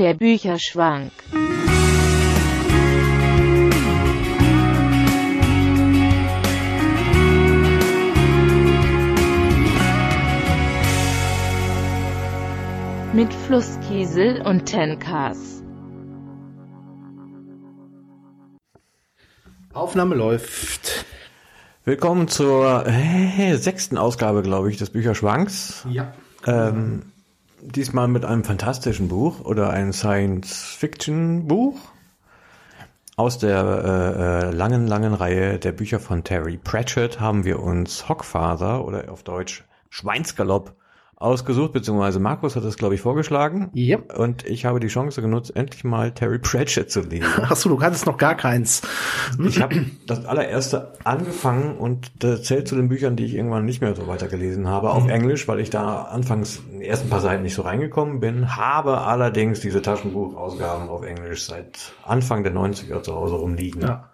Der Bücherschwank. Mit Flusskiesel und Tenkas. Aufnahme läuft. Willkommen zur äh, sechsten Ausgabe, glaube ich, des Bücherschwanks. Ja. Ähm, diesmal mit einem fantastischen Buch oder ein Science-Fiction-Buch aus der äh, äh, langen, langen Reihe der Bücher von Terry Pratchett haben wir uns Hockfather oder auf Deutsch Schweinsgalopp ausgesucht, beziehungsweise Markus hat es, glaube ich, vorgeschlagen. Ja. Und ich habe die Chance genutzt, endlich mal Terry Pratchett zu lesen. Achso, du hattest noch gar keins. Ich habe das allererste angefangen und das zählt zu den Büchern, die ich irgendwann nicht mehr so weitergelesen habe, auf Englisch, weil ich da anfangs in den ersten paar Seiten nicht so reingekommen bin, habe allerdings diese Taschenbuchausgaben auf Englisch seit Anfang der 90er zu Hause rumliegen. Ja.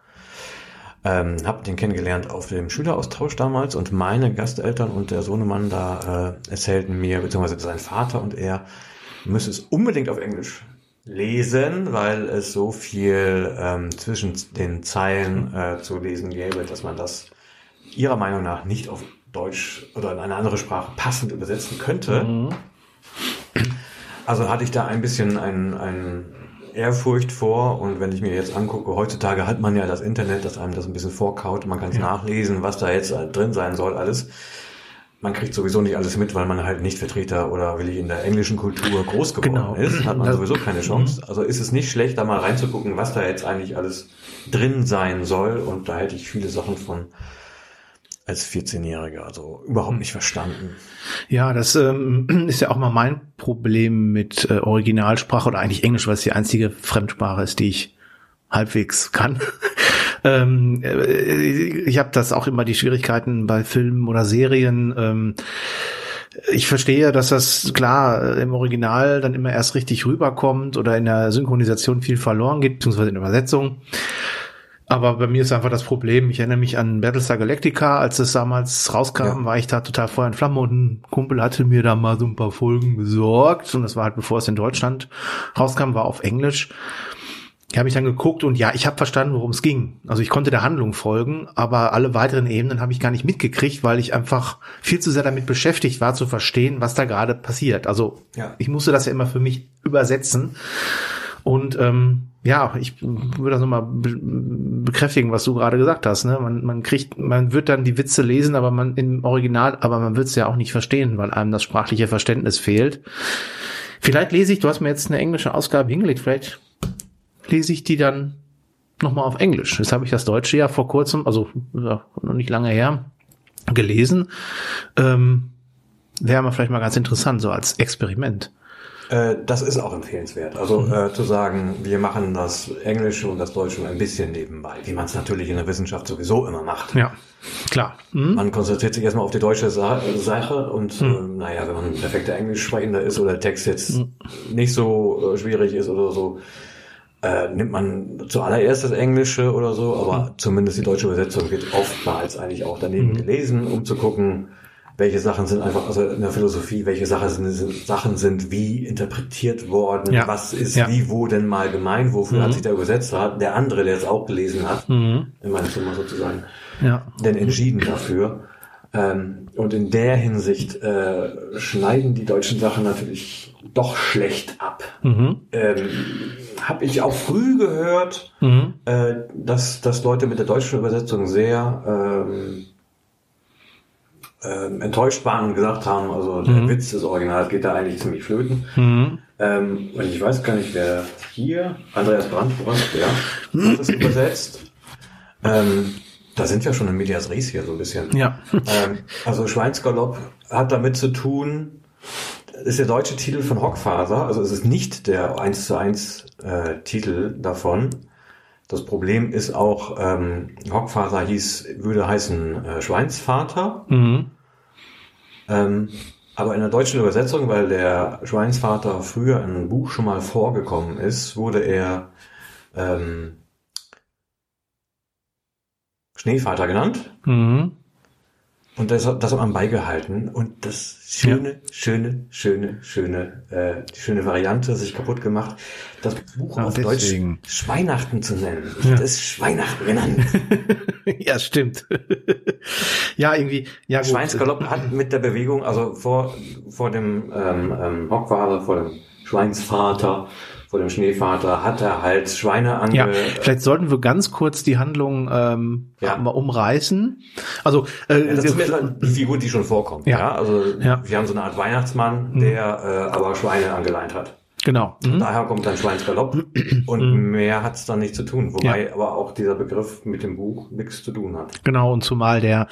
Ähm, hab den kennengelernt auf dem Schüleraustausch damals und meine Gasteltern und der Sohnemann da äh, erzählten mir, beziehungsweise sein Vater und er, müsse es unbedingt auf Englisch lesen, weil es so viel ähm, zwischen den Zeilen äh, zu lesen gäbe, dass man das ihrer Meinung nach nicht auf Deutsch oder in eine andere Sprache passend übersetzen könnte. Also hatte ich da ein bisschen ein, ein Ehrfurcht vor und wenn ich mir jetzt angucke, heutzutage hat man ja das Internet, das einem das ein bisschen vorkaut, man kann es nachlesen, was da jetzt drin sein soll, alles. Man kriegt sowieso nicht alles mit, weil man halt nicht Vertreter oder will ich in der englischen Kultur groß geworden Genau. ist, hat man Das- sowieso keine Chance. Also ist es nicht schlecht, da mal reinzugucken, was da jetzt eigentlich alles drin sein soll und da hätte ich viele Sachen von als 14-Jähriger also überhaupt nicht verstanden. Ja, das ähm, ist ja auch mal mein Problem mit äh, Originalsprache oder eigentlich Englisch, weil es die einzige Fremdsprache ist, die ich halbwegs kann. ähm, äh, ich habe das auch immer die Schwierigkeiten bei Filmen oder Serien. Ähm, ich verstehe, dass das klar äh, im Original dann immer erst richtig rüberkommt oder in der Synchronisation viel verloren geht, beziehungsweise in der Übersetzung. Aber bei mir ist einfach das Problem, ich erinnere mich an Battlestar Galactica, als es damals rauskam, Ja. war ich da total Feuer und Flamme und ein Kumpel hatte mir da mal so ein paar Folgen besorgt und das war halt bevor es in Deutschland rauskam, war auf Englisch. Ich habe ich dann geguckt und ja, ich habe verstanden, worum es ging. Also ich konnte der Handlung folgen, aber alle weiteren Ebenen habe ich gar nicht mitgekriegt, weil ich einfach viel zu sehr damit beschäftigt war, zu verstehen, was da gerade passiert. Also Ja. ich musste das ja immer für mich übersetzen. Und ähm, ja, ich würde das nochmal be bekräftigen, was du gerade gesagt hast. Ne? Man, man kriegt, man wird dann die Witze lesen, aber man im Original, aber man wird es ja auch nicht verstehen, weil einem das sprachliche Verständnis fehlt. Vielleicht lese ich, du hast mir jetzt eine englische Ausgabe hingelegt, vielleicht lese ich die dann nochmal auf Englisch. Jetzt habe ich das Deutsche ja vor kurzem, also noch nicht lange her, gelesen. Ähm, Wäre mal vielleicht mal ganz interessant, so als Experiment. Äh, das ist auch empfehlenswert. Also äh, zu sagen, wir machen das Englische und das Deutsche ein bisschen nebenbei, wie man es natürlich in der Wissenschaft sowieso immer macht. Ja, klar. Hm? Man konzentriert sich erstmal auf die deutsche Sa Sache und äh, naja, wenn man ein perfekter Englischsprechender ist oder der Text jetzt nicht so äh, schwierig ist oder so, äh, nimmt man zuallererst das Englische oder so, aber zumindest die deutsche Übersetzung wird oftmals eigentlich auch daneben gelesen, um zu gucken, welche Sachen sind einfach, also in der Philosophie, welche Sachen sind, sind, Sachen sind wie interpretiert worden, Ja. was ist Ja. wie wo denn mal gemeint, wofür hat sich der Übersetzer, der andere, der es auch gelesen hat, Mhm. in meinem Zimmer sozusagen, Ja. denn entschieden dafür. Ähm, und in der Hinsicht äh, schneiden die deutschen Sachen natürlich doch schlecht ab. Mhm. Ähm, Habe ich auch früh gehört, Mhm. äh, dass, dass Leute mit der deutschen Übersetzung sehr ähm, ähm, enttäuscht waren und gesagt haben, also der Witz des Originals geht da eigentlich ziemlich flöten. Mhm. Ähm, und ich weiß gar nicht, wer hier, Andreas Brandbrand, ja, hat es übersetzt. Ähm, da sind wir schon in Medias Res hier so ein bisschen. Ja. Ähm, also Schweinsgalopp hat damit zu tun, ist der deutsche Titel von Hockfaser, also es ist nicht der 1 zu 1 äh, Titel davon. Das Problem ist auch, ähm, Hockfaser hieß, würde heißen äh, Schweinsvater. Mhm. Ähm, aber in der deutschen Übersetzung, weil der Schweinsvater früher in einem Buch schon mal vorgekommen ist, wurde er ähm, Schneevater genannt. Mhm. Und das, das hat man beigehalten. Und das schöne, schöne, schöne, schöne, äh, die schöne Variante, sich kaputt gemacht, das Buch Ah, auf deswegen. Deutsch Schweihnachten zu nennen. Ich Ja. hätte es Schweihnachten genannt. ja, stimmt. ja, irgendwie, ja gut. Schweinsgalopp hat mit der Bewegung, also vor, vor dem ähm, ähm, Bockwale, vor dem Schweinsvater, vor dem Schneevater, hat er halt Schweine ange... Ja, vielleicht sollten wir ganz kurz die Handlung ähm, Ja. mal umreißen. Also äh, Ja, das ist mir die Figur, die schon vorkommt. Ja. Ja, also Ja. Mhm. wir haben so eine Art Weihnachtsmann, der äh, aber Schweine angeleint hat. Genau. Mhm. Daher kommt dann Schweinsgalopp und mehr hat es dann nicht zu tun. Wobei aber auch dieser Begriff mit dem Buch nichts zu tun hat. Genau, und zumal der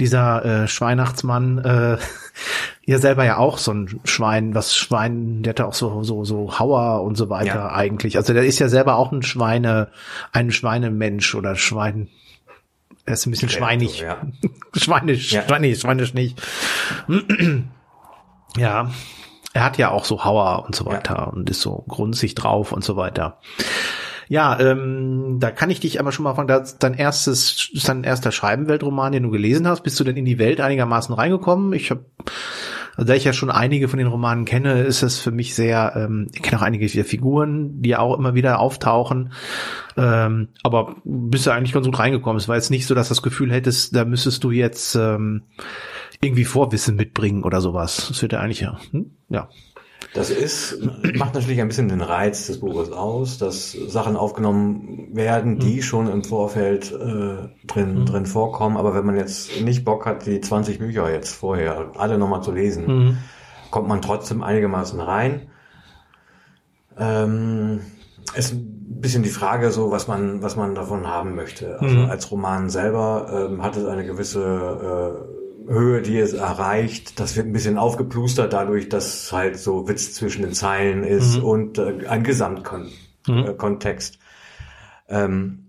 dieser äh, Schweinachtsmann äh, ja selber ja auch so ein Schwein, was Schwein, der hatte auch so so so Hauer und so weiter Ja. eigentlich. Also der ist ja selber auch ein Schweine, ein Schweinemensch oder Schwein. Er ist ein bisschen schweinig. Ja. Schweinisch, Ja. schweinisch, schweinisch nicht. ja. Er hat ja auch so Hauer und so weiter und ist so grunzig drauf und so weiter. Ja, ähm, da kann ich dich aber schon mal fragen, das ist dein erstes, ist dein erster Scheibenweltroman, den du gelesen hast. Bist du denn in die Welt einigermaßen reingekommen? Ich habe, also da ich ja schon einige von den Romanen kenne, ist es für mich sehr, ähm, ich kenne auch einige der Figuren, die auch immer wieder auftauchen. Ähm, aber bist du eigentlich ganz gut reingekommen. Es war jetzt nicht so, dass du das Gefühl hättest, da müsstest du jetzt ähm, irgendwie Vorwissen mitbringen oder sowas. Das wird ja eigentlich ja. Hm? Ja. Das ist, macht natürlich ein bisschen den Reiz des Buches aus, dass Sachen aufgenommen werden, die schon im Vorfeld äh, drin, drin vorkommen. Aber wenn man jetzt nicht Bock hat, die 20 Bücher jetzt vorher alle nochmal zu lesen, Mhm. kommt man trotzdem einigermaßen rein. Ähm, ist ein bisschen die Frage so, was man, was man davon haben möchte. Also Mhm. als Roman selber ähm, hat es eine gewisse äh, Höhe, die es erreicht. Das wird ein bisschen aufgeplustert dadurch, dass halt so Witz zwischen den Zeilen ist Mhm. und äh, ein Gesamtkontext. Mhm. Äh, ähm,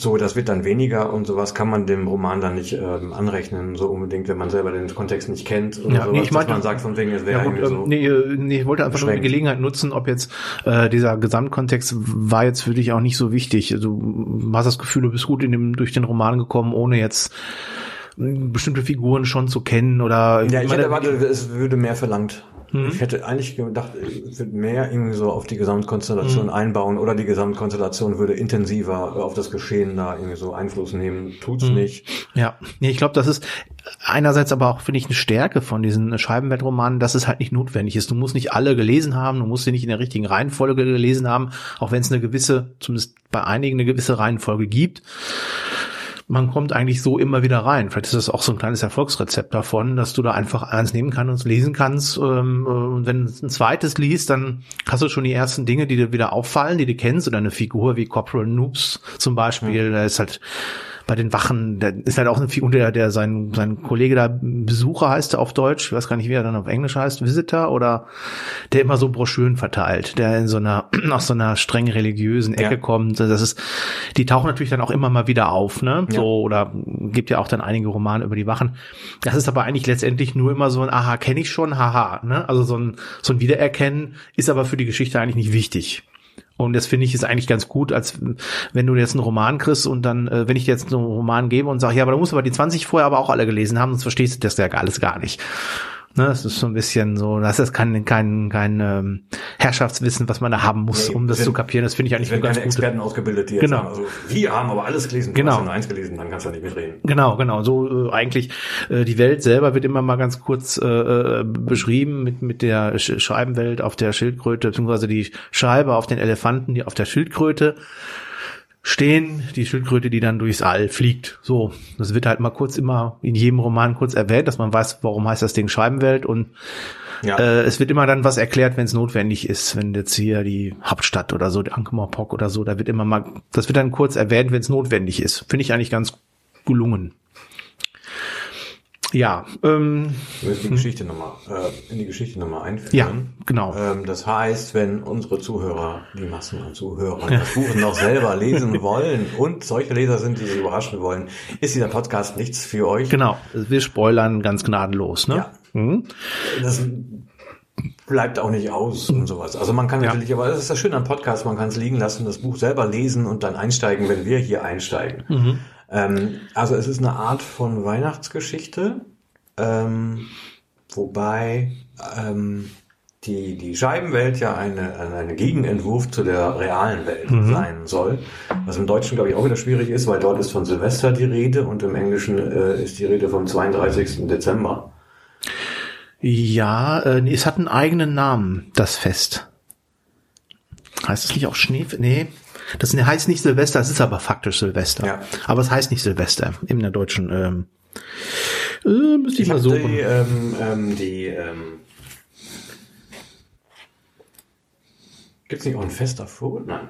so, das wird dann weniger und sowas kann man dem Roman dann nicht ähm, anrechnen, so unbedingt, wenn man selber den Kontext nicht kennt oder Ja, sowas, nee, ich dass meinte- man sagt von wegen, es wäre Ja, irgendwie ähm, so. nee, äh, nee, ich wollte einfach nur die beschränkt. Gelegenheit nutzen, ob jetzt äh, dieser Gesamtkontext war jetzt für dich auch nicht so wichtig. Also, Du hast das Gefühl, du bist gut in dem, durch den Roman gekommen, ohne jetzt mh, bestimmte Figuren schon zu kennen oder Ja, ich meine, hätte erwartet, es würde mehr verlangt. Mhm. Ich hätte eigentlich gedacht, es wird mehr irgendwie so auf die Gesamtkonstellation Mhm. einbauen oder die Gesamtkonstellation würde intensiver auf das Geschehen da irgendwie so Einfluss nehmen. Tut's Mhm. nicht. Ja, nee, ich glaube, das ist einerseits aber auch, finde ich, eine Stärke von diesen Scheibenweltromanen, dass es halt nicht notwendig ist. Du musst nicht alle gelesen haben, du musst sie nicht in der richtigen Reihenfolge gelesen haben, auch wenn es eine gewisse, zumindest bei einigen eine gewisse Reihenfolge gibt. Man kommt eigentlich so immer wieder rein. Vielleicht ist das auch so ein kleines Erfolgsrezept davon, dass du da einfach eins nehmen kannst und es lesen kannst. Ähm, äh, Und wenn du ein zweites liest, dann hast du schon die ersten Dinge, die dir wieder auffallen, die du kennst. Oder eine Figur wie Corporal Noobs zum Beispiel, da ist halt bei den Wachen, da ist halt auch eine Figur, der, der sein, sein Kollege da Besucher heißt er auf Deutsch, ich weiß gar nicht, wie er dann auf Englisch heißt, Visitor oder der immer so Broschüren verteilt, der in so einer, aus so einer streng religiösen Ecke Ja. kommt. Das ist, die tauchen natürlich dann auch immer mal wieder auf, ne? Ja. So, oder gibt ja auch dann einige Romane über die Wachen. Das ist aber eigentlich letztendlich nur immer so ein Aha, kenne ich schon, haha, ne? Also so ein, so ein Wiedererkennen ist aber für die Geschichte eigentlich nicht wichtig. Und das finde ich ist eigentlich ganz gut, als wenn du jetzt einen Roman kriegst und dann, äh, wenn ich dir jetzt einen Roman gebe und sage, ja, aber du musst aber die 20 vorher aber auch alle gelesen haben, sonst verstehst du das ja alles gar nicht. Ne, das ist so ein bisschen so, das ist kein, kein, kein ähm, Herrschaftswissen, was man da haben muss, Nee, um das wenn- zu kapieren. Das finde ich eigentlich eine ganz keine gute. Experten ausgebildet, die jetzt Genau. sagen, also, wir haben aber alles gelesen, du Genau. hast ja nur eins gelesen, dann kannst du nicht mitreden. Genau, genau. So äh, eigentlich äh, die Welt selber wird immer mal ganz kurz äh, äh, beschrieben mit mit der Sch Scheibenwelt auf der Schildkröte beziehungsweise die Scheibe auf den Elefanten, die auf der Schildkröte stehen, die Schildkröte, die dann durchs All fliegt. So, das wird halt mal kurz immer in jedem Roman kurz erwähnt, dass man weiß, warum heißt das Ding Scheibenwelt und Ja. äh, es wird immer dann was erklärt, wenn es notwendig ist, wenn jetzt hier die Hauptstadt oder so, die Ankh-Morpork oder so, da wird immer mal, das wird dann kurz erwähnt, wenn es notwendig ist. Finde ich eigentlich ganz gelungen. Ja, ähm, Wir müssen die Geschichte nochmal, äh, in die Geschichte nochmal einführen. ja, genau. Ähm, das heißt, wenn unsere Zuhörer, die Massen an Zuhörern, das Buch noch selber lesen wollen und solche Leser sind, die sie überraschen wollen, ist dieser Podcast nichts für euch. Genau, wir spoilern ganz gnadenlos, ne? Ja. Mhm. Das bleibt auch nicht aus und sowas. Also man kann Ja. natürlich, aber das ist das Schöne am Podcast, man kann es liegen lassen, das Buch selber lesen und dann einsteigen, wenn wir hier einsteigen. Mhm. Ähm, also es ist eine Art von Weihnachtsgeschichte, ähm, wobei ähm, die, die Scheibenwelt ja eine, eine Gegenentwurf zu der realen Welt Mhm. sein soll. Was im Deutschen, glaube ich, auch wieder schwierig ist, weil dort ist von Silvester die Rede und im Englischen äh, ist die Rede vom 32. Dezember. Ja, äh, es hat einen eigenen Namen, das Fest. Heißt es nicht auch Schnee? Nee, das heißt nicht Silvester, es ist aber faktisch Silvester. Ja. Aber es heißt nicht Silvester in der deutschen. Ähm, äh, müsste ich, mal hab suchen. Die, ähm, ähm, die ähm, Gibt's nicht auch ein Fest davor? Nein.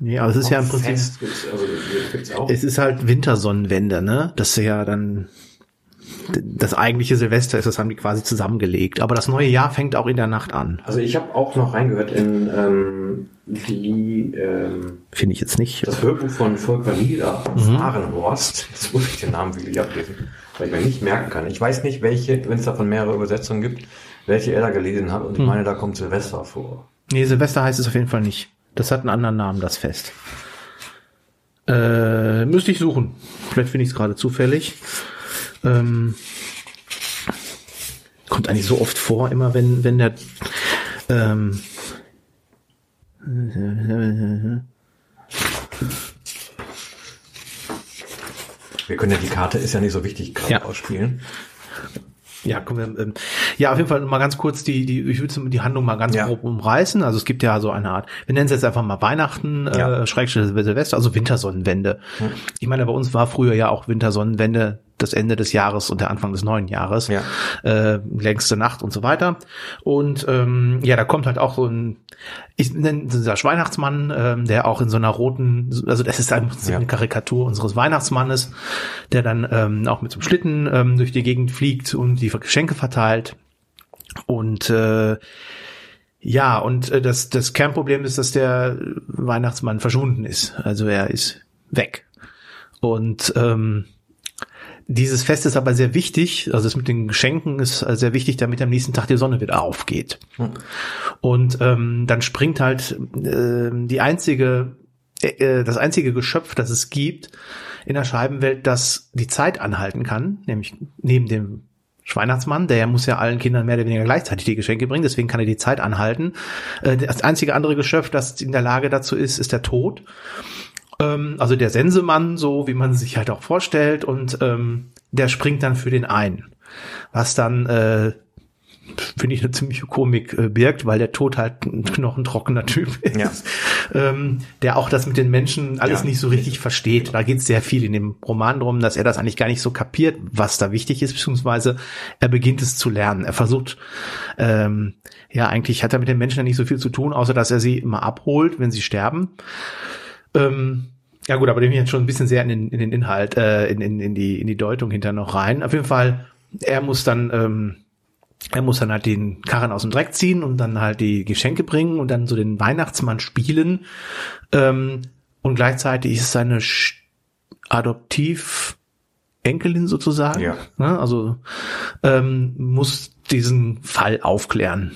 nee, aber es ist ja im Prinzip. Fest gibt's, also gibt's auch. Es ist halt Wintersonnenwende, ne? Das ist ja dann das eigentliche Silvester ist, das haben die quasi zusammengelegt. Aber das neue Jahr fängt auch in der Nacht an. Also ich habe auch noch reingehört in ähm, die ähm, Finde ich jetzt nicht. das Hörbuch von Volker Lieder, Mhm. Fahrenhorst. Jetzt muss ich den Namen wirklich ablesen, weil ich mir nicht merken kann. Ich weiß nicht, welche, wenn es davon mehrere Übersetzungen gibt, welche er da gelesen hat. Mhm. Und ich meine, da kommt Silvester vor. Nee, Silvester heißt es auf jeden Fall nicht. Das hat einen anderen Namen, das Fest. Äh, müsste ich suchen. Vielleicht finde ich es gerade zufällig. Ähm, kommt eigentlich so oft vor, immer wenn, wenn der ähm, Wir können ja die Karte, ist ja nicht so wichtig, gerade Ja. ausspielen. Ja, kommen wir, ähm, ja, auf jeden Fall mal ganz kurz die, die, ich würde die Handlung mal ganz Ja. grob umreißen. Also es gibt ja so eine Art, wir nennen es jetzt einfach mal Weihnachten, Ja. äh, Schrägstrich Silvester, also Wintersonnenwende. Ich meine, bei uns war früher ja auch Wintersonnenwende das Ende des Jahres und der Anfang des neuen Jahres. Ja. Äh, längste Nacht und so weiter. Und ähm, ja, da kommt halt auch so ein, ich nenne dieser Weihnachtsmann, ähm, der auch in so einer roten, also das ist im Prinzip Ja. eine Karikatur unseres Weihnachtsmannes, der dann ähm, auch mit so einem Schlitten ähm, durch die Gegend fliegt und die Geschenke verteilt. Und äh, ja, und äh, das, das Kernproblem ist, dass der Weihnachtsmann verschwunden ist. Also er ist weg. Und ähm, dieses Fest ist aber sehr wichtig, also das mit den Geschenken ist äh, sehr wichtig, damit am nächsten Tag die Sonne wieder aufgeht. Und ähm, dann springt halt äh, die einzige, äh, das einzige Geschöpf, das es gibt in der Scheibenwelt, das die Zeit anhalten kann, nämlich neben dem Weihnachtsmann, der muss ja allen Kindern mehr oder weniger gleichzeitig die Geschenke bringen, deswegen kann er die Zeit anhalten. Äh, Das einzige andere Geschöpf, das in der Lage dazu ist, ist der Tod. Ähm, Also der Sensemann, so wie man sich halt auch vorstellt, und ähm, der springt dann für den ein. Was dann, äh, finde ich, eine ziemliche Komik äh, birgt, weil der Tod halt ein knochentrockener Typ ist, Ja. ähm, der auch das mit den Menschen alles Ja. nicht so richtig versteht. Da geht es sehr viel in dem Roman drum, dass er das eigentlich gar nicht so kapiert, was da wichtig ist, beziehungsweise er beginnt es zu lernen. Er versucht, ähm, ja, eigentlich hat er mit den Menschen ja nicht so viel zu tun, außer dass er sie immer abholt, wenn sie sterben. Ähm, ja gut, aber dem jetzt schon ein bisschen sehr in den, in den Inhalt, äh, in, in, in, die, in die Deutung hinter noch rein. Auf jeden Fall, er muss dann, ähm, er muss dann halt den Karren aus dem Dreck ziehen und dann halt die Geschenke bringen und dann so den Weihnachtsmann spielen. Ähm, und gleichzeitig ist seine Sch- Adoptiv Enkelin sozusagen. Ja. Ne? Also ähm, muss diesen Fall aufklären.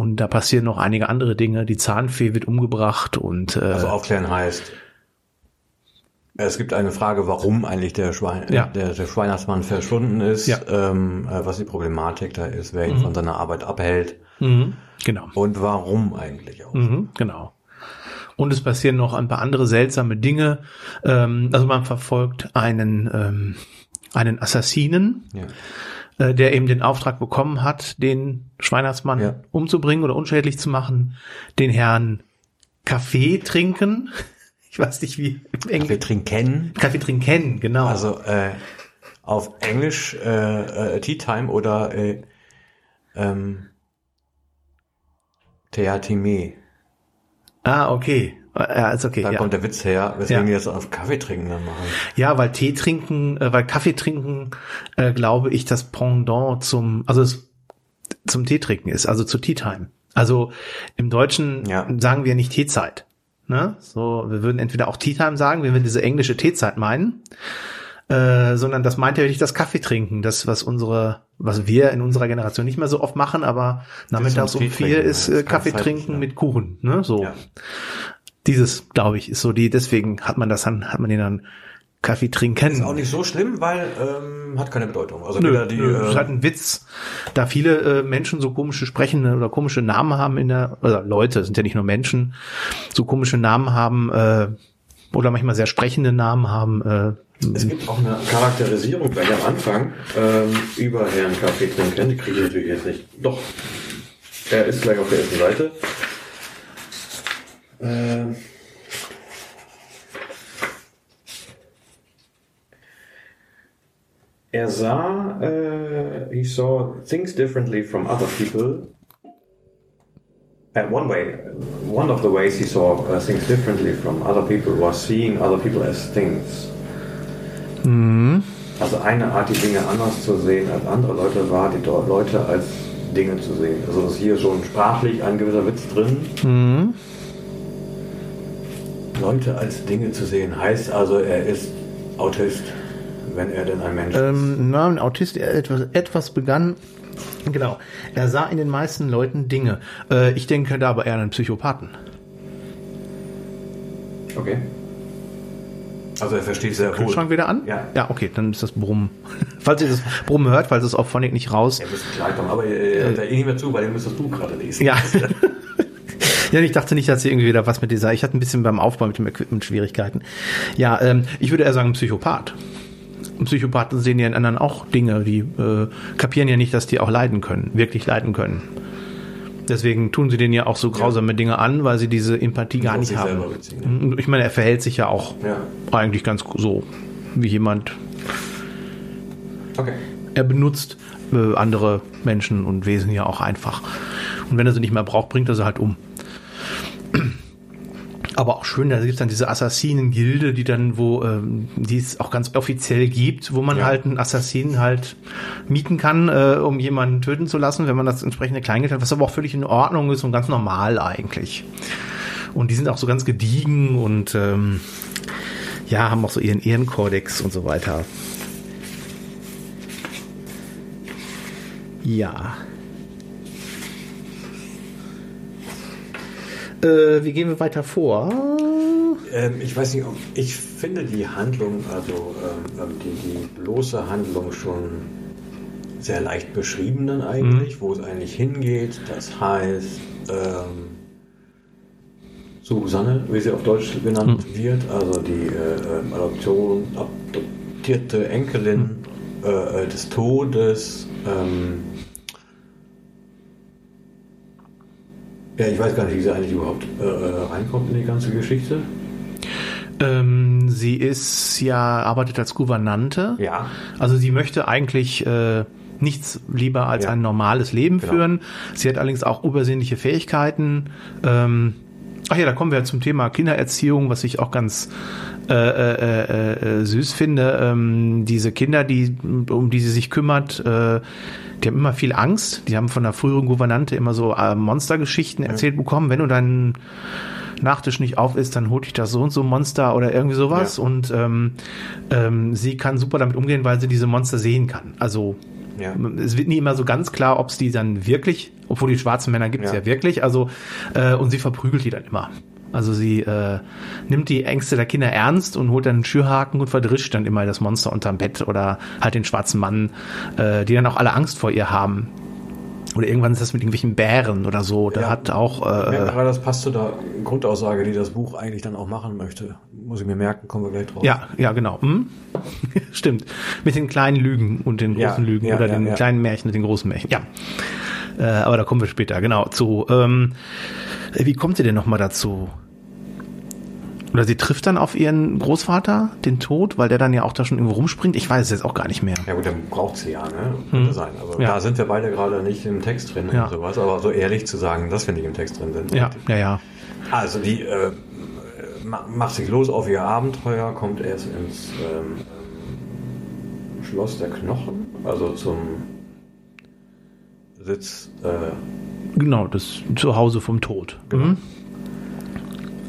Und da passieren noch einige andere Dinge. Die Zahnfee wird umgebracht und äh, Also aufklären heißt, es gibt eine Frage, warum eigentlich der, Schwein, Ja. der, der Weihnachtsmann verschwunden ist, Ja. ähm, äh, was die Problematik da ist, wer ihn von seiner Arbeit abhält mhm, genau. und warum eigentlich auch. Mhm, genau. Und es passieren noch ein paar andere seltsame Dinge. Ähm, also man verfolgt einen, ähm, einen Assassinen, Ja. Äh, der eben den Auftrag bekommen hat, den Schweinersmann Ja. umzubringen oder unschädlich zu machen, den Herrn Kaffee trinken. Ich weiß nicht wie Englisch. trinken, Kaffee trinken, genau. also äh, auf Englisch äh, äh, Tea Time oder äh, ähm, Theatime. ah, okay. Ja, ist okay. Da ja. kommt der Witz her, weswegen Ja. die das auf Kaffee trinken dann machen. Ja, weil Tee trinken, äh, weil Kaffee trinken, äh, glaube ich, das Pendant zum, also es, zum Tee trinken ist, also zu Tea Time. Also im Deutschen Ja. sagen wir nicht Teezeit. Ne? So, wir würden entweder auch Tea Time sagen, wenn wir diese englische Teezeit meinen, äh, sondern das meint ja wirklich das Kaffee trinken, das was unsere, was wir in unserer Generation nicht mehr so oft machen, aber nachmittags um vier ist äh, Kaffee trinken mit Kuchen. Ne? So. Ja. Dieses, glaube ich, ist so die, deswegen hat man das dann, hat man den dann Kaffee trinken. Ist auch nicht so schlimm, weil ähm, hat keine Bedeutung. Also Nö, die, nö, ist äh, halt ein Witz, da viele äh, Menschen so komische sprechende oder komische Namen haben in der, oder Leute, sind ja nicht nur Menschen, so komische Namen haben äh, oder manchmal sehr sprechende Namen haben. Äh, Es gibt auch eine Charakterisierung gleich am Anfang ähm, über Herrn Kaffee trinken. Die kriege ich natürlich jetzt nicht. Doch, er ist gleich auf der ersten Seite. Ähm, er sah, äh, he saw things differently from other people. And one way, one of the ways he saw uh, things differently from other people was seeing other people as things. Also eine Art, die Dinge anders zu sehen als andere Leute war, die dort Leute als Dinge zu sehen. Also ist hier schon sprachlich ein gewisser Witz drin. Leute als Dinge zu sehen heißt also, er ist Autist, wenn er denn ein Mensch ist. ähm, na, ein Autist, der etwas, etwas begann. Genau. Er sah in den meisten Leuten Dinge. Äh, ich denke da aber eher an einen Psychopathen. Okay. Also er versteht sehr wohl. Kühlschrank wieder an? Ja. Ja, okay, dann ist das Brummen. falls ihr das Brummen hört, falls es auf Phonic nicht raus. Er müsste gleich kommen, aber er hört da eh nicht mehr zu, weil den müsstest du gerade lesen. Ja. ja, ich dachte nicht, dass hier irgendwie wieder was mit dieser. Ich hatte ein bisschen beim Aufbau mit dem Equipment Schwierigkeiten. Ja, ähm, ich würde eher sagen, ein Psychopath. Psychopathen sehen ja in anderen auch Dinge, die äh, kapieren ja nicht, dass die auch leiden können, wirklich leiden können. Deswegen tun sie denen ja auch so grausame Dinge an, weil sie diese Empathie gar nicht haben. beziehen, Ich meine, er verhält sich ja auch Ja. eigentlich ganz so wie jemand. Okay. Er benutzt äh, andere Menschen und Wesen ja auch einfach. Und wenn er sie nicht mehr braucht, bringt er sie halt um. Aber auch schön, da gibt es dann diese Assassinen-Gilde, die dann, wo, ähm, die es auch ganz offiziell gibt, wo man Ja. halt einen Assassinen halt mieten kann, äh, um jemanden töten zu lassen, wenn man das entsprechende Kleingeld hat, was aber auch völlig in Ordnung ist und ganz normal eigentlich. Und die sind auch so ganz gediegen und ähm, ja, haben auch so ihren Ehrenkodex und so weiter. Ja. Äh, wie gehen wir weiter vor? Ähm, ich weiß nicht, ich finde die Handlung, also ähm, ähm, die, die bloße Handlung schon sehr leicht beschrieben dann eigentlich, wo es eigentlich hingeht. Das heißt, ähm, Susanne, wie sie auf Deutsch genannt wird, also die äh, ähm, Adoption, adoptierte Enkelin äh, äh, des Todes. Ähm, ja, ich weiß gar nicht, wie sie eigentlich überhaupt äh, äh, reinkommt in die ganze Geschichte. Ähm, sie ist ja, arbeitet als Gouvernante. Ja. Also sie möchte eigentlich äh, nichts lieber als Ja. ein normales Leben Genau. führen. Sie hat allerdings auch übersinnliche Fähigkeiten. Ähm, ach ja, da kommen wir zum Thema Kindererziehung, was ich auch ganz äh, äh, äh, äh, süß finde. Ähm, diese Kinder, die um die sie sich kümmert, äh, die haben immer viel Angst. Die haben von der früheren Gouvernante immer so äh, Monstergeschichten erzählt bekommen. Wenn du deinen Nachtisch nicht auf ist, dann holt dich das so und so Monster oder irgendwie sowas. Ja. Und ähm, ähm, sie kann super damit umgehen, weil sie diese Monster sehen kann. Also Ja. es wird nie immer so ganz klar, ob es die dann wirklich, obwohl die schwarzen Männer gibt es ja. Ja. wirklich, also äh, und sie verprügelt die dann immer. Also sie äh, nimmt die Ängste der Kinder ernst und holt dann einen Schürhaken und verdrischt dann immer das Monster unterm Bett oder halt den schwarzen Mann, äh, die dann auch alle Angst vor ihr haben. Oder irgendwann ist das mit irgendwelchen Bären oder so. Da Ja. hat auch Ja, äh, gerade das passt zu der Grundaussage, die das Buch eigentlich dann auch machen möchte. Muss ich mir merken, kommen wir gleich drauf. Ja, ja, genau. Hm? Stimmt. Mit den kleinen Lügen und den Ja, großen Lügen ja, oder ja, den ja. kleinen Märchen und den großen Märchen. Ja. Äh, aber da kommen wir später, genau, zu. Ähm, wie kommt sie denn nochmal dazu? Oder sie trifft dann auf ihren Großvater, den Tod, weil der dann ja auch da schon irgendwo rumspringt. Ich weiß es jetzt auch gar nicht mehr. Ja gut, dann braucht sie ja, ne? Könnte sein. Also Ja. da sind wir beide gerade nicht im Text drin Ja. und sowas, aber so ehrlich zu sagen, dass wir nicht im Text drin sind. Ja, ja, ja. Also die äh, ma- macht sich los auf ihr Abenteuer, kommt erst ins ähm, Schloss der Knochen, also zum Sitz äh, Genau, das Zuhause vom Tod. Mhm.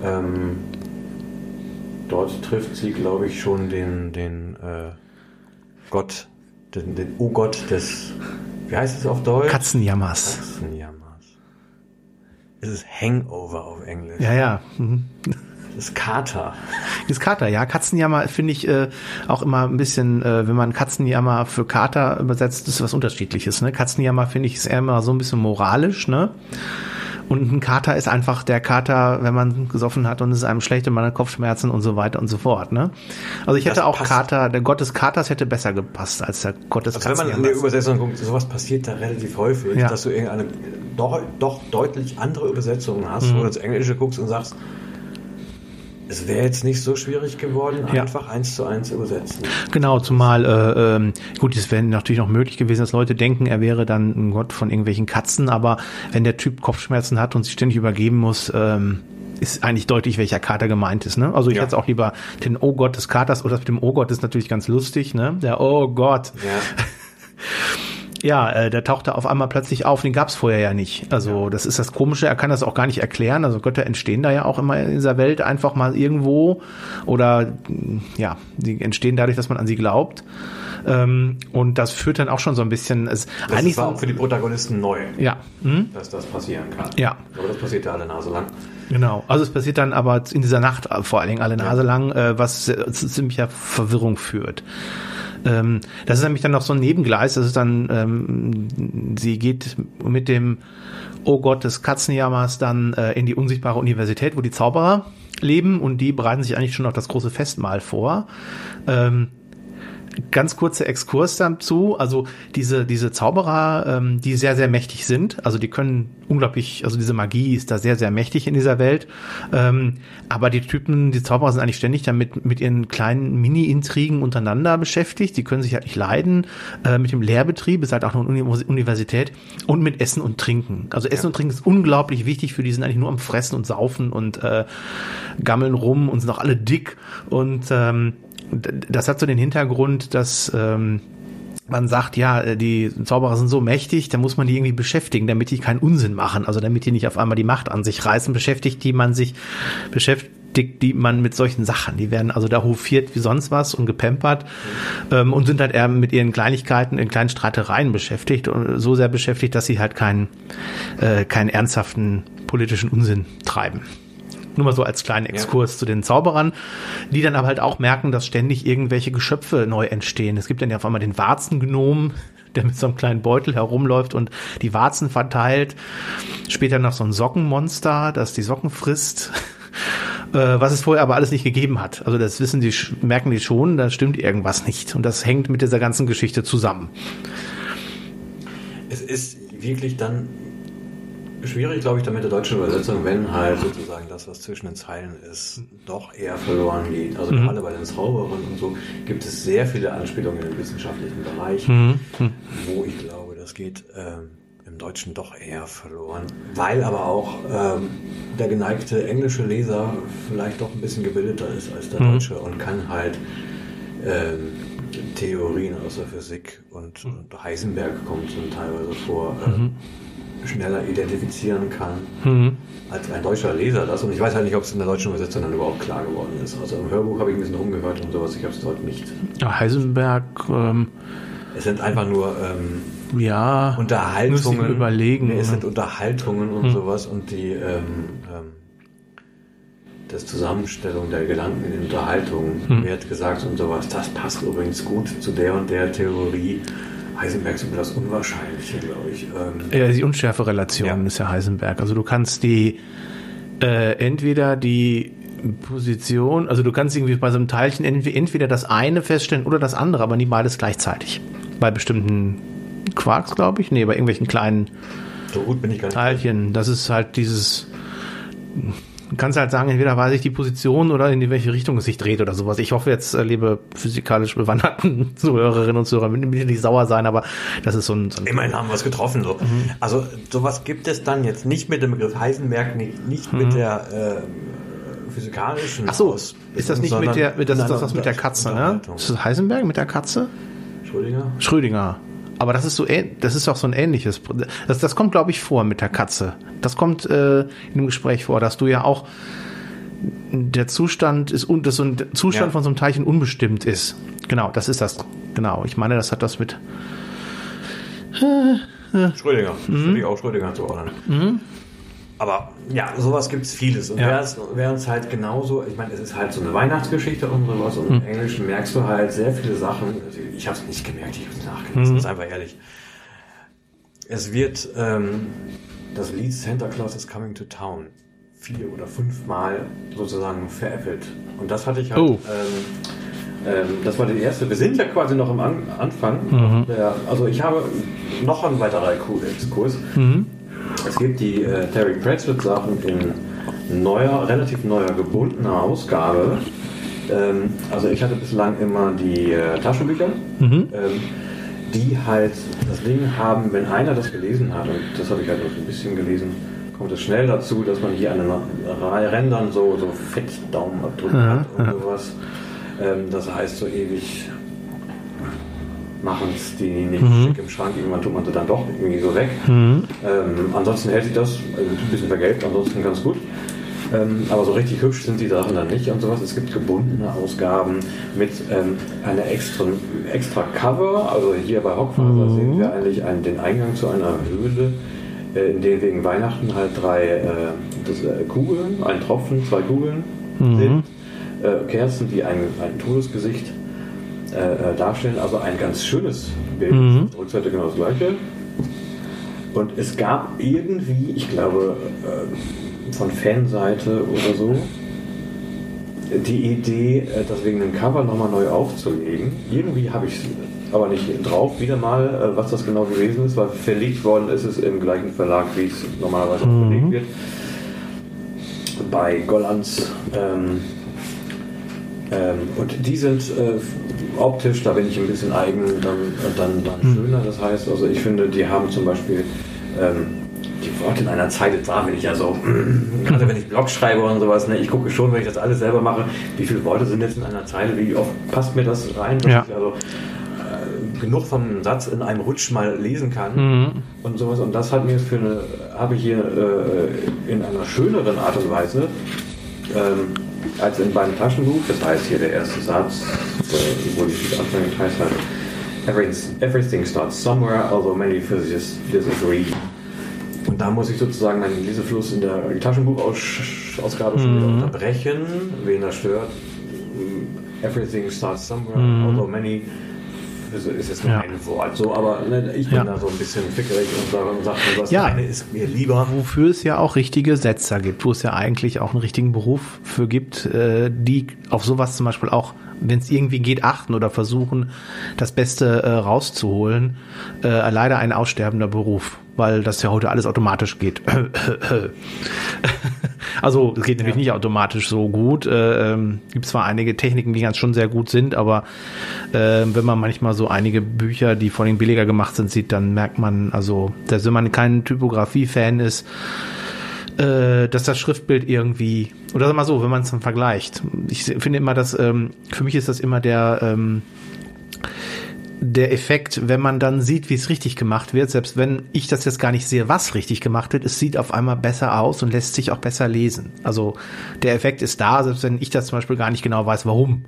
Ähm, dort trifft sie, glaube ich, schon den, den äh, Gott, den, den O-Gott des, wie heißt es auf Deutsch? Katzenjammers. Katzenjammers. Es ist Hangover auf Englisch. Ja, ja. Mhm. Das ist Kater. Das Kater, ja. Katzenjammer finde ich äh, auch immer ein bisschen, äh, wenn man Katzenjammer für Kater übersetzt, ist was unterschiedliches. Ne? Katzenjammer finde ich ist eher immer so ein bisschen moralisch, ne? Und ein Kater ist einfach der Kater, wenn man gesoffen hat und es ist einem schlecht und man hat Kopfschmerzen und so weiter und so fort. Ne? Also ich Das hätte auch passt. Kater, der Gott des Katers hätte besser gepasst als der Gott des Also wenn man in der. Übersetzung guckt, sowas passiert da relativ häufig, Ja. dass du irgendeine doch, doch deutlich andere Übersetzung hast, Mhm. wo du ins Englische guckst und sagst, es wäre jetzt nicht so schwierig geworden, Ja. einfach eins zu eins übersetzen. Genau, zumal, äh, ähm, gut, es wäre natürlich noch möglich gewesen, dass Leute denken, er wäre dann ein Gott von irgendwelchen Katzen, aber wenn der Typ Kopfschmerzen hat und sich ständig übergeben muss, ähm, ist eigentlich deutlich, welcher Kater gemeint ist. Ne? Also ich Ja. hätte auch lieber den Oh Gott des Katers oder das mit dem Oh Gott ist natürlich ganz lustig. Ne? Der Oh Gott. Ja. Ja, äh, der tauchte auf einmal plötzlich auf, den gab's vorher ja nicht. Also das ist das Komische, er kann das auch gar nicht erklären. Also Götter entstehen da ja auch immer in dieser Welt einfach mal irgendwo oder ja, die entstehen dadurch, dass man an sie glaubt. Ähm, und das führt dann auch schon so ein bisschen, es, Das eigentlich war auch für die Protagonisten neu, ja, hm? dass das passieren kann. Ja. Aber das passiert ja alle Nase lang. Genau. Also es passiert dann aber in dieser Nacht äh, vor allen Dingen alle Nase lang, äh, was äh, zu ziemlicher Verwirrung führt. Ähm, das ist nämlich dann noch so ein Nebengleis. Das ist dann, ähm, sie geht mit dem Oh Gott des Katzenjammers dann äh, in die unsichtbare Universität, wo die Zauberer leben und die bereiten sich eigentlich schon auf das große Festmahl vor. Ähm, ganz kurzer Exkurs dazu. Also diese, diese Zauberer, ähm, die sehr, sehr mächtig sind. Also die können unglaublich, also diese Magie ist da sehr, sehr mächtig in dieser Welt. Ähm, aber die Typen, die Zauberer sind eigentlich ständig damit mit ihren kleinen Mini-Intrigen untereinander beschäftigt. Die können sich halt nicht leiden. Äh, mit dem Lehrbetrieb ist halt auch noch eine Uni Universität. Und mit Essen und Trinken. Also Essen und Trinken ist unglaublich wichtig für die, sind eigentlich nur am Fressen und Saufen und äh, gammeln rum und sind auch alle dick. Und ähm, das hat so den Hintergrund, dass ähm, man sagt, ja, äh, die Zauberer sind so mächtig, da muss man die irgendwie beschäftigen, damit die keinen Unsinn machen, also damit die nicht auf einmal die Macht an sich reißen, beschäftigt die man sich, beschäftigt die man mit solchen Sachen. Die werden also da hofiert wie sonst was und gepampert ähm, und sind halt eher mit ihren Kleinigkeiten, in kleinen Streitereien beschäftigt und so sehr beschäftigt, dass sie halt keinen, äh, keinen ernsthaften politischen Unsinn treiben. Nur mal so als kleinen Exkurs zu den Zauberern, die dann aber halt auch merken, dass ständig irgendwelche Geschöpfe neu entstehen. Es gibt dann ja auf einmal den Warzengnom, der mit so einem kleinen Beutel herumläuft und die Warzen verteilt. Später noch so ein Sockenmonster, das die Socken frisst. Äh, Was es vorher aber alles nicht gegeben hat. Also das wissen die, merken die schon, da stimmt irgendwas nicht. Und das hängt mit dieser ganzen Geschichte zusammen. Es ist wirklich dann schwierig, glaube ich, dann mit der deutschen Übersetzung, wenn halt sozusagen das, was zwischen den Zeilen ist, doch eher verloren geht. Also Mhm. gerade bei den Zauberern und so gibt es sehr viele Anspielungen im wissenschaftlichen Bereich, Mhm. wo ich glaube, das geht ähm, im Deutschen doch eher verloren. Weil aber auch ähm, der geneigte englische Leser vielleicht doch ein bisschen gebildeter ist als der Mhm. Deutsche und kann halt ähm, Theorien aus der Physik und, und Heisenberg kommt teilweise vor, ähm, schneller identifizieren kann Mhm. als ein deutscher Leser das. Und ich weiß halt nicht, ob es in der deutschen Übersetzung dann überhaupt klar geworden ist. Also im Hörbuch habe ich ein bisschen rumgehört und sowas, ich habe es dort nicht. Ja, Heisenberg, ähm, Es sind einfach nur ähm, ja, Unterhaltungen. Überlegen. Nee, es sind Unterhaltungen und sowas und die ähm, ähm, das Zusammenstellung der Gedanken in den Unterhaltungen wird gesagt und sowas. Das passt übrigens gut zu der und der Theorie. Heisenberg ist immer das Unwahrscheinliche, glaube ich. Ähm, Ja, die Unschärferelation Ja. ist ja Heisenberg. Also du kannst die äh, entweder die Position, also du kannst irgendwie bei so einem Teilchen entweder, das eine feststellen oder das andere, aber nie beides gleichzeitig. Bei bestimmten Quarks, glaube ich. Nee, bei irgendwelchen kleinen so gut bin ich gar nicht. Teilchen. Das ist halt dieses. Du kannst halt sagen, entweder weiß ich die Position oder in welche Richtung es sich dreht oder sowas. Ich hoffe jetzt, äh, liebe physikalisch bewanderten Zuhörerinnen und Zuhörer, müssen nicht sauer sein, aber das ist so ein, so ein Immerhin haben wir es getroffen. So. Mhm. Also sowas gibt es dann jetzt nicht mit dem Begriff Heisenberg, nicht, nicht mit der äh, physikalischen. Mhm. Ach so, ist das nicht mit der, das in ist das was mit der Katze, ne? Ist das Heisenberg mit der Katze? Entschuldigung. Schrödinger. Aber das ist so, das ist doch so ein ähnliches. Das, das kommt, glaube ich, vor mit der Katze. Das kommt äh, in dem Gespräch vor, dass du ja auch der Zustand ist und dass so ein Zustand Ja. von so einem Teilchen unbestimmt ist. Genau, das ist das. Genau. Ich meine, das hat das mit. Schrödinger. Mhm. Ich auch Schrödinger zuordnen. Aber ja, sowas gibt's vieles. Und Ja. wäre es halt genauso, ich meine, es ist halt so eine Weihnachtsgeschichte und sowas. Und Hm. im Englischen merkst du halt sehr viele Sachen. Ich habe es nicht gemerkt, ich habe es nachgelesen, Mhm. ist einfach ehrlich. Es wird ähm, das Lied Santa Claus is Coming to Town vier oder fünfmal sozusagen veräppelt. Und das hatte ich halt. Oh. Ähm, ähm, das war die erste. Wir sind ja quasi noch am An Anfang. Mhm. Der, also ich habe noch ein weiterer Exkurs. Mhm. Es gibt die äh, Terry Pratchett Sachen in neuer, relativ neuer gebundener Ausgabe. Ähm, also ich hatte bislang immer die äh, Taschenbücher, Mhm. ähm, die halt das Ding haben, wenn einer das gelesen hat, und das habe ich halt noch ein bisschen gelesen, kommt es schnell dazu, dass man hier an den Rändern so, so fett Daumenabdrücke Aha, hat und aha. sowas. Ähm, das heißt so ewig machen es die nicht Mhm. im Schrank, irgendwann tut man sie dann doch irgendwie so weg. Mhm. Ähm, ansonsten hält sich das, also ein bisschen vergelbt, ansonsten ganz gut. Ähm, aber so richtig hübsch sind die Sachen dann nicht und sowas. Es gibt gebundene Ausgaben mit ähm, einer extra, extra Cover. Also hier bei Hockfaser sehen wir eigentlich einen, den Eingang zu einer Höhle, äh, in der wegen Weihnachten halt drei äh, das, äh, Kugeln, ein Tropfen, zwei Kugeln sind. Äh, Kerzen, die ein, ein Todesgesicht äh, äh, darstellen. Also ein ganz schönes Bild. Mhm. Rückseite genau das gleiche. Und es gab irgendwie, ich glaube, äh, von Fanseite oder so, die Idee, äh, das wegen dem Cover nochmal neu aufzulegen. Irgendwie habe ich es aber nicht drauf, wieder mal, äh, was das genau gewesen ist, weil verlegt worden ist es im gleichen Verlag, wie es normalerweise auch verlegt wird. Bei Gollands. Ähm, ähm, und die sind äh, optisch, da bin ich ein bisschen eigen, dann, dann, dann schöner. Das heißt, also ich finde, die haben zum Beispiel ähm, die Worte in einer Zeile, da bin ich ja so, gerade wenn ich Blog schreibe und sowas, ne, ich gucke schon, wenn ich das alles selber mache, wie viele Worte sind jetzt in einer Zeile, wie oft passt mir das rein, dass Ja. ich also äh, genug von einem Satz in einem Rutsch mal lesen kann Mhm. und sowas. Und das hat mir für eine, habe ich hier äh, in einer schöneren Art und Weise ähm, als in beim Taschenbuch. Das heißt hier der erste Satz, äh, wo die Anfang heißt halt Everything, everything starts somewhere, although many physicists disagree. Und da muss ich sozusagen meinen Lesefluss in der Taschenbuchausgabe schon wieder unterbrechen, wen das stört. Everything starts somewhere, although many ist ist jetzt nur Ja. ein Wort so, aber ne, ich bin Ja. da so ein bisschen fickerig und sage, und sage das Ja. eine ist mir lieber. Wofür es ja auch richtige Setzer gibt, wo es ja eigentlich auch einen richtigen Beruf für gibt, äh, die auf sowas zum Beispiel auch, wenn es irgendwie geht, achten oder versuchen, das Beste äh, rauszuholen. Äh, leider ein aussterbender Beruf, weil das ja heute alles automatisch geht. also es geht nämlich nicht automatisch so gut. Äh, ähm, gibt zwar einige Techniken, die ganz schon sehr gut sind, aber äh, wenn man manchmal so einige Bücher, die vor allem billiger gemacht sind, sieht, dann merkt man, also, dass wenn man kein Typografie-Fan ist, äh, dass das Schriftbild irgendwie, oder sag mal so, wenn man es dann vergleicht. Ich finde immer, dass, ähm, für mich ist das immer der, ähm, der Effekt, wenn man dann sieht, wie es richtig gemacht wird, selbst wenn ich das jetzt gar nicht sehe, was richtig gemacht wird, es sieht auf einmal besser aus und lässt sich auch besser lesen. Also der Effekt ist da, selbst wenn ich das zum Beispiel gar nicht genau weiß, warum.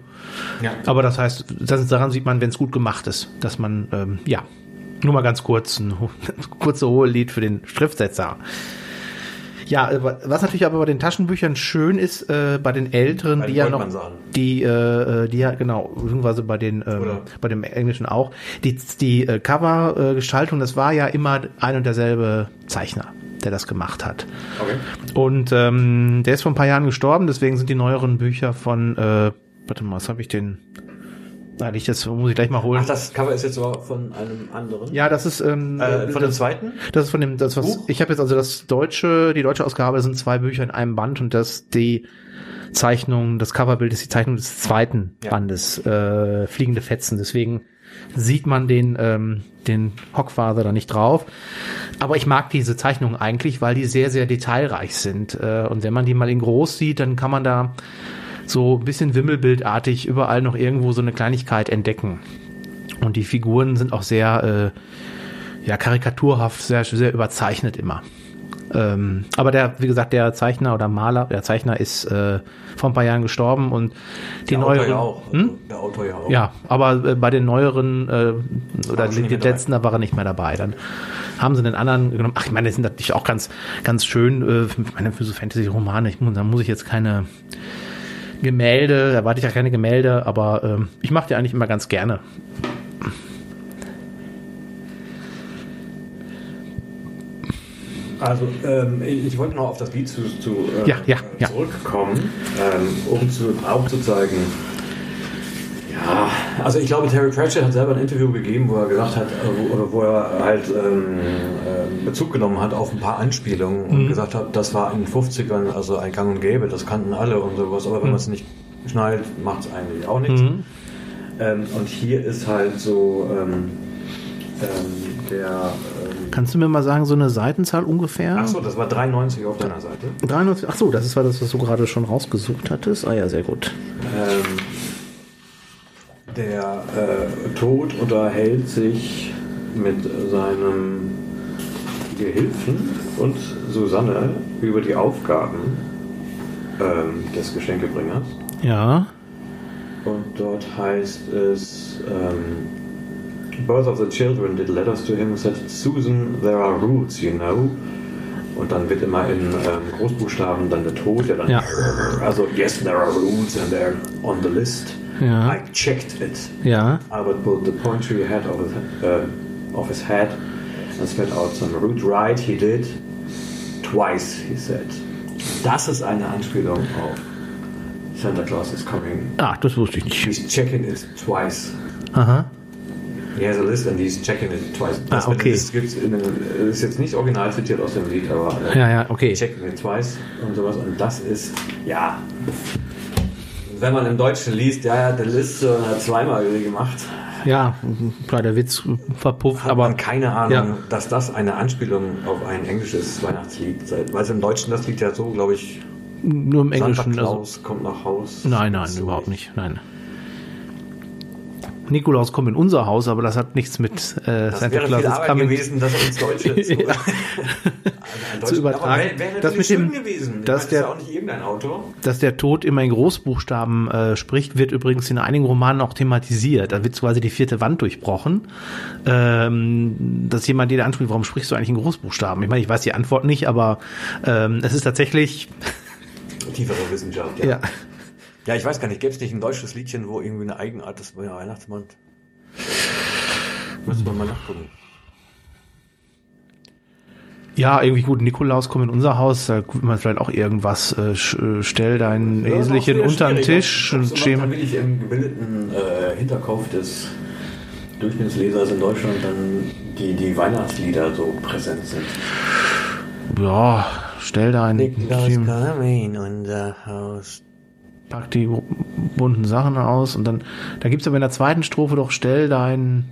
Ja. Aber das heißt, das, daran sieht man, wenn es gut gemacht ist, dass man, ähm, ja, nur mal ganz kurz ein kurze hohe Lied für den Schriftsetzer. Ja, äh, was natürlich aber bei den Taschenbüchern schön ist, äh, bei den älteren, Bei die den ja noch, Goldman-Sachen. die, äh, die ja genau, beziehungsweise bei den, ähm, Oder- bei dem Englischen auch, die, die äh, Cover-Gestaltung, das war ja immer ein und derselbe Zeichner, der das gemacht hat. Okay. Und ähm, der ist vor ein paar Jahren gestorben, deswegen sind die neueren Bücher von, äh, warte mal, was habe ich denn? Na, ich das muss ich gleich mal holen. Ach, das Cover ist jetzt aber von einem anderen? ja, das ist ähm, Äh, von dem das, zweiten? das ist von dem, das was Buch? ich habe jetzt also das deutsche, die deutsche Ausgabe sind zwei Bücher in einem Band und das die Zeichnung, das Coverbild ist die Zeichnung des zweiten Ja. Bandes, äh, fliegende Fetzen. Deswegen sieht man den ähm, den Hockfather da nicht drauf. Aber ich mag diese Zeichnungen eigentlich, weil die sehr sehr detailreich sind äh, und wenn man die mal in groß sieht, dann kann man da so ein bisschen Wimmelbildartig überall noch irgendwo so eine Kleinigkeit entdecken. Und die Figuren sind auch sehr äh, ja, karikaturhaft, sehr, sehr überzeichnet immer. Ähm, aber der, wie gesagt, der Zeichner oder Maler, der Zeichner ist äh, vor ein paar Jahren gestorben und die Der Autor neueren. ja auch. Hm? Also Der Autor ja auch. Ja, aber äh, bei den neueren äh, oder mehr dabei. letzten, da war er nicht mehr dabei. Dann haben sie den anderen genommen. Ach, ich meine, das sind natürlich auch ganz, ganz schön, äh, ich meine, für so Fantasy-Romane, ich, muss- da muss ich jetzt keine Gemälde, da erwarte ich ja keine Gemälde, aber ähm, ich mache die eigentlich immer ganz gerne. Also, ähm, ich wollte noch auf das Lied zu, zu äh, Ja, ja, ja. zurückkommen, ähm, um zu, aufzuzeigen. Ja, also ich glaube, Terry Pratchett hat selber ein Interview gegeben, wo er gesagt hat, äh, wo, oder wo er halt ähm, ähm, Bezug genommen hat auf ein paar Anspielungen und gesagt hat, das war in den 50ern also ein Gang und Gäbe, das kannten alle und sowas, aber wenn man es nicht schnallt, macht es eigentlich auch nichts. Ähm, und hier ist halt so ähm, ähm, der. Ähm, Kannst du mir mal sagen, so eine Seitenzahl ungefähr? Achso, das war 93 auf deiner Seite. 93, ach so, das ist war das, was du gerade schon rausgesucht hattest. Ah ja, sehr gut. Ähm, der äh, Tod unterhält sich mit seinem Gehilfen und Susanne über die Aufgaben ähm, des Geschenkebringers. Ja. Und dort heißt es, ähm, both of the children did letters to him and said, Susan, there are rules, you know. Und dann wird immer in ähm, Großbuchstaben dann der Tod, der dann, Ja. also, yes, there are rules and they're on the list. Ja. I checked it. Ja. Albert pulled the pointy head of his, uh, of his head and spat out some root. Right, he did. Twice, he said. Das ist eine Anspielung auf Santa Claus is coming Ah, das wusste ich nicht. He's checking it twice. Aha. He has a list and he's checking it twice. Ah, okay. Das gibt's in einem, das ist jetzt nicht original zitiert aus dem Lied, aber äh, Ja, ja, okay. checking it twice und sowas. Und das ist, ja. Wenn man im Deutschen liest, ja, ja, der Liste und hat zweimal gemacht, Ja, klar, der Witz verpufft, hat aber man keine Ahnung, Ja. dass das eine Anspielung auf ein englisches Weihnachtslied sei. Weil es im Deutschen das Lied ja so, glaube ich, nur im Santa Englischen. Also, Claus kommt nach Haus. nein, nein, überhaupt nicht. Nein. Nikolaus kommt in unser Haus, aber das hat nichts mit äh, Das Santa wäre Claus viel is Arbeit coming gewesen, das ins Deutsche zu, Ja. zu übertragen. Wäre wär Das mit dem- gewesen. Dass meine, der- ist ja auch nicht irgendein Auto. Dass der Tod immer in Großbuchstaben äh, spricht, wird übrigens in einigen Romanen auch thematisiert. Da wird quasi die vierte Wand durchbrochen. Ähm, dass jemand jeder anspricht, warum sprichst du eigentlich in Großbuchstaben? Ich meine, ich weiß die Antwort nicht, aber ähm, es ist tatsächlich, Tiefere Wissenschaft, ja. ja. Ja, ich weiß gar nicht, gäbe es nicht ein deutsches Liedchen, wo irgendwie eine Eigenart des Weihnachtsmann. Müsste man mal nachgucken. Ja, irgendwie gut, Nikolaus kommt in unser Haus, da guckt man vielleicht auch irgendwas, äh, äh, stell dein Eselchen unter den Tisch und Da schäme. will ich im gebildeten äh, Hinterkopf des Durchschnittslesers in Deutschland dann die, die Weihnachtslieder so präsent sind. Ja, stell dein, schäme- coming unser Haus. Pack die bunten Sachen aus und dann, da gibt's aber in der zweiten Strophe doch stell dein,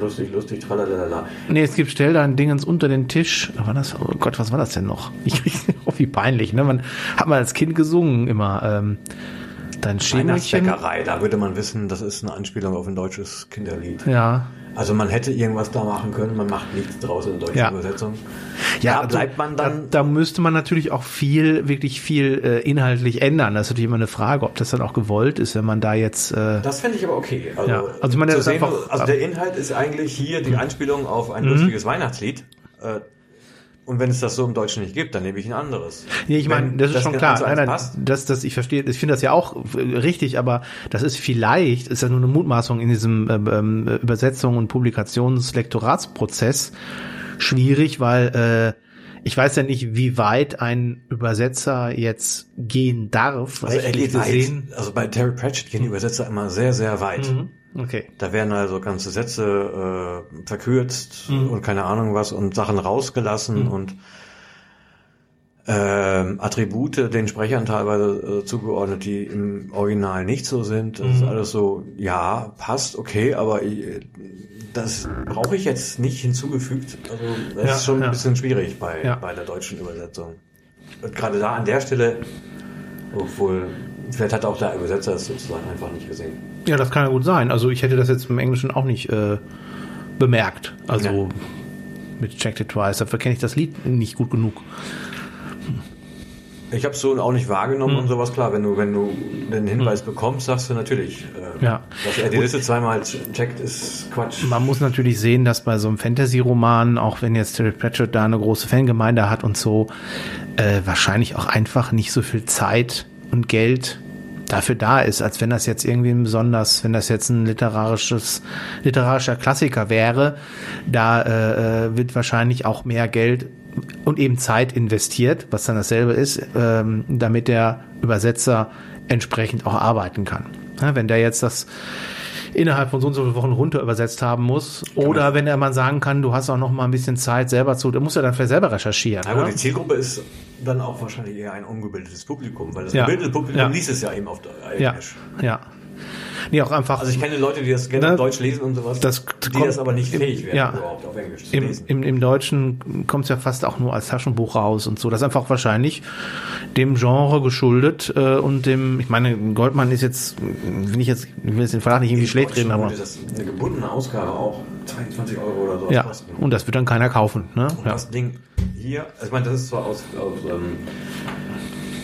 Lustig, lustig, tralalala. nee, es gibt stell dein Dingens unter den Tisch. War das, oh Gott, was war das denn noch? Ich, oh, wie peinlich, ne? Man hat mal als Kind gesungen immer, ähm, dein Schemelchen. Weihnachtsbäckerei, da würde man wissen, das ist eine Anspielung auf ein deutsches Kinderlied. Ja. Also man hätte irgendwas da machen können, man macht nichts draus in deutscher Ja. Übersetzung. Ja, Da also, bleibt man dann- Da, da müsste man natürlich auch viel, wirklich viel äh, inhaltlich ändern. Das ist natürlich immer eine Frage, ob das dann auch gewollt ist, wenn man da jetzt. Äh, Das fände ich aber okay. Also, Ja. Also ich meine, sehen, einfach- also der Inhalt ist eigentlich hier die Anspielung auf ein lustiges Weihnachtslied. Äh, Und wenn es das so im Deutschen nicht gibt, dann nehme ich ein anderes. Nee, ich meine, das ist schon eins klar. Nein, nein, passt, das, das, ich verstehe, ich finde das ja auch äh, richtig, aber das ist vielleicht, ist ja nur eine Mutmaßung in diesem ähm, ähm, Übersetzung und Publikationslektoratsprozess schwierig, weil äh, ich weiß ja nicht, wie weit ein Übersetzer jetzt gehen darf, also er geht weit. Also bei Terry Pratchett gehen die Übersetzer immer sehr, sehr weit. Mhm. Okay. Da werden also ganze Sätze äh, verkürzt Mhm. und keine Ahnung was und Sachen rausgelassen und ähm, Attribute den Sprechern teilweise äh, zugeordnet, die im Original nicht so sind. Das ist Mhm. alles so, ja, passt, okay, aber ich, das brauche ich jetzt nicht hinzugefügt. Also das Ja, ist schon ja. ein bisschen schwierig bei, Ja. bei der deutschen Übersetzung. Und gerade da an der Stelle, obwohl, vielleicht hat auch der Übersetzer es sozusagen einfach nicht gesehen. Ja, das kann ja gut sein. Also ich hätte das jetzt im Englischen auch nicht äh, bemerkt. Also Ja. mit Checked It Twice. Dafür kenne ich das Lied nicht gut genug. Ich habe so auch nicht wahrgenommen Hm. und sowas. Klar, wenn du, wenn du den Hinweis bekommst, sagst du natürlich, äh, Ja. dass er die Liste zweimal checkt, ist Quatsch. Man muss natürlich sehen, dass bei so einem Fantasy-Roman, auch wenn jetzt Terry Pratchett da eine große Fangemeinde hat und so, äh, wahrscheinlich auch einfach nicht so viel Zeit und Geld dafür da ist, als wenn das jetzt irgendwie ein besonders, wenn das jetzt ein literarisches, literarischer Klassiker wäre, da äh, äh, wird wahrscheinlich auch mehr Geld und eben Zeit investiert, was dann dasselbe ist, ähm, damit der Übersetzer entsprechend auch arbeiten kann. Ja, wenn der jetzt das innerhalb von so und so vielen Wochen runter übersetzt haben muss. Oder wenn er mal sagen kann, du hast auch noch mal ein bisschen Zeit selber zu, der muss ja dann vielleicht selber recherchieren. Gut, ne? die Zielgruppe ist dann auch wahrscheinlich eher ein ungebildetes Publikum, weil das Ja. gebildete Publikum Ja. liest es ja eben auf Ja, Englisch. ja. Nee, auch einfach Also ich kenne Leute, die das gerne Ne? Deutsch lesen und sowas, Das die das aber nicht fähig werden, ja. überhaupt auf Englisch zu im, lesen. im, im Deutschen kommt es ja fast auch nur als Taschenbuch raus und so. Das ist einfach wahrscheinlich dem Genre geschuldet äh, und dem, ich meine, Goldmann ist jetzt, will ich jetzt, ich will jetzt den Verlag nicht irgendwie schlecht reden, aber das eine gebundene Ausgabe auch 22 Euro oder so ja, kosten. und das wird dann keiner kaufen. Ne? Und Ja. das Ding hier, also ich meine, das ist zwar aus, aus ähm,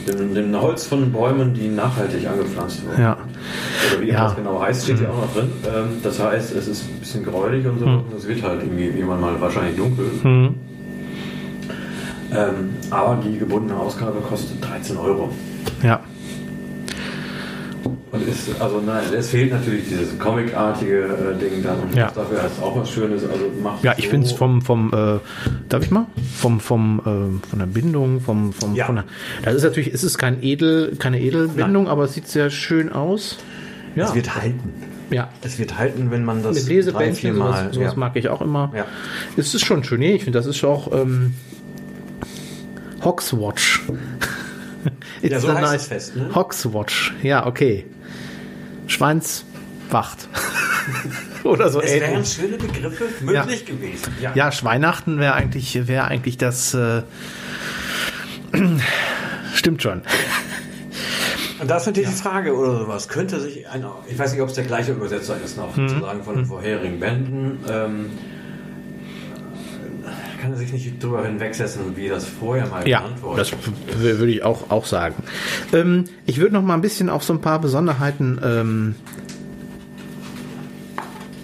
dem, dem Holz von Bäumen, die nachhaltig angepflanzt wurden. Ja. Oder wie Ja. das genau heißt, steht hier auch noch drin. Ähm, das heißt, es ist ein bisschen gräulich und so. Hm. und Es wird halt irgendwie irgendwann mal wahrscheinlich dunkel. Mhm. Ähm, aber die gebundene Ausgabe kostet 13 Euro. ja. Und ist, also nein, es fehlt natürlich dieses comicartige äh, Ding dann. Und Ja. dafür ist auch was Schönes. Also macht Ja, ich so- finde es vom, vom, äh, darf ich mal? Vom, vom, äh, von der Bindung, vom, vom, Ja. von der, das ist natürlich, es ist kein Edel, keine Edelbindung, aber es sieht sehr schön aus. Ja, Es wird halten. ja. Es wird halten, wenn man das Mit drei, Lesebändchen, vier sowas, Mal. sowas ja. mag ich auch immer. Ja. Es ist schon schön, nee, ich finde, das ist auch, ähm, Hogswatch. It's Ja, so heißt nice- es fest, ne? Hogswatch, ja, okay. Schweinswacht. Oder so Es wären ähnlich. schöne Begriffe möglich gewesen. Ja. Ja, Schweihnachten wäre eigentlich, wäre eigentlich das, äh, stimmt schon. Und da ist natürlich die Frage oder sowas. Könnte sich ein, ich weiß nicht, ob es der gleiche Übersetzer ist noch, Mhm. sozusagen von den vorherigen Bänden, ähm, kann er sich nicht drüber hinwegsetzen, wie das vorher mal Ja, genannt wurde. das würde ich auch, auch sagen. Ähm, ich würde noch mal ein bisschen auf so ein paar Besonderheiten ähm,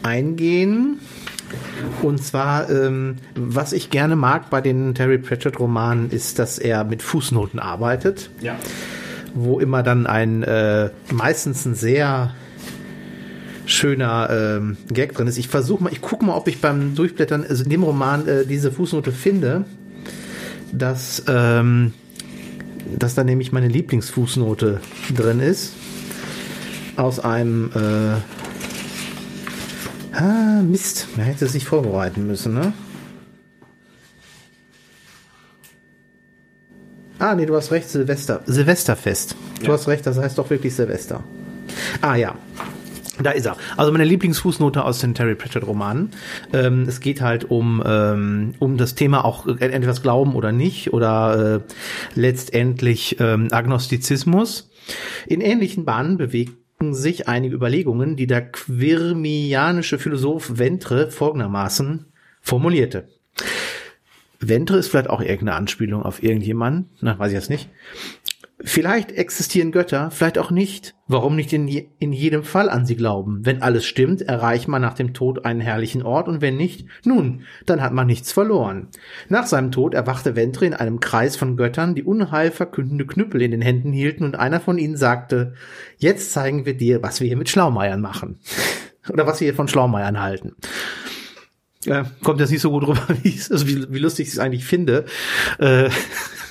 eingehen. Und zwar, ähm, was ich gerne mag bei den Terry Pratchett Romanen, ist, dass er mit Fußnoten arbeitet, ja. wo immer dann ein, äh, meistens ein sehr schöner ähm, Gag drin ist. Ich versuche mal, ich gucke mal, ob ich beim Durchblättern, also in dem Roman, äh, diese Fußnote finde, dass, ähm, dass da nämlich meine Lieblingsfußnote drin ist. Aus einem, äh, ah, Mist, man hätte sich vorbereiten müssen, ne? Ah, nee, du hast recht, Silvester, Silvesterfest. Du Ja. hast recht, das heißt doch wirklich Silvester. Ah, ja. Da ist er. Also meine Lieblingsfußnote aus den Terry Pratchett Romanen. Ähm, es geht halt um um um das Thema auch etwas glauben oder nicht oder äh, letztendlich ähm, Agnostizismus. In ähnlichen Bahnen bewegten sich einige Überlegungen, die der quirmianische Philosoph Ventre folgendermaßen formulierte. Ventre ist vielleicht auch irgendeine Anspielung auf irgendjemanden, na, weiß ich jetzt nicht. Vielleicht existieren Götter, vielleicht auch nicht. Warum nicht in, je, in jedem Fall an sie glauben? Wenn alles stimmt, erreicht man nach dem Tod einen herrlichen Ort und wenn nicht, nun, dann hat man nichts verloren. Nach seinem Tod erwachte Ventre in einem Kreis von Göttern, die unheilverkündende Knüppel in den Händen hielten und einer von ihnen sagte, jetzt zeigen wir dir, was wir hier mit Schlaumeiern machen. Oder was wir hier von Schlaumeiern halten. Äh, kommt jetzt nicht so gut rüber, wie, also wie, wie lustig ich es eigentlich finde. Äh,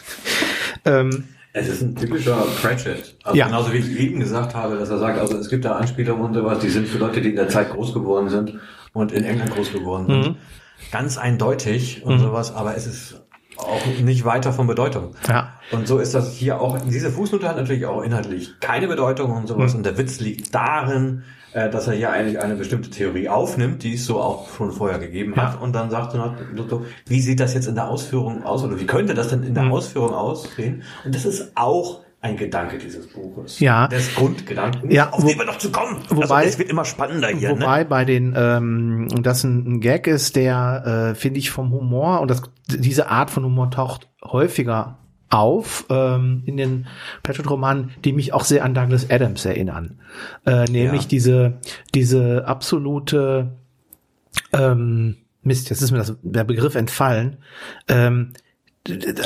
ähm, Es ist ein typischer Pratchett. Also Ja. genauso wie ich eben gesagt habe, dass er sagt, also es gibt da Anspielungen und sowas, die sind für Leute, die in der Zeit groß geworden sind und in England groß geworden sind. Mhm. Ganz eindeutig und sowas, aber es ist auch nicht weiter von Bedeutung. Ja. Und so ist das hier auch. Diese Fußnote hat natürlich auch inhaltlich keine Bedeutung und sowas. Mhm. Und der Witz liegt darin, äh, dass er hier eigentlich eine bestimmte Theorie aufnimmt, die es so auch schon vorher gegeben hat. Ja. Und dann sagt er, noch, wie sieht das jetzt in der Ausführung aus? Oder wie könnte das denn in der Mhm. Ausführung aussehen? Und das ist auch ein Gedanke dieses Buches. Ja. Des Grundgedanken. Ja, auf wo- den wir noch zu kommen. wobei- also, es wird immer spannender hier. Wobei ne? bei den, ähm, das ein, ein Gag ist, der, äh, finde ich, vom Humor und das, diese Art von Humor taucht häufiger auf ähm, in den Pratchett-Romanen, die mich auch sehr an Douglas Adams erinnern. Äh, nämlich Ja. diese, diese absolute ähm, Mist, jetzt ist mir das, der Begriff entfallen. Ähm,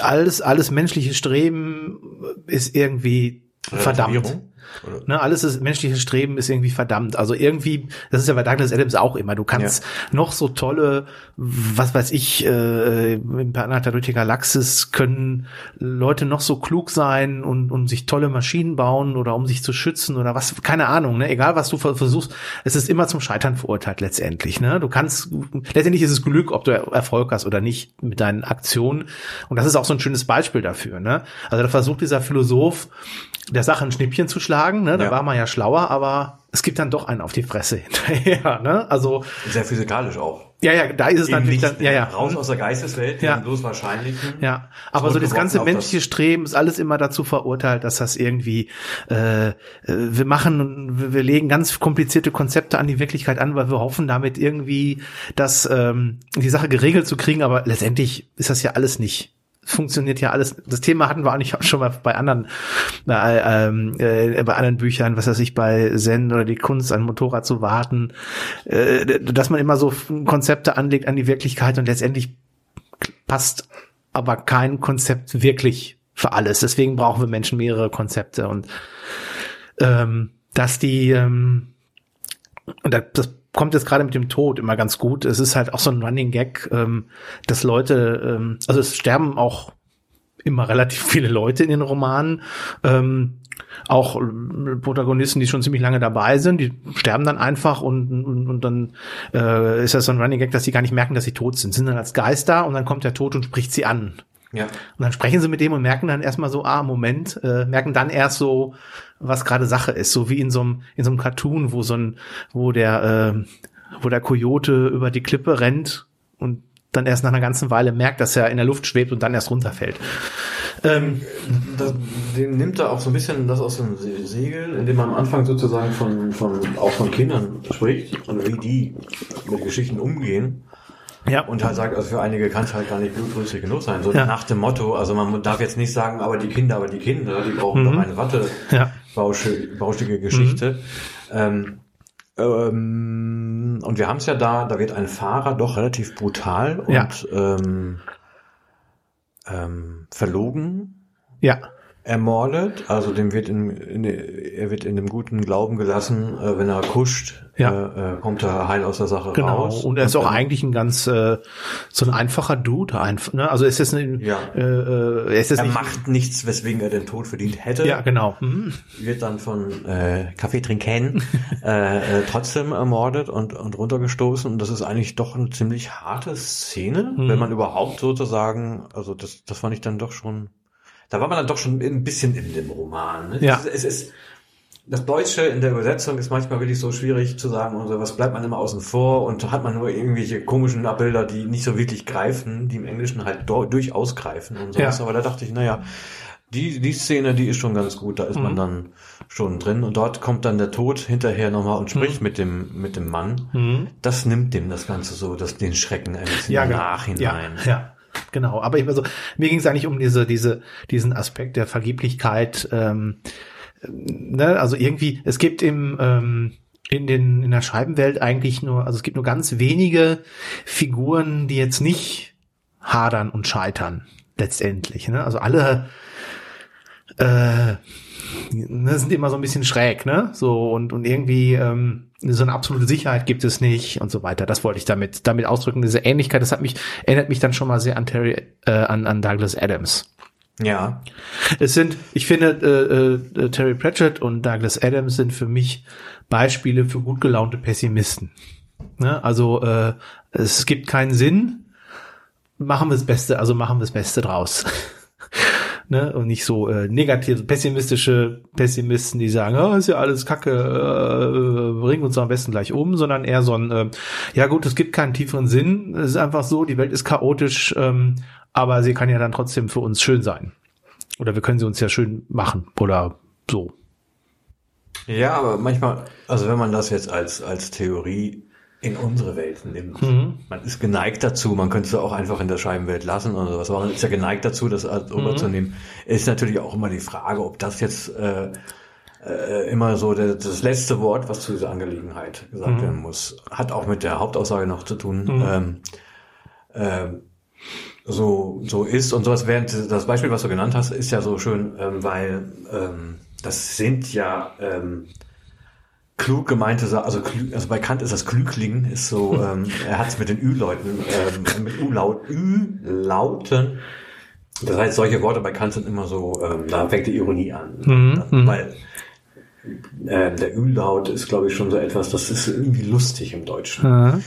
alles, alles menschliche Streben ist irgendwie verdammt. Ne, alles ist, menschliches Streben ist irgendwie verdammt. Also irgendwie, das ist ja bei Douglas Adams auch immer. Du kannst noch so tolle, was weiß ich, äh, im Planeta durch die Galaxis können Leute noch so klug sein und, und sich tolle Maschinen bauen oder um sich zu schützen oder was, keine Ahnung, ne? Egal was du ver- versuchst, es ist immer zum Scheitern verurteilt letztendlich. Ne? Du kannst, letztendlich ist es Glück, ob du Erfolg hast oder nicht mit deinen Aktionen. Und das ist auch so ein schönes Beispiel dafür. Ne? Also da versucht dieser Philosoph, der Sache ein Schnippchen zu schlagen, ne? da Ja. war man ja schlauer, aber es gibt dann doch einen auf die Fresse hinterher. Ne? Also Sehr physikalisch auch. ja, ja, da ist es Eben natürlich dann, ja, ja, raus aus der Geisteswelt, Ja. bloß Wahrscheinlichen. ja, aber so das ganze menschliche das- Streben ist alles immer dazu verurteilt, dass das irgendwie äh, äh, wir machen, wir, wir legen ganz komplizierte Konzepte an die Wirklichkeit an, weil wir hoffen damit irgendwie, dass ähm, die Sache geregelt zu kriegen, aber letztendlich ist das ja alles nicht funktioniert ja alles. Das Thema hatten wir eigentlich auch schon mal bei anderen, äh, ähm, äh, bei anderen Büchern, was weiß ich, bei Zen oder die Kunst, ein Motorrad zu warten, äh, dass man immer so Konzepte anlegt an die Wirklichkeit und letztendlich passt aber kein Konzept wirklich für alles. Deswegen brauchen wir Menschen mehrere Konzepte und ähm, dass die ähm, und das, das kommt jetzt gerade mit dem Tod immer ganz gut. Es ist halt auch so ein Running Gag, ähm, dass Leute, ähm, also es sterben auch immer relativ viele Leute in den Romanen. Ähm, auch Protagonisten, die schon ziemlich lange dabei sind, die sterben dann einfach und, und, und dann äh, ist das so ein Running Gag, dass sie gar nicht merken, dass sie tot sind. Sind dann als Geister und dann kommt der Tod und spricht sie an. Ja. Und dann sprechen sie mit dem und merken dann erstmal so, ah, Moment, äh, merken dann erst so, was gerade Sache ist. So wie in so einem, in so einem Cartoon, wo so ein, wo der, äh, wo der Coyote über die Klippe rennt und dann erst nach einer ganzen Weile merkt, dass er in der Luft schwebt und dann erst runterfällt. Ähm, Das, den nimmt er auch so ein bisschen das aus dem Se- Segel, indem man am Anfang sozusagen von, von, auch von Kindern spricht und wie die mit Geschichten umgehen. Ja, Und halt sagt, also für einige kann es halt gar nicht blutrünstig genug sein. So Ja. nach dem Motto, also man darf jetzt nicht sagen, aber die Kinder, aber die Kinder, die brauchen Mhm. doch eine Watte, ja, bauschige Geschichte. Ähm, ähm, und wir haben es ja da, da wird ein Fahrer doch relativ brutal und Ja. ähm, ähm, verlogen ja, ermordet. Also dem wird in, in, er wird in dem guten Glauben gelassen, äh, wenn er kuscht, Ja. äh, äh, kommt er heil aus der Sache genau. raus. Und er ist auch dann- eigentlich ein ganz, äh, so ein einfacher Dude, einfach, ne? Also es ist ein, Ja. äh, äh, es ist Er nicht, macht nichts, weswegen er den Tod verdient hätte. ja, genau. Mhm. wird dann von äh, Kaffee trinken äh, äh, trotzdem ermordet und, und runtergestoßen. Und das ist eigentlich doch eine ziemlich harte Szene, Mhm. wenn man überhaupt sozusagen, also das, das fand ich dann doch schon, da war man dann doch schon ein bisschen in dem Roman. Ne? Ja. Es, ist- das Deutsche in der Übersetzung ist manchmal wirklich so schwierig zu sagen, und so, was bleibt man immer außen vor und hat man nur irgendwelche komischen Abbilder, die nicht so wirklich greifen, die im Englischen halt durchaus greifen und sowas. Ja. Aber da dachte ich, naja, die, die Szene, die ist schon ganz gut, da ist man Mhm. dann schon drin und dort kommt dann der Tod hinterher nochmal und spricht mit dem, mit dem Mann. Mhm. Das nimmt dem das Ganze so, das, den Schrecken ein bisschen ja, genau. Nachhinein. Ja, ja, genau. Aber ich, also, mir ging es eigentlich um diese, diese, diesen Aspekt der Vergeblichkeit. Ähm, ne? Also irgendwie, es gibt im ähm, in den in der Scheibenwelt eigentlich nur, also es gibt nur ganz wenige Figuren, die jetzt nicht hadern und scheitern letztendlich. Ne? Also alle äh, ne, sind immer so ein bisschen schräg, ne? So und und irgendwie ähm, so eine absolute Sicherheit gibt es nicht und so weiter. Das wollte ich damit damit ausdrücken. Diese Ähnlichkeit, das hat mich erinnert mich dann schon mal sehr an Terry äh, an an Douglas Adams. Ja. Es sind, ich finde, äh, äh, Terry Pratchett und Douglas Adams sind für mich Beispiele für gut gelaunte Pessimisten. Ne? Also äh, es gibt keinen Sinn, machen wir das Beste, also machen wir das Beste draus. ne? Und nicht so äh, negative, pessimistische Pessimisten, die sagen, oh, ist ja alles Kacke, äh, bringen uns am besten gleich um, sondern eher so ein, äh, ja gut, es gibt keinen tieferen Sinn, es ist einfach so, die Welt ist chaotisch, ähm, aber sie kann ja dann trotzdem für uns schön sein. Oder wir können sie uns ja schön machen oder so. Ja, aber manchmal, also wenn man das jetzt als, als Theorie in unsere Welt nimmt. Mhm. Man ist geneigt dazu, man könnte es auch einfach in der Scheibenwelt lassen oder sowas, aber man ist ja geneigt dazu, das als überzunehmen. Ist natürlich auch immer die Frage, ob das jetzt äh, äh, immer so der, das letzte Wort, was zu dieser Angelegenheit gesagt werden muss. Hat auch mit der Hauptaussage noch zu tun. Ähm, ähm, so, so ist und sowas während das Beispiel, was du genannt hast, ist ja so schön, ähm, weil ähm, das sind ja ähm, klug gemeinte Sa also, also bei Kant ist das Klügling, ist so, ähm, er hat es mit den Ü-Leuten, ähm, mit U-Laut, Ü-Lauten. Das heißt, solche Worte bei Kant sind immer so, ähm, da fängt die Ironie an. Mhm, mhm. Weil ähm, der Ü-Laut ist, glaube ich, schon so etwas, das ist irgendwie lustig im Deutschen. Ja.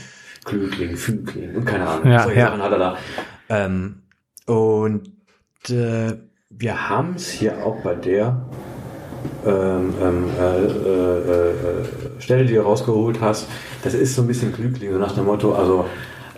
Klügling, Fügling und keine Ahnung. Ja, solche ja. Sachen hat er da. Ähm, und äh, wir haben es hier auch bei der ähm, ähm, äh, äh, äh, Stelle, die du rausgeholt hast. Das ist so ein bisschen Klügling, so nach dem Motto, also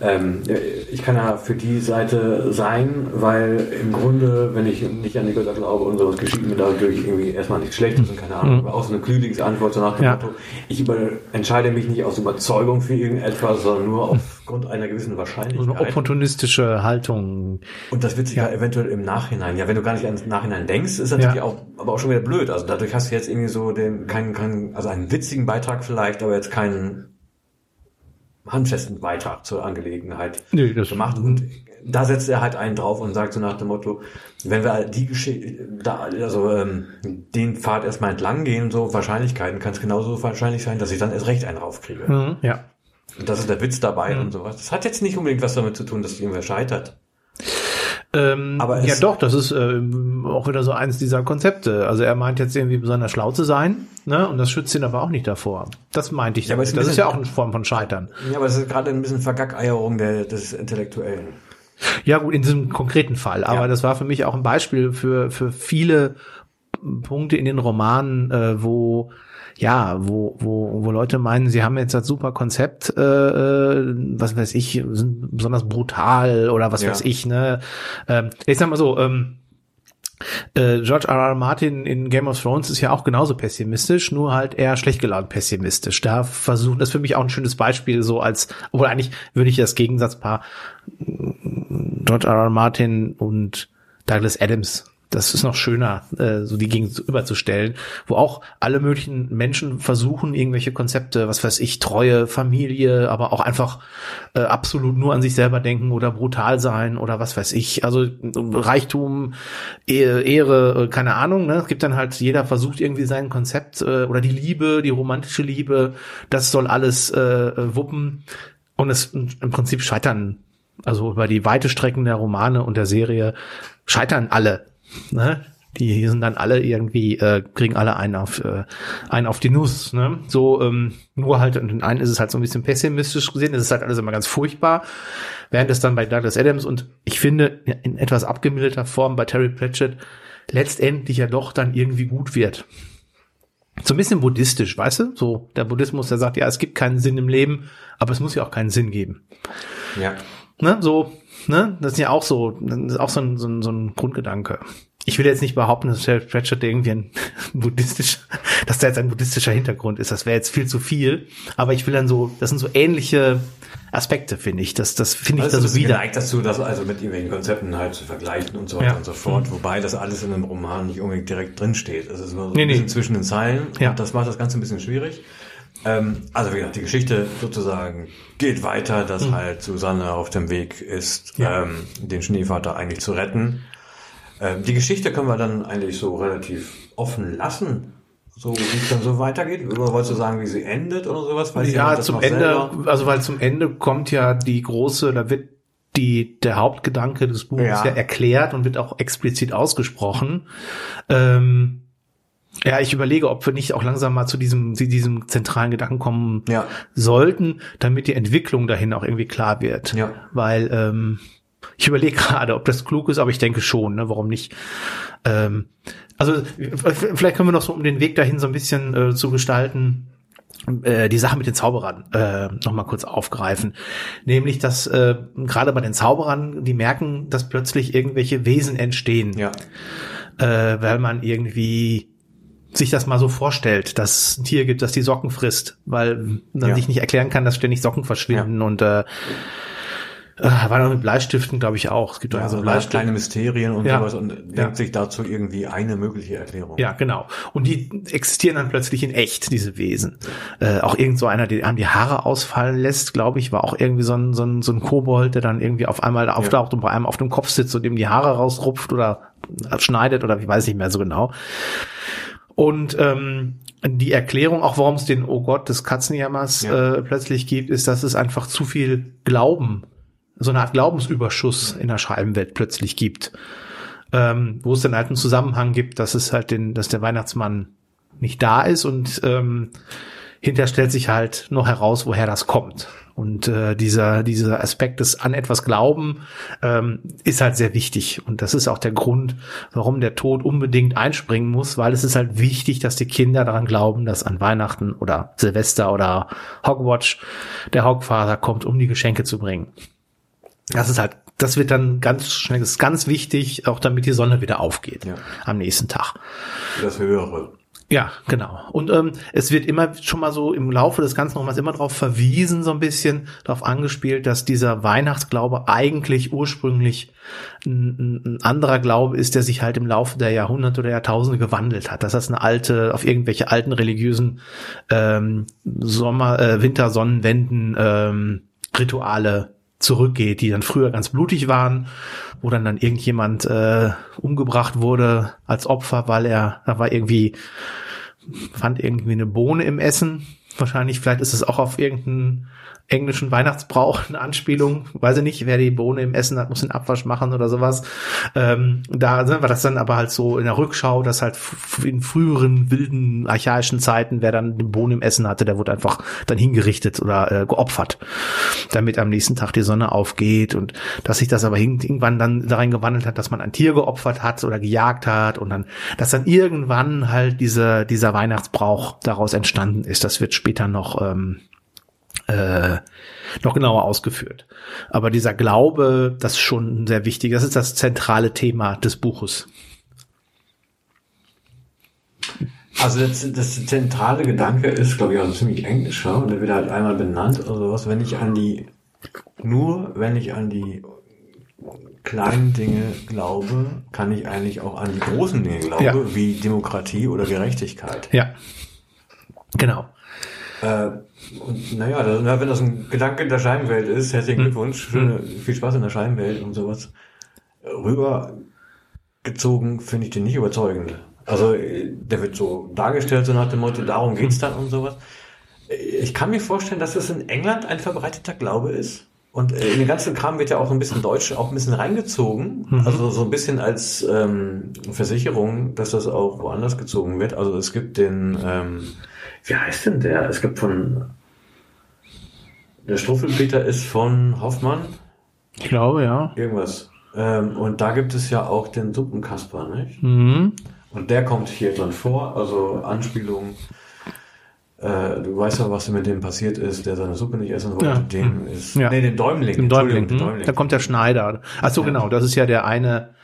ähm, ich kann ja für die Seite sein, weil im Grunde, wenn ich nicht an die Götter glaube und sowas geschieht mir dadurch irgendwie erstmal nichts Schlechtes und keine Ahnung, aber auch so eine Klüglingsantwort so nach dem Ja. Motto, ich über, entscheide mich nicht aus Überzeugung für irgendetwas, sondern nur aufgrund einer gewissen So eine Wahrscheinlichkeit. opportunistische Haltung. Und das wird sich ja. eventuell im Nachhinein, ja, wenn du gar nicht ans Nachhinein denkst, ist natürlich Ja. auch, aber auch schon wieder blöd. Also dadurch hast du jetzt irgendwie so den, keinen, keinen, also einen witzigen Beitrag vielleicht, aber jetzt keinen handfesten Beitrag zur Angelegenheit Nee, gemacht. Und da setzt er halt einen drauf und sagt so nach dem Motto, wenn wir die Geschichte, da, also ähm, den Pfad erstmal entlang gehen, so Wahrscheinlichkeiten, kann es genauso wahrscheinlich sein, dass ich dann erst recht einen raufkriege. Mhm, ja. Und das ist der Witz dabei und sowas. Das hat jetzt nicht unbedingt was damit zu tun, dass irgendwer scheitert. Ähm, Aber ja, doch, das ist ähm, auch wieder so eins dieser Konzepte. Also er meint jetzt irgendwie besonders schlau zu sein, ne? Und das schützt ihn aber auch nicht davor. Das meinte ich. Ja, aber damit. ein das ist ja auch eine Form von Scheitern. Ja, aber es ist gerade ein bisschen Vergackeierung der, des Intellektuellen. Ja, gut, in diesem konkreten Fall. Aber Ja. das war für mich auch ein Beispiel für, für viele Punkte in den Romanen, äh, wo ja, wo, wo, wo Leute meinen, sie haben jetzt das super Konzept, äh, äh, was weiß ich, sind besonders brutal oder was Ja. weiß ich, ne? Ähm, ich sag mal so, ähm, äh, George R. R. Martin in Game of Thrones ist ja auch genauso pessimistisch, nur halt eher schlecht gelaunt pessimistisch. Da versuchen, das ist für mich auch ein schönes Beispiel, so als, obwohl eigentlich würde ich das Gegensatzpaar George R. R. Martin und Douglas Adams. Das ist noch schöner, äh, so die gegenüberzustellen, wo auch alle möglichen Menschen versuchen, irgendwelche Konzepte, was weiß ich, Treue, Familie, aber auch einfach äh, absolut nur an sich selber denken oder brutal sein oder was weiß ich. Also Reichtum, Ehe, Ehre, äh, keine Ahnung. Ne? Es gibt dann halt, jeder versucht irgendwie sein Konzept äh, oder die Liebe, die romantische Liebe, das soll alles äh, wuppen. Und es im Prinzip scheitern, also über die weite Strecken der Romane und der Serie scheitern alle. Ne? Die sind dann alle irgendwie, äh, kriegen alle einen auf, äh, einen auf die Nuss. Ne? So, ähm, nur halt, in den einen ist es halt so ein bisschen pessimistisch gesehen, es ist halt alles immer ganz furchtbar. Während es dann bei Douglas Adams und ich finde in etwas abgemilderter Form bei Terry Pratchett letztendlich ja doch dann irgendwie gut wird. So ein bisschen buddhistisch, weißt du? So der Buddhismus, der sagt, ja, es gibt keinen Sinn im Leben, aber es muss ja auch keinen Sinn geben. Ja. Ne? So, ne? Das ist ja auch so, das ist auch so ein, so ein, so ein Grundgedanke. Ich will jetzt nicht behaupten, dass Terry Pratchett irgendwie ein buddhistisch, dass da jetzt ein buddhistischer Hintergrund ist. Das wäre jetzt viel zu viel. Aber ich will dann so, das sind so ähnliche Aspekte, finde ich. Das, das finde ich Also da so wieder. geneigt dazu, das also mit irgendwelchen Konzepten halt zu vergleichen und so weiter Ja. und so fort. Wobei das alles in einem Roman nicht unbedingt direkt drin steht. Es ist immer so Nee, ein bisschen nee. zwischen den Zeilen. Ja. Und das macht das Ganze ein bisschen schwierig. Ähm, also wie gesagt, die Geschichte sozusagen geht weiter, dass halt Susanne auf dem Weg ist, Mhm. Ja. ähm, den Schneevater eigentlich zu retten. Ähm, die Geschichte können wir dann eigentlich so relativ offen lassen. So, wie es dann so weitergeht. Oder wolltest du sagen, wie sie endet oder sowas? Weiß Ja, zum Ende, selber? also weil zum Ende kommt ja die große, da wird die, der Hauptgedanke des Buches Ja. ja, erklärt und wird auch explizit ausgesprochen. Ähm, ja, ich überlege, ob wir nicht auch langsam mal zu diesem, zu diesem zentralen Gedanken kommen Ja. sollten, damit die Entwicklung dahin auch irgendwie klar wird. Ja. Weil ähm, ich überlege gerade, ob das klug ist, aber ich denke schon, ne? warum nicht? Ähm, also vielleicht können wir noch so, um den Weg dahin so ein bisschen äh, zu gestalten, äh, die Sache mit den Zauberern äh, noch mal kurz aufgreifen. Nämlich, dass äh, gerade bei den Zauberern, die merken, dass plötzlich irgendwelche Wesen entstehen Ja. äh, weil man irgendwie sich das mal so vorstellt, dass es ein Tier gibt, das die Socken frisst, weil man Ja. sich nicht erklären kann, dass ständig Socken verschwinden und äh, äh, war noch mit Bleistiften, glaube ich, auch. Es gibt Ja, so Bleistift- kleine Mysterien und Ja. sowas und denkt Ja. sich dazu irgendwie eine mögliche Erklärung. Ja, genau. Und die existieren dann plötzlich in echt, diese Wesen. Äh, auch irgend so einer, der einem die Haare ausfallen lässt, glaube ich, war auch irgendwie so ein, so ein, so ein Kobold, der dann irgendwie auf einmal auftaucht und bei einem auf dem Kopf sitzt und ihm die Haare rausrupft oder schneidet oder ich weiß nicht mehr so genau. Und ähm, die Erklärung, auch warum es den Oh Gott des Katzenjammers Ja. äh, plötzlich gibt, ist, dass es einfach zu viel Glauben, so eine Art Glaubensüberschuss in der Scheibenwelt plötzlich gibt. Ähm, wo es dann halt einen Zusammenhang gibt, dass es halt den, dass der Weihnachtsmann nicht da ist und ähm, hinterher stellt sich halt noch heraus, woher das kommt. Und äh, dieser, dieser Aspekt des an etwas Glauben ähm, ist halt sehr wichtig. Und das ist auch der Grund, warum der Tod unbedingt einspringen muss, weil es ist halt wichtig, dass die Kinder daran glauben, dass an Weihnachten oder Silvester oder Hogwatch der Hogfather kommt, um die Geschenke zu bringen. Das ist halt, das wird dann ganz schnell, das ist ganz wichtig, auch damit die Sonne wieder aufgeht Ja. am nächsten Tag. Das Höhere. Ja, genau. Und ähm, es wird immer schon mal so im Laufe des Ganzen nochmals immer darauf verwiesen, so ein bisschen darauf angespielt, dass dieser Weihnachtsglaube eigentlich ursprünglich ein, ein- anderer Glaube ist, der sich halt im Laufe der Jahrhunderte oder Jahrtausende gewandelt hat. Dass das eine alte, auf irgendwelche alten religiösen ähm, Sommer, äh, Wintersonnenwenden ähm, Rituale zurückgeht, die dann früher ganz blutig waren, wo dann dann irgendjemand äh, umgebracht wurde als Opfer, weil er, da war irgendwie, fand irgendwie eine Bohne im Essen. Wahrscheinlich, vielleicht ist es auch auf irgendeinen englischen Weihnachtsbrauch eine Anspielung. Weiß ich nicht, wer die Bohne im Essen hat, muss den Abwasch machen oder sowas. Ähm, da sind wir das dann aber halt so in der Rückschau, dass halt in früheren wilden archaischen Zeiten, wer dann eine Bohne im Essen hatte, der wurde einfach dann hingerichtet oder äh, geopfert, damit am nächsten Tag die Sonne aufgeht und dass sich das aber irgendwann dann darin gewandelt hat, dass man ein Tier geopfert hat oder gejagt hat und dann, dass dann irgendwann halt diese, dieser Weihnachtsbrauch daraus entstanden ist. Das wird später noch ähm, äh, noch genauer ausgeführt. Aber dieser Glaube, das ist schon sehr wichtig. Das ist das zentrale Thema des Buches. Also das, das zentrale Gedanke ist, glaube ich, auch ziemlich englischer und der wird halt einmal benannt oder sowas. Wenn ich an die, nur wenn ich an die kleinen Dinge glaube, kann ich eigentlich auch an die großen Dinge glauben, Ja. wie Demokratie oder Gerechtigkeit. Ja. Genau. Äh, und naja, wenn das ein Gedanke in der Scheibenwelt ist, herzlichen Glückwunsch, schöne, viel Spaß in der Scheibenwelt und sowas. Rübergezogen finde ich den nicht überzeugend. Also der wird so dargestellt, so nach dem Motto, darum geht's dann und sowas. Ich kann mir vorstellen, dass das in England ein verbreiteter Glaube ist. Und in den ganzen Kram wird ja auch ein bisschen Deutsch auch ein bisschen reingezogen. Also so ein bisschen als ähm, Versicherung, dass das auch woanders gezogen wird. Also es gibt den, ähm, wie heißt denn der? Es gibt von der Struffelpeter ist von Hoffmann, Ich glaube, ja. irgendwas. Ähm, und da gibt es ja auch den Suppenkasper, nicht? Mhm. Und der kommt hier drin vor, also Anspielung. Äh, du weißt ja, was mit dem passiert ist, der seine Suppe nicht essen wollte. Ja. Dem ist. Ja. Nee, den Däumling. Im Däumling. Entschuldigung, Hm? Da kommt der Schneider. Ach so, Ja. genau. Das ist ja der eine.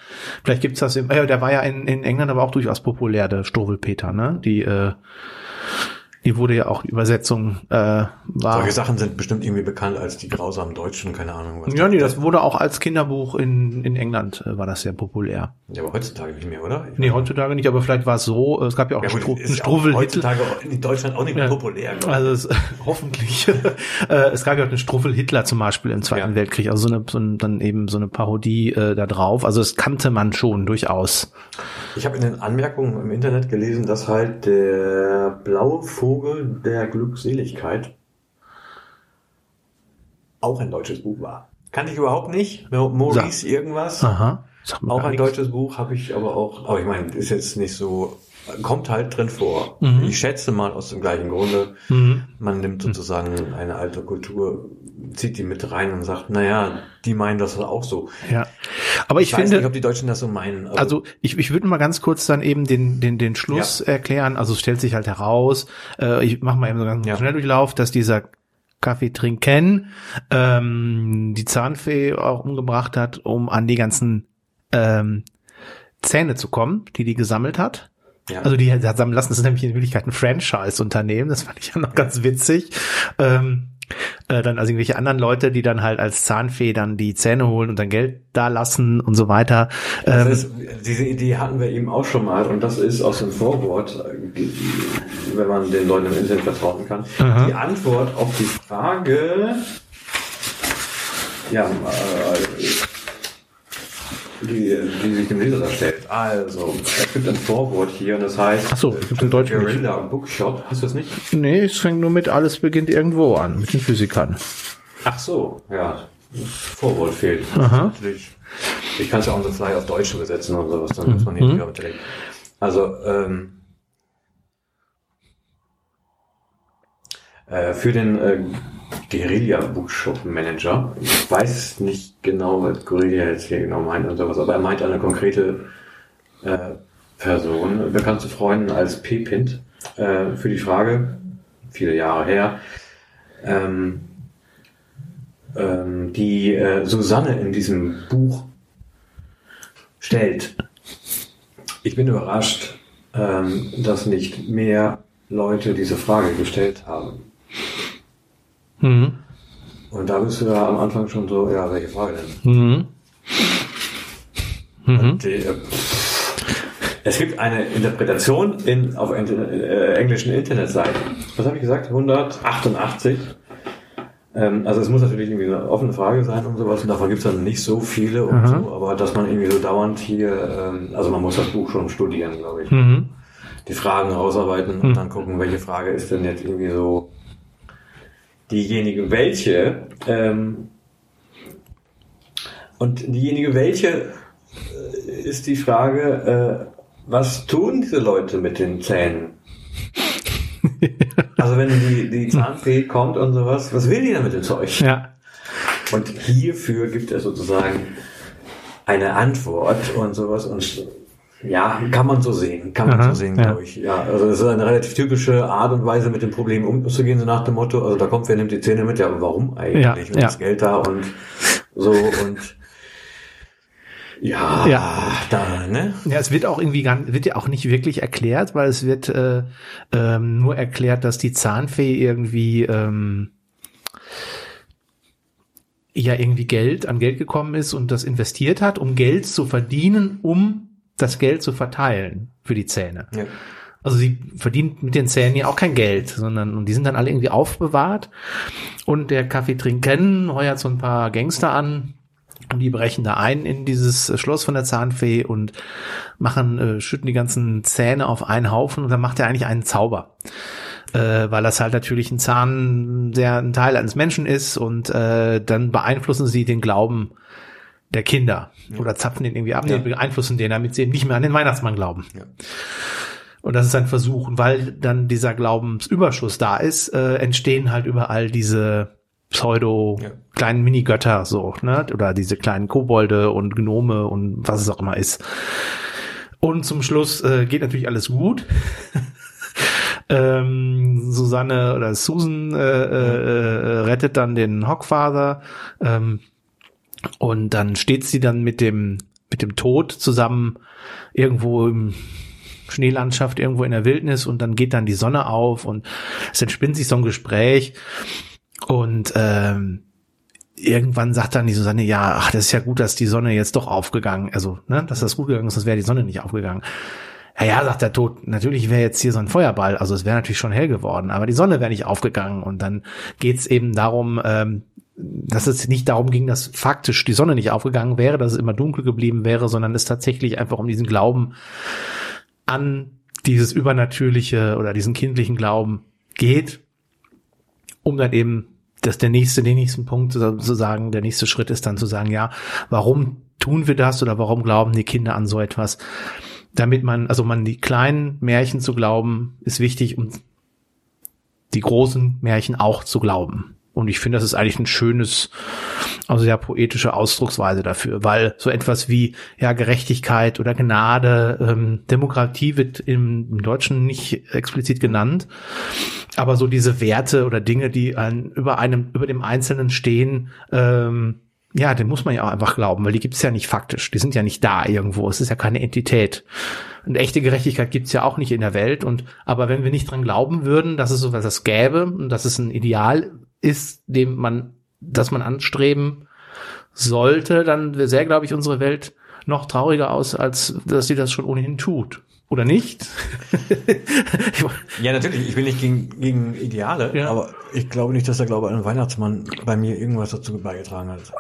Vielleicht gibt's das im. Äh, der war ja in, in England aber auch durchaus populär, der Struwwelpeter, ne? Die, äh, die wurde ja auch Übersetzung äh, war. Solche Sachen sind bestimmt irgendwie bekannt als die grausamen Deutschen, keine Ahnung was. Ja, nee, das wurde auch als Kinderbuch in, in England äh, war das sehr populär. Ja, aber heutzutage nicht mehr, oder? Nee, heutzutage nicht, aber vielleicht war es so, es gab ja auch Ja, einen, Stru Struwwel heutzutage in Deutschland auch nicht mehr Ja. populär. glaub ich. Also es, hoffentlich. äh, es gab ja auch einen Struffel Hitler zum Beispiel im Zweiten Ja. Weltkrieg, also so eine, so ein, dann eben so eine Parodie äh, da drauf. Also das kannte man schon durchaus. Ich habe in den Anmerkungen im Internet gelesen, dass halt der blaue Vogel der Glückseligkeit auch ein deutsches Buch war. Kannte ich überhaupt nicht. Maurice irgendwas. Aha. Sag Auch ein nichts. deutsches Buch habe ich aber auch, aber ich meine, ist jetzt nicht so, kommt halt drin vor. Mhm. Ich schätze mal aus dem gleichen Grunde. Mhm. Man nimmt sozusagen eine alte Kultur, zieht die mit rein und sagt, naja, die meinen das auch so. Ja. Aber ich, Ich, weiß finde, nicht, ob die Deutschen das so meinen. Also ich, ich würde mal ganz kurz dann eben den, den, den Schluss erklären. Also es stellt sich halt heraus, äh, ich mache mal eben so einen ganz Ja. Schnelldurchlauf, dass dieser Kaffee trinken ähm, die Zahnfee auch umgebracht hat, um an die ganzen ähm, Zähne zu kommen, die die gesammelt hat. Ja. Also die haben lassen, das ist nämlich in Wirklichkeit ein Franchise-Unternehmen, das fand ich ja noch ganz witzig. Ähm, äh, dann also irgendwelche anderen Leute, die dann halt als Zahnfee dann die Zähne holen und dann Geld da lassen und so weiter. Das Ähm, ist, diese Idee hatten wir eben auch schon mal und das ist aus dem Vorwort, wenn man den Leuten im Internet vertrauen kann, Aha. die Antwort auf die Frage, ja, äh, die, die sich dem Leser stellt. Also, es gibt ein Vorwort hier und das heißt Ach so, es gibt ein Deutsch nicht. Guerilla Bookshop. Hast du das nicht? nee, es fängt nur mit alles beginnt irgendwo an, mit den Physikern. Ach so, ja. Das Vorwort fehlt. Aha. Natürlich. Ich kann es ja auch so frei auf Deutsch übersetzen und sowas, dann muss man hier Mhm. nicht direkt. Also, ähm, äh, für den äh, Guerilla Bookshop Manager, ich weiß nicht genau, was Guerilla jetzt hier genau meint und sowas, aber er meint eine konkrete äh, Person, bekannt zu Freunden als P-Pint, äh, für die Frage, viele Jahre her, ähm, ähm, die äh, Susanne in diesem Buch stellt. Ich bin überrascht, ähm, dass nicht mehr Leute diese Frage gestellt haben. Mhm. Und da bist du ja am Anfang schon so, ja, welche Frage denn? Mhm. Mhm. Die, äh, es gibt eine Interpretation in, auf äh, englischen Internetseiten. Was habe ich gesagt? 188. Ähm, also es muss natürlich irgendwie eine offene Frage sein und sowas. Und davon gibt es dann nicht so viele und Aha. so. Aber dass man irgendwie so dauernd hier, ähm, also man muss das Buch schon studieren, glaube ich. Mhm. Die Fragen rausarbeiten und Hm. dann gucken, welche Frage ist denn jetzt irgendwie so diejenige, welche. Ähm, und diejenige, welche äh, ist die Frage, äh, was tun diese Leute mit den Zähnen? also wenn die, die Zahnfee kommt und sowas, was will die denn mit dem Zeug? Ja. Und hierfür gibt es sozusagen eine Antwort und sowas und ja, kann man so sehen, kann man Aha, so sehen, ja. glaube ich. Ja, also es ist eine relativ typische Art und Weise, mit dem Problem umzugehen, so nach dem Motto, also da kommt, wer nimmt die Zähne mit, ja, aber warum eigentlich? Ja, und ja. das Geld da und so und ja, Ja. da, ne? Ja, es wird auch irgendwie gar, wird ja auch nicht wirklich erklärt, weil es wird äh, ähm, nur erklärt, dass die Zahnfee irgendwie ähm, ja irgendwie Geld an Geld gekommen ist und das investiert hat, um Geld zu verdienen, um das Geld zu verteilen für die Zähne. Ja. Also sie verdient mit den Zähnen ja auch kein Geld, sondern und die sind dann alle irgendwie aufbewahrt. Und der Kaffee trinken heuert so ein paar Gangster an und die brechen da ein in dieses Schloss von der Zahnfee und machen, äh, schütten die ganzen Zähne auf einen Haufen und dann macht er eigentlich einen Zauber. Äh, weil das halt natürlich ein Zahn, der ein Teil eines Menschen ist und äh, dann beeinflussen sie den Glauben der Kinder oder zapfen den irgendwie ab, Ja. nee, beeinflussen den, damit sie eben nicht mehr an den Weihnachtsmann glauben. Ja. Und das ist ein Versuch. Und weil dann dieser Glaubensüberschuss da ist, äh, entstehen halt überall diese Pseudo Ja. kleinen Minigötter so, ne? Oder diese kleinen Kobolde und Gnome und was es auch immer ist. Und zum Schluss äh, geht natürlich alles gut. ähm, Susanne oder Susan äh, äh, äh, rettet dann den Hockfather ähm, und dann steht sie dann mit dem mit dem Tod zusammen irgendwo im Schneelandschaft irgendwo in der Wildnis und dann geht dann die Sonne auf und es entspinnt sich so ein Gespräch und ähm, irgendwann sagt dann die Susanne, ja, ach, das ist ja gut, dass die Sonne jetzt doch aufgegangen, also, ne, dass das gut gegangen ist, sonst wäre die Sonne nicht aufgegangen. Ja, ja, sagt der Tod, natürlich wäre jetzt hier so ein Feuerball, also es wäre natürlich schon hell geworden, aber die Sonne wäre nicht aufgegangen und dann geht's eben darum, ähm, dass es nicht darum ging, dass faktisch die Sonne nicht aufgegangen wäre, dass es immer dunkel geblieben wäre, sondern es tatsächlich einfach um diesen Glauben an dieses übernatürliche oder diesen kindlichen Glauben geht, um dann eben dass der nächste, den nächsten Punkt zu zu sagen, der nächste Schritt ist dann zu sagen, ja, warum tun wir das oder warum glauben die Kinder an so etwas? Damit man, also man die kleinen Märchen zu glauben, ist wichtig, um die großen Märchen auch zu glauben. Und ich finde, das ist eigentlich ein schönes, also sehr poetische Ausdrucksweise dafür, weil so etwas wie ja Gerechtigkeit oder Gnade, ähm, Demokratie wird im, im Deutschen nicht explizit genannt, aber so diese Werte oder Dinge, die an, über einem, über dem Einzelnen stehen, ähm, ja, den muss man ja auch einfach glauben, weil die gibt's ja nicht faktisch. Die sind ja nicht da irgendwo. Es ist ja keine Entität. Und echte Gerechtigkeit gibt's ja auch nicht in der Welt. Und aber wenn wir nicht dran glauben würden, dass es sowas das gäbe und dass es ein Ideal ist, dem man, das man anstreben sollte, dann sähe, glaube ich, unsere Welt noch trauriger aus, als dass sie das schon ohnehin tut. Oder nicht? ja, natürlich. Ich bin nicht gegen, gegen Ideale, ja. aber ich glaube nicht, dass der Glaube an den Weihnachtsmann bei mir irgendwas dazu beigetragen hat.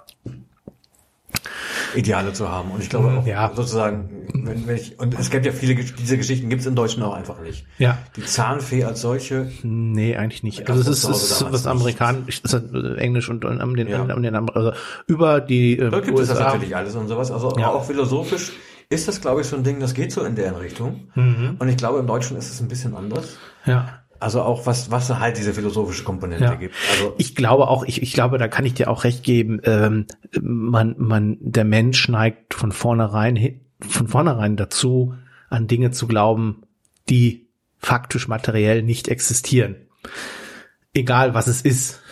Ideale zu haben. Und ich glaube auch ja. sozusagen, wenn, wenn ich, und es gibt ja viele, diese Geschichten gibt es in Deutschen auch einfach nicht. Ja. Die Zahnfee als solche. Nee, eigentlich nicht. Also es ist, es ist was amerikanisch, es ist Englisch und, und um den, ja. um den, also über die äh, Da gibt USA. es das natürlich alles und sowas. Also ja. auch philosophisch ist das, glaube ich, so ein Ding, das geht so in deren Richtung. Mhm. Und ich glaube, im Deutschen ist es ein bisschen anders. Ja. Also auch was, was halt diese philosophische Komponente ja. gibt. Also ich glaube auch, ich, ich glaube, da kann ich dir auch recht geben, ähm, man, man, der Mensch neigt von vornherein, von vornherein dazu, an Dinge zu glauben, die faktisch materiell nicht existieren. Egal was es ist.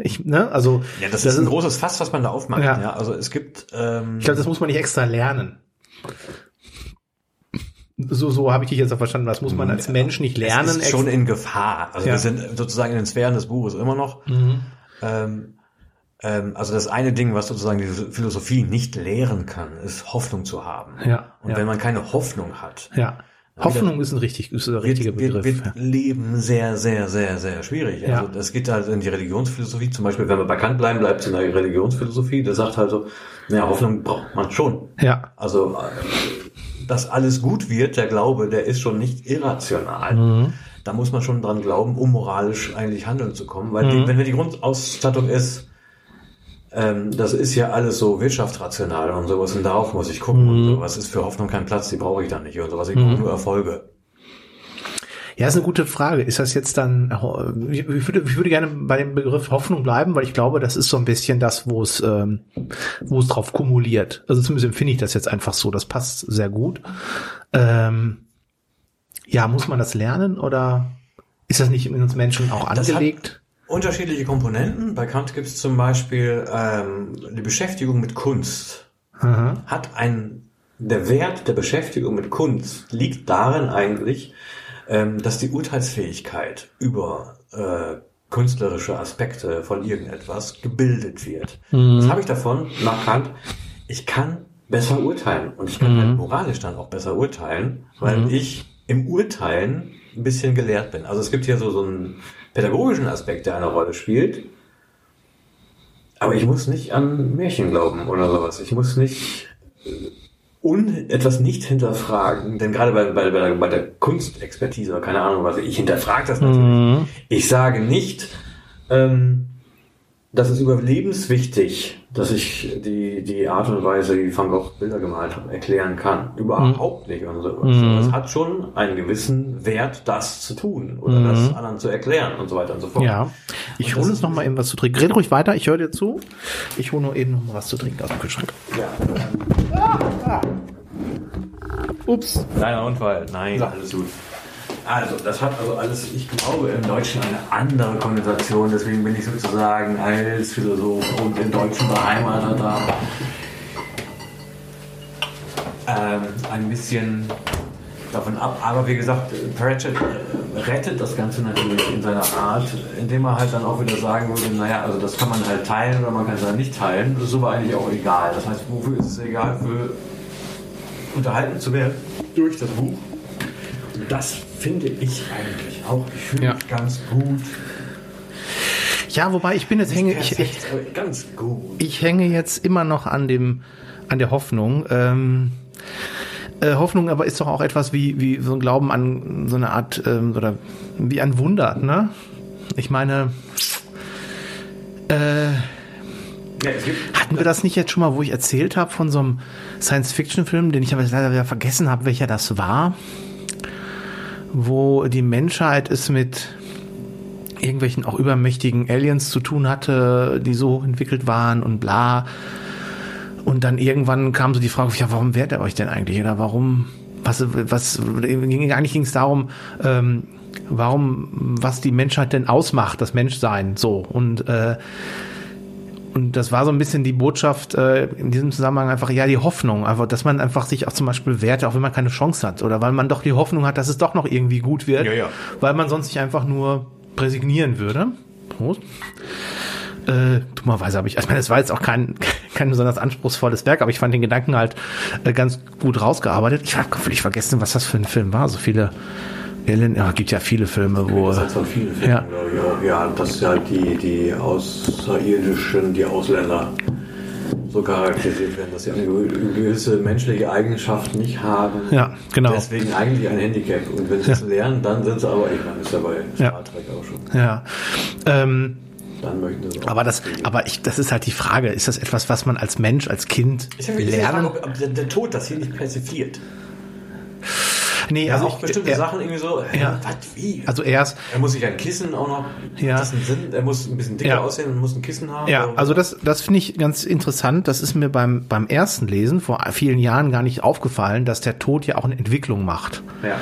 Ich, ne, also ja, das, das ist ein großes Fass, was man da aufmacht. Ja. ja. Also es gibt. Ähm, ich glaube, das muss man nicht extra lernen. So, so habe ich dich jetzt auch verstanden. Was muss man als Mensch nicht lernen? Es ist schon in Gefahr. Also ja. wir sind sozusagen in den Sphären des Buches immer noch. Mhm. Ähm, ähm, also das eine Ding, was sozusagen die Philosophie nicht lehren kann, ist Hoffnung zu haben. Ja. Und ja. wenn man keine Hoffnung hat, ja. Hoffnung ist ein richtig, ist ein richtiger wird, Begriff. Wird, wird Leben sehr, sehr, sehr, sehr schwierig. Ja. Also das geht halt in die Religionsphilosophie. Zum Beispiel, wenn wir bekannt bleiben, bleibt es in der Religionsphilosophie. Der sagt halt so, naja, Hoffnung braucht man schon. Ja. Also dass alles gut wird, der Glaube, der ist schon nicht irrational. Mhm. Da muss man schon dran glauben, um moralisch eigentlich handeln zu kommen. Weil mhm. die, wenn die Grundausstattung ist, ähm, das ist ja alles so wirtschaftsrational und sowas und darauf muss ich gucken. Mhm. Und sowas ist für Hoffnung kein Platz, die brauche ich dann nicht und sowas. Ich brauche mhm. nur Erfolge. Ja, ist eine gute Frage. Ist das jetzt dann, ich würde, ich würde gerne bei dem Begriff Hoffnung bleiben, weil ich glaube, das ist so ein bisschen das, wo es, ähm, wo es drauf kumuliert. Also zumindest empfinde ich das jetzt einfach so. Das passt sehr gut. Ähm, ja, muss man das lernen oder ist das nicht in uns Menschen auch angelegt? unterschiedliche Komponenten. Bei Kant gibt es zum Beispiel ähm, die Beschäftigung mit Kunst. Mhm. Hat ein, der Wert der Beschäftigung mit Kunst liegt darin eigentlich, ähm, dass die Urteilsfähigkeit über äh, künstlerische Aspekte von irgendetwas gebildet wird. Mhm. Was habe ich davon nach Kant? Ich kann besser urteilen und ich kann mhm. halt moralisch dann auch besser urteilen, weil mhm. ich im Urteilen ein bisschen gelehrt bin. Also es gibt hier so, so einen pädagogischen Aspekt, der eine Rolle spielt. Aber ich muss nicht an Märchen glauben oder sowas. Ich muss nicht und etwas nicht hinterfragen, denn gerade bei, bei, bei, der, bei der Kunstexpertise oder keine Ahnung was, ich hinterfrage das natürlich. Mhm. Ich sage nicht, ähm, das ist überlebenswichtig, dass ich die, die Art und Weise, wie Van Gogh Bilder gemalt hat, erklären kann. Überhaupt mhm. nicht und sowas. Mhm. Es hat schon einen gewissen Wert, das zu tun oder mhm. das anderen zu erklären und so weiter und so fort. Ja. Ich hole uns noch mal eben was zu trinken. Red ruhig weiter, ich höre dir zu. Ich hole nur eben noch mal was zu trinken aus dem Kühlschrank. Ja. Ah, ah. Ups. Kleiner Unfall. Nein, so. alles gut. Also, das hat also alles, ich glaube, im Deutschen eine andere Konnotation. Deswegen bin ich sozusagen als Philosoph und im Deutschen beheimatet da ähm, ein bisschen davon ab. Aber wie gesagt, Pratchett äh, rettet das Ganze natürlich in seiner Art, indem er halt dann auch wieder sagen würde, naja, also das kann man halt teilen oder man kann es halt nicht teilen. Das ist aber eigentlich auch egal. Das heißt, wofür ist es egal? Für unterhalten zu werden durch das Buch. Und das finde ich eigentlich auch. Ich fühle ja. mich ganz gut. Ja, wobei ich bin jetzt hänge ich, ich, ganz gut. ich hänge jetzt immer noch an dem an der Hoffnung. Ähm, äh, Hoffnung aber ist doch auch etwas wie wie so ein Glauben an so eine Art ähm, oder wie ein Wunder, ne? Ich meine, äh, hatten wir das nicht jetzt schon mal, wo ich erzählt habe von so einem Science-Fiction-Film, den ich aber leider wieder vergessen habe, welcher das war? wo die Menschheit es mit irgendwelchen auch übermächtigen Aliens zu tun hatte, die so entwickelt waren und bla. Und dann irgendwann kam so die Frage, ja, warum wehrt er euch denn eigentlich? Oder warum, was, was, eigentlich ging es darum, ähm, warum, was die Menschheit denn ausmacht, das Menschsein, so. Und, äh, und das war so ein bisschen die Botschaft äh, in diesem Zusammenhang einfach, ja, die Hoffnung, einfach, dass man einfach sich auch zum Beispiel wehrt, auch wenn man keine Chance hat. Oder weil man doch die Hoffnung hat, dass es doch noch irgendwie gut wird. Ja, ja. Weil man sonst sich einfach nur resignieren würde. Prost. Äh, dummerweise habe ich, ich meine, es war jetzt auch kein, kein besonders anspruchsvolles Werk, aber ich fand den Gedanken halt äh, ganz gut rausgearbeitet. Ich habe völlig vergessen, was das für ein Film war. So viele, Ellen, ja, gibt ja viele Filme, wo. Das ist von vielen Filmen, Ja. ich. Ja, das ist halt die, die Außerirdischen, die Ausländer so charakterisiert werden, dass sie eine gewisse menschliche Eigenschaft nicht haben. Ja, genau. Deswegen eigentlich ein Handicap. Und wenn sie es lernen, dann sind sie aber, ich meine, ist ja bei Ja. Star Trek auch schon. Ja. Ähm, Dann möchten sie auch. aber das, aber ich, das ist halt die Frage. Ist das etwas, was man als Mensch, als Kind Ich lernen? gefragt, ob der, der Tod das hier nicht persifliert. Nee, Also also auch ich, bestimmte er, Sachen irgendwie so, hä, Ja. was, wie? also erst, er muss sich ein Kissen auch noch, Ja. das Sinn? Er muss ein bisschen dicker Ja. aussehen und muss ein Kissen haben? Ja, also das, das finde ich ganz interessant. Das ist mir beim, beim ersten Lesen vor vielen Jahren gar nicht aufgefallen, dass der Tod ja auch eine Entwicklung macht. Ja.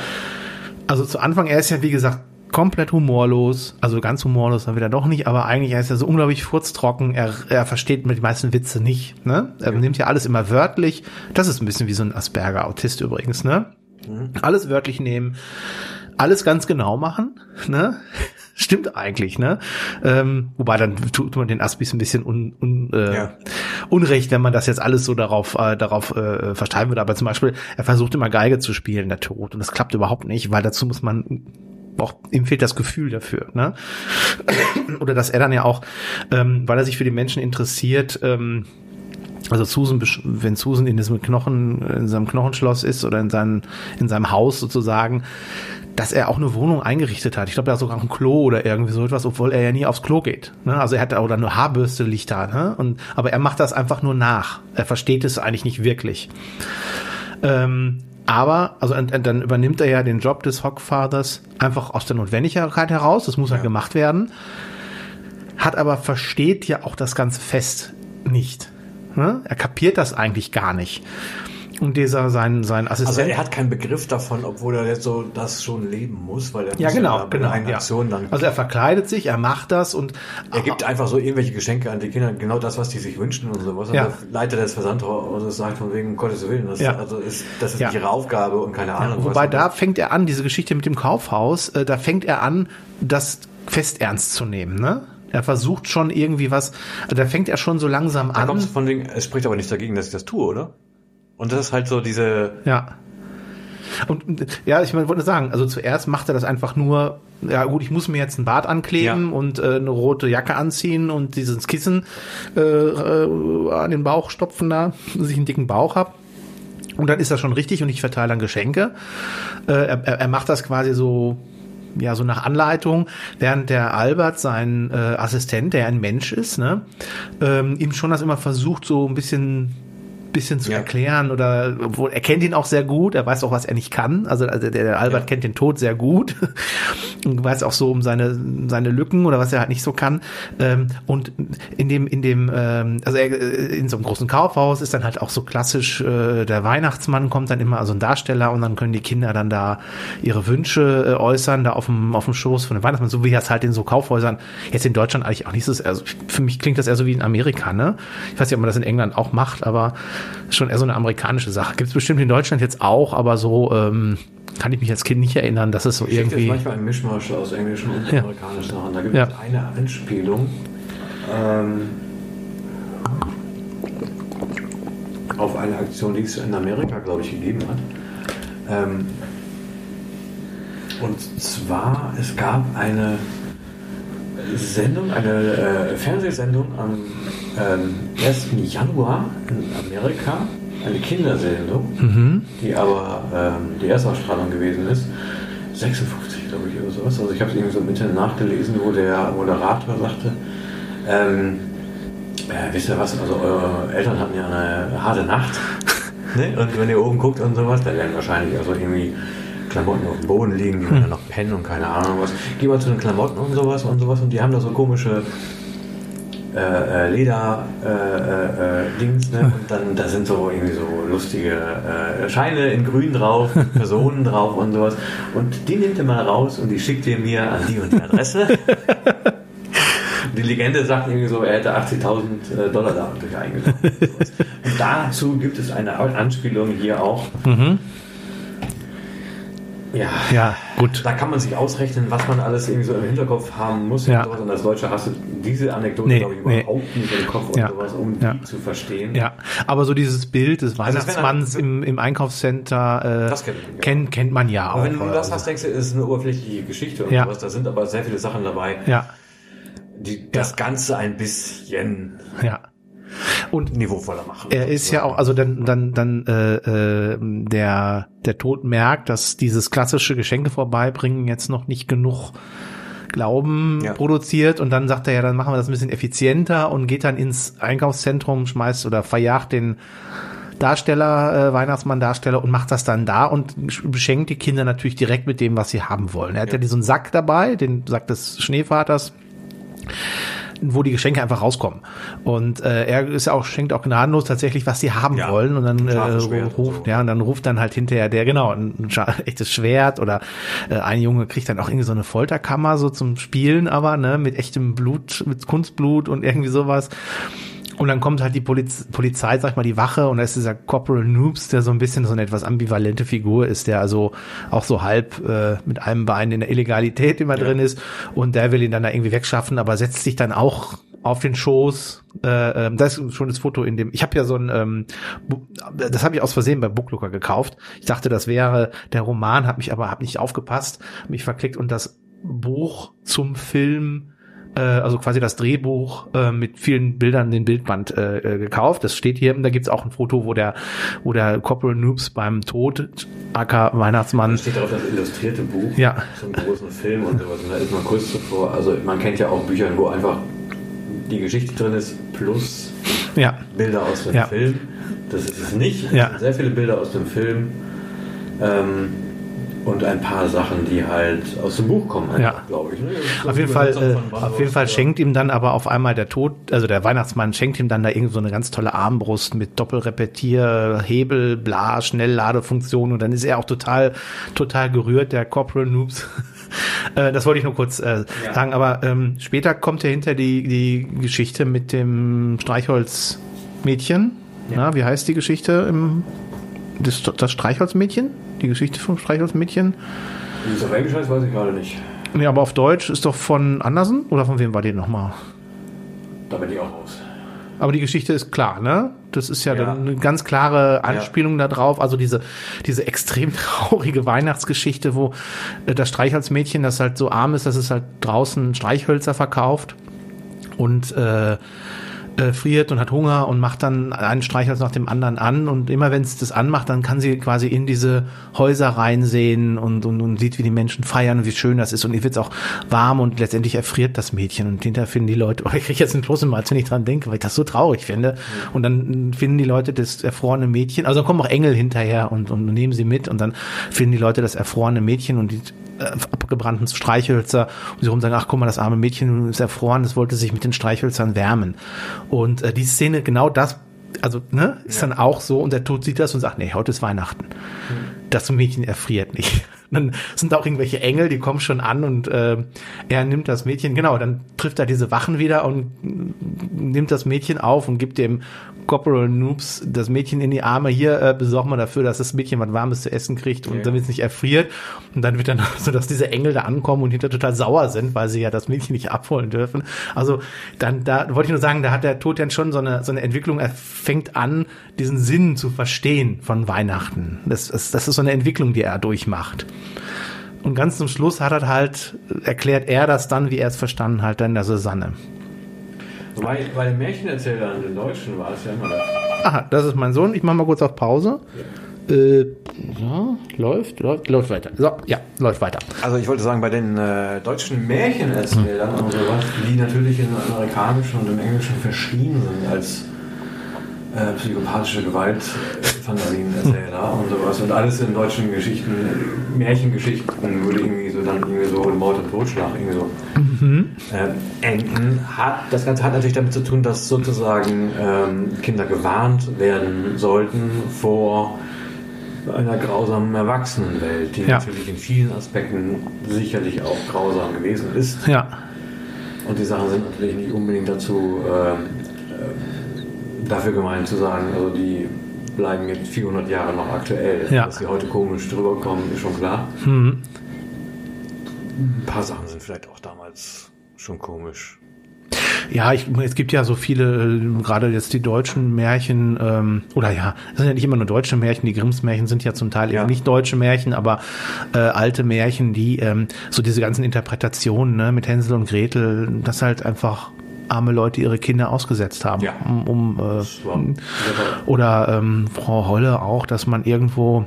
Also zu Anfang, er ist ja wie gesagt komplett humorlos, also ganz humorlos dann wieder doch nicht, aber eigentlich er ist er so unglaublich furztrocken, er, er versteht mit den meisten Witze nicht, ne? Er nimmt ja alles immer wörtlich. Das ist ein bisschen wie so ein Asperger-Autist übrigens, ne? Alles wörtlich nehmen, alles ganz genau machen, ne? Stimmt eigentlich, ne? Ähm, wobei dann tut man den Aspis ein bisschen un, un, äh, Ja. Unrecht, wenn man das jetzt alles so darauf, äh, darauf äh, versteifen würde. Aber zum Beispiel, er versucht immer Geige zu spielen, der Tod. Und das klappt überhaupt nicht, weil dazu muss man auch, ihm fehlt das Gefühl dafür, ne? Oder dass er dann ja auch, ähm, weil er sich für die Menschen interessiert, ähm, also Susan, wenn Susan in diesem Knochen, in seinem Knochenschloss ist oder in seinem, in seinem Haus sozusagen, dass er auch eine Wohnung eingerichtet hat. Ich glaube, er hat sogar ein Klo oder irgendwie so etwas, obwohl er ja nie aufs Klo geht. Ne? Also er hat oder eine Haarbürste liegt da, ne? Und, aber er macht das einfach nur nach. Er versteht es eigentlich nicht wirklich. Ähm, aber, also und, und dann übernimmt er ja den Job des Hockfathers einfach aus der Notwendigkeit heraus. Das muss halt gemacht werden. Hat aber versteht ja auch das ganze Fest nicht. Ne? Er kapiert das eigentlich gar nicht. Und dieser, sein, sein Also Assistent. er hat keinen Begriff davon, obwohl er jetzt so das schon leben muss, weil er ja, genau, ja genau. Ja. Aktion dann Also er verkleidet sich, er macht das und Er gibt einfach so irgendwelche Geschenke an die Kinder, genau das, was die sich wünschen und sowas. Und Ja. der Leiter des Versandhauses sagt von wegen, um Gottes Willen, das, Ja. also ist, das ist Ja. nicht ihre Aufgabe und keine Ahnung. Wobei da fängt er an, diese Geschichte mit dem Kaufhaus, äh, da fängt er an, das fest ernst zu nehmen, ne? Er versucht schon irgendwie was, also da fängt er schon so langsam Da an. kommst du von wegen, es spricht aber nichts dagegen, dass ich das tue, oder? Und das ist halt so diese, Ja. Und ja, ich meine, wollte sagen, also zuerst macht er das einfach nur, ja gut, ich muss mir jetzt ein Bart ankleben Ja. und äh, eine rote Jacke anziehen und dieses Kissen äh, äh, an den Bauch stopfen da, dass ich einen dicken Bauch hab. Und dann ist das schon richtig und ich verteile dann Geschenke. Äh, er er macht das quasi so, ja, so nach Anleitung, während der Albert, sein äh, Assistent, der ein Mensch ist, ne, ähm, ihm schon das immer versucht, so ein bisschen bisschen zu Ja. erklären oder obwohl er kennt ihn auch sehr gut, er weiß auch, was er nicht kann. Also, also der, der Albert Ja. kennt den Tod sehr gut und weiß auch so um seine seine Lücken oder was er halt nicht so kann. Ähm, und in dem in dem ähm, also er, äh, in so einem großen Kaufhaus ist dann halt auch so klassisch äh, der Weihnachtsmann kommt dann immer also ein Darsteller und dann können die Kinder dann da ihre Wünsche äh, äußern da auf dem auf dem Schoß von dem Weihnachtsmann, so wie das halt in so Kaufhäusern jetzt in Deutschland eigentlich auch nicht so ist. Also für mich klingt das eher so wie in Amerika, ne? Ich weiß nicht, ob man das in England auch macht, aber ist schon eher so eine amerikanische Sache. Gibt es bestimmt in Deutschland jetzt auch, aber so ähm, kann ich mich als Kind nicht erinnern, dass es so Es jetzt irgendwie. manchmal ein Mischmasch aus englischen und Ja. amerikanischen Sachen. Da gibt Ja. es eine Anspielung ähm, auf eine Aktion, die es in Amerika, glaube ich, gegeben hat. Ähm, und zwar, es gab eine Sendung, eine äh, Fernsehsendung am ähm, 1. Januar in Amerika, eine Kindersendung, Mhm. die aber ähm, die Erstausstrahlung gewesen ist. 56, glaube ich, oder sowas. Also ich habe es irgendwie so im Internet nachgelesen, wo der Moderator sagte, ähm, äh, wisst ihr was, also eure Eltern hatten ja eine harte Nacht. ne? Und wenn ihr oben guckt und sowas, da werden wahrscheinlich also irgendwie Klamotten auf dem Boden liegen, die hm. noch pennen und keine Ahnung was. Geh mal zu den Klamotten und sowas und sowas und die haben da so komische äh, äh, Leder äh, äh, äh, Dings, ne? Und dann da sind so irgendwie so lustige äh, Scheine in grün drauf, Personen drauf und sowas. Und die nimmt ihr mal raus und die schickt ihr mir an die und die Adresse. Die Legende sagt irgendwie so, er hätte 80.000 äh, Dollar dadurch eingenommen. und dazu gibt es eine Anspielung hier auch. Mhm. Ja, Ja, gut. da kann man sich ausrechnen, was man alles irgendwie so im Hinterkopf haben muss. Ja. Und, als Deutscher hast du diese Anekdote, Nee, glaube ich, nee. überhaupt nicht im Kopf Ja. und sowas, um Ja. die zu verstehen. Ja, aber so dieses Bild des Also Weihnachtsmanns dann- im, im Einkaufscenter äh, Das kennt man, ja. kennt, kennt man ja auch. Aber wenn du das also. hast, denkst du, es ist eine oberflächliche Geschichte und Ja. sowas. Da sind aber sehr viele Sachen dabei, Ja, die das Ganze ein bisschen ja. Und niveauvoller machen. er ist ja auch, also dann, dann, dann äh, äh, der, der Tod merkt, dass dieses klassische Geschenke vorbeibringen jetzt noch nicht genug Glauben Ja. produziert und dann sagt er ja, dann machen wir das ein bisschen effizienter und geht dann ins Einkaufszentrum, schmeißt oder verjagt den Darsteller, äh, Weihnachtsmann-Darsteller und macht das dann da und beschenkt die Kinder natürlich direkt mit dem, was sie haben wollen. Er hat ja, diesen Sack dabei, den Sack des Schneevaters, wo die Geschenke einfach rauskommen. Und äh, er ist ja auch, schenkt auch gnadenlos tatsächlich, was sie haben Ja. wollen. Und dann äh, und ruft, so. ja, und dann ruft dann halt hinterher der, genau, ein, ein echtes Schwert oder äh, ein Junge kriegt dann auch irgendwie so eine Folterkammer so zum Spielen, aber, ne, mit echtem Blut, mit Kunstblut und irgendwie sowas. Und dann kommt halt die Poliz Polizei, sag ich mal, die Wache und da ist dieser Corporal Noobs, der so ein bisschen so eine etwas ambivalente Figur ist, der also auch so halb äh, mit einem Bein in der Illegalität immer drin ist und der will ihn dann da irgendwie wegschaffen, aber setzt sich dann auch auf den Schoß. Äh, ähm, das ist schon das Foto in dem. Ich habe ja so ein, ähm, das habe ich aus Versehen bei Booklooker gekauft. Ich dachte, das wäre der Roman, habe mich aber hab nicht aufgepasst, mich verklickt und das Buch zum Film äh, also quasi das Drehbuch äh, mit vielen Bildern, den Bildband äh, äh, gekauft. Das steht hier. Da gibt's auch ein Foto, wo der, wo der Corporal Noobs beim Tod, aka Weihnachtsmann, Da steht auch das illustrierte Buch Ja. zum großen Film und sowas. Und da ist mal kurz zuvor, also man kennt ja auch Bücher, wo einfach die Geschichte drin ist, plus ja, Bilder aus dem Ja. Film. Das ist es nicht. Es Ja. sind sehr viele Bilder aus dem Film. Ähm, und ein paar Sachen, die halt aus dem Buch kommen, Ja. glaube ich. Ne? Ist auf jeden Fall, äh, auf jeden Fall ja. schenkt ihm dann aber auf einmal der Tod, also der Weihnachtsmann schenkt ihm dann da irgend so eine ganz tolle Armbrust mit Doppelrepetier, Hebel, bla, Schnellladefunktion und dann ist er auch total, total gerührt, der Corporal Noobs. Äh, das wollte ich nur kurz äh, Ja. sagen, aber ähm, später kommt ja hinter die, die Geschichte mit dem Streichholzmädchen. Na, wie heißt die Geschichte im das, das Streichholzmädchen? Die Geschichte vom Streichholzmädchen? Wie es auf Englisch heißt, weiß ich gerade nicht. Nee, aber auf Deutsch ist doch von Andersen oder von wem war die nochmal? Da bin ich auch raus. Aber die Geschichte ist klar, ne? Das ist ja, Ja. dann eine ganz klare Anspielung da drauf. Also diese, diese extrem traurige Weihnachtsgeschichte, wo äh, das Streichholzmädchen, das halt so arm ist, dass es halt draußen Streichhölzer verkauft und äh, äh, friert und hat Hunger und macht dann einen Streichholz nach dem anderen an. Und immer wenn es das anmacht, dann kann sie quasi in diese Häuser reinsehen und, und, und sieht, wie die Menschen feiern und wie schön das ist. Und ihr wird auch warm und letztendlich erfriert das Mädchen. Und hinterher finden die Leute, oh, ich kriege jetzt einen Kloß im Hals, wenn ich dran denke, weil ich das so traurig finde. Und dann finden die Leute das erfrorene Mädchen, also dann kommen auch Engel hinterher und, und nehmen sie mit. Und dann finden die Leute das erfrorene Mädchen und die abgebrannten Streichhölzer und sie rum sagen, ach guck mal, das arme Mädchen ist erfroren, das wollte sich mit den Streichhölzern wärmen. Und äh, die Szene, genau das, also ne, ist dann auch so und der Tod sieht das und sagt, nee, heute ist Weihnachten. Das Mädchen erfriert nicht. Dann sind auch irgendwelche Engel, die kommen schon an und äh, er nimmt das Mädchen, genau, dann trifft er diese Wachen wieder und nimmt das Mädchen auf und gibt dem Corporal Noobs das Mädchen in die Arme. Hier äh, besorgen wir dafür, dass das Mädchen was Warmes zu essen kriegt und Ja. damit es nicht erfriert. Und dann wird dann so, dass diese Engel da ankommen und hinter total sauer sind, weil sie ja das Mädchen nicht abholen dürfen. Also dann, da wollte ich nur sagen, da hat der Tod dann schon so eine, so eine Entwicklung. Er fängt an, diesen Sinn zu verstehen von Weihnachten. Das, das, das ist so eine Entwicklung, die er durchmacht. Und ganz zum Schluss hat er halt, erklärt er das dann, wie er es verstanden hat, dann der Susanne. Wobei, bei den Märchenerzählern, den Deutschen, war es ja immer das. Aha, das ist mein Sohn. Ich mache mal kurz auf Pause. Äh, ja, läuft, läuft, läuft weiter. So, ja, läuft weiter. Also ich wollte sagen, bei den äh, deutschen Märchenerzählern und sowas, die natürlich im Amerikanischen und im Englischen verschrien sind als äh, psychopathische Gewaltfantasienerzähler und sowas. Und alles in deutschen Geschichten, Märchengeschichten würde irgendwie so dann irgendwie so Mord und Totschlag irgendwie so ähm, enden. Hat, das Ganze hat natürlich damit zu tun, dass sozusagen ähm, Kinder gewarnt werden sollten vor einer grausamen Erwachsenenwelt, die Ja. natürlich in vielen Aspekten sicherlich auch grausam gewesen ist. Ja, Und die Sachen sind natürlich nicht unbedingt dazu äh, dafür gemeint zu sagen, also die bleiben jetzt 400 Jahre noch aktuell. Ja. Dass sie heute komisch drüber kommen, ist schon klar. Hm. Ein paar Sachen sind vielleicht auch damals schon komisch. Ja, ich, es gibt ja so viele, äh, gerade jetzt die deutschen Märchen, ähm, oder ja, es sind ja nicht immer nur deutsche Märchen, die Grimms Märchen sind ja zum Teil Ja. eben nicht deutsche Märchen, aber äh, alte Märchen, die ähm, so diese ganzen Interpretationen ne, mit Hänsel und Gretel, das halt einfach arme Leute ihre Kinder ausgesetzt haben, Ja. um, um äh, oder ähm, Frau Holle auch, dass man irgendwo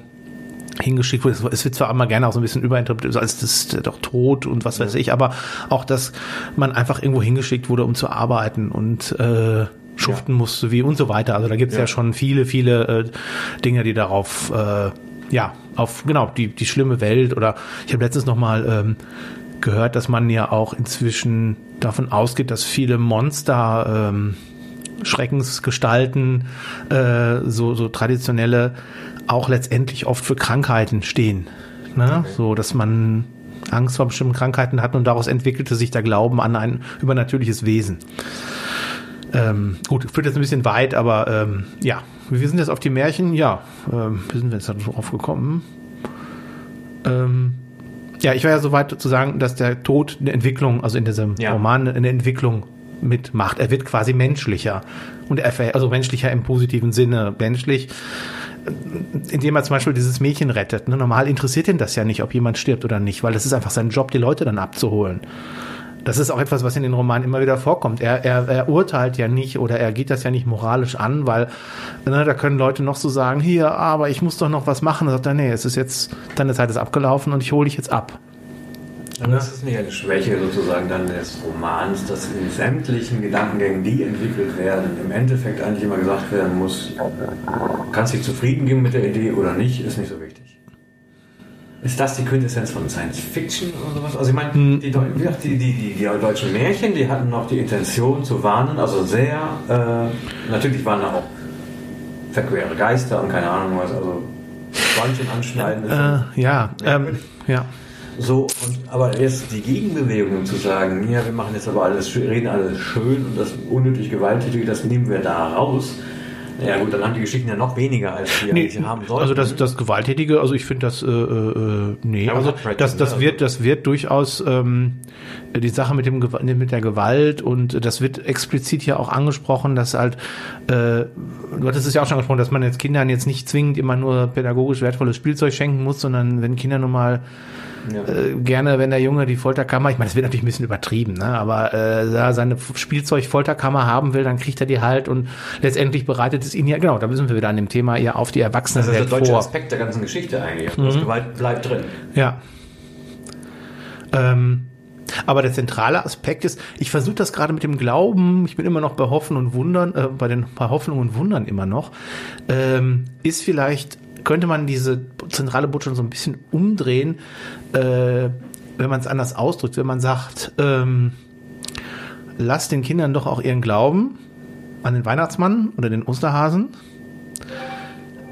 hingeschickt wurde. Es- wird zwar immer gerne auch so ein bisschen überinterpretiert, als das ist doch tot und was weiß ich, aber auch, dass man einfach irgendwo hingeschickt wurde, um zu arbeiten und äh, schuften musste, wie und so weiter. Also da gibt es ja. Ja. schon viele, viele äh, Dinge, die darauf, äh, ja, auf genau die die schlimme Welt oder ich habe letztens noch mal ähm, gehört, dass man ja auch inzwischen davon ausgeht, dass viele Monster ähm, Schreckensgestalten, äh, so, so traditionelle, auch letztendlich oft für Krankheiten stehen. Ne? So, dass man Angst vor bestimmten Krankheiten hat und daraus entwickelte sich der Glauben an ein übernatürliches Wesen. Ähm, gut, führt jetzt ein bisschen weit, aber ähm, ja, wir sind jetzt auf die Märchen, ja, ähm, wie sind wir jetzt da drauf gekommen? Ähm, ja, ich war ja so weit zu sagen, dass der Tod eine Entwicklung, also in diesem Ja. Roman eine Entwicklung mitmacht. Er wird quasi menschlicher. Und er, also menschlicher im positiven Sinne. Menschlich, indem er zum Beispiel dieses Mädchen rettet. Ne? Normal interessiert ihn das ja nicht, ob jemand stirbt oder nicht, weil es ist einfach sein Job, die Leute dann abzuholen. Das ist auch etwas, was in den Romanen immer wieder vorkommt. Er, er, er urteilt ja nicht oder er geht das ja nicht moralisch an, weil ne, da können Leute noch so sagen, hier, aber ich muss doch noch was machen. Und sagt er, nee, es ist jetzt, deine Zeit ist abgelaufen und ich hole dich jetzt ab. Aber das ist nicht eine Schwäche sozusagen dann des Romans, dass in sämtlichen Gedankengängen, die entwickelt werden, im Endeffekt eigentlich immer gesagt werden muss, kannst dich zufrieden geben mit der Idee oder nicht, ist nicht so wichtig. Ist das die Quintessenz von Science Fiction oder sowas? Also ich meine, gesagt, die, die, die, die deutschen Märchen, die hatten noch die Intention zu warnen, also sehr, äh, natürlich waren da auch verquere Geister und keine Ahnung was, also Schweinchen anschneiden. Äh, ja, ähm, ja. so, und, aber jetzt die Gegenbewegung zu sagen, ja, wir machen jetzt aber alles, reden alles schön und das unnötig Gewalttätige, das nehmen wir da raus. Ja gut, dann haben die Geschichten ja noch weniger, als wir Nee, haben sollten. also das, das Gewalttätige, also ich finde das, äh, äh, nee, Ja, also das, das wird, das wird durchaus ähm, die Sache mit dem mit der Gewalt und das wird explizit ja auch angesprochen, dass halt, äh, du hattest es ja auch schon angesprochen, dass man jetzt Kindern jetzt nicht zwingend immer nur pädagogisch wertvolles Spielzeug schenken muss, sondern wenn Kinder nun mal Ja. äh, gerne, wenn der Junge die Folterkammer, ich meine, das wird natürlich ein bisschen übertrieben, ne? aber äh, da seine Spielzeug-Folterkammer haben will, dann kriegt er die halt und letztendlich bereitet es ihn ja, genau, da sind wir wieder an dem Thema ja auf die das ist der deutsche vor. Aspekt der ganzen Geschichte eigentlich. Mhm. Das Gewalt bleibt drin. Ja. Ähm, aber der zentrale Aspekt ist, ich versuche das gerade mit dem Glauben, ich bin immer noch bei Hoffen und Wundern, äh, bei den bei Hoffnung und Wundern immer noch, ähm, ist vielleicht, könnte man diese zentrale Botschaft so ein bisschen umdrehen, äh, wenn man es anders ausdrückt, wenn man sagt, ähm, lasst den Kindern doch auch ihren Glauben an den Weihnachtsmann oder den Osterhasen.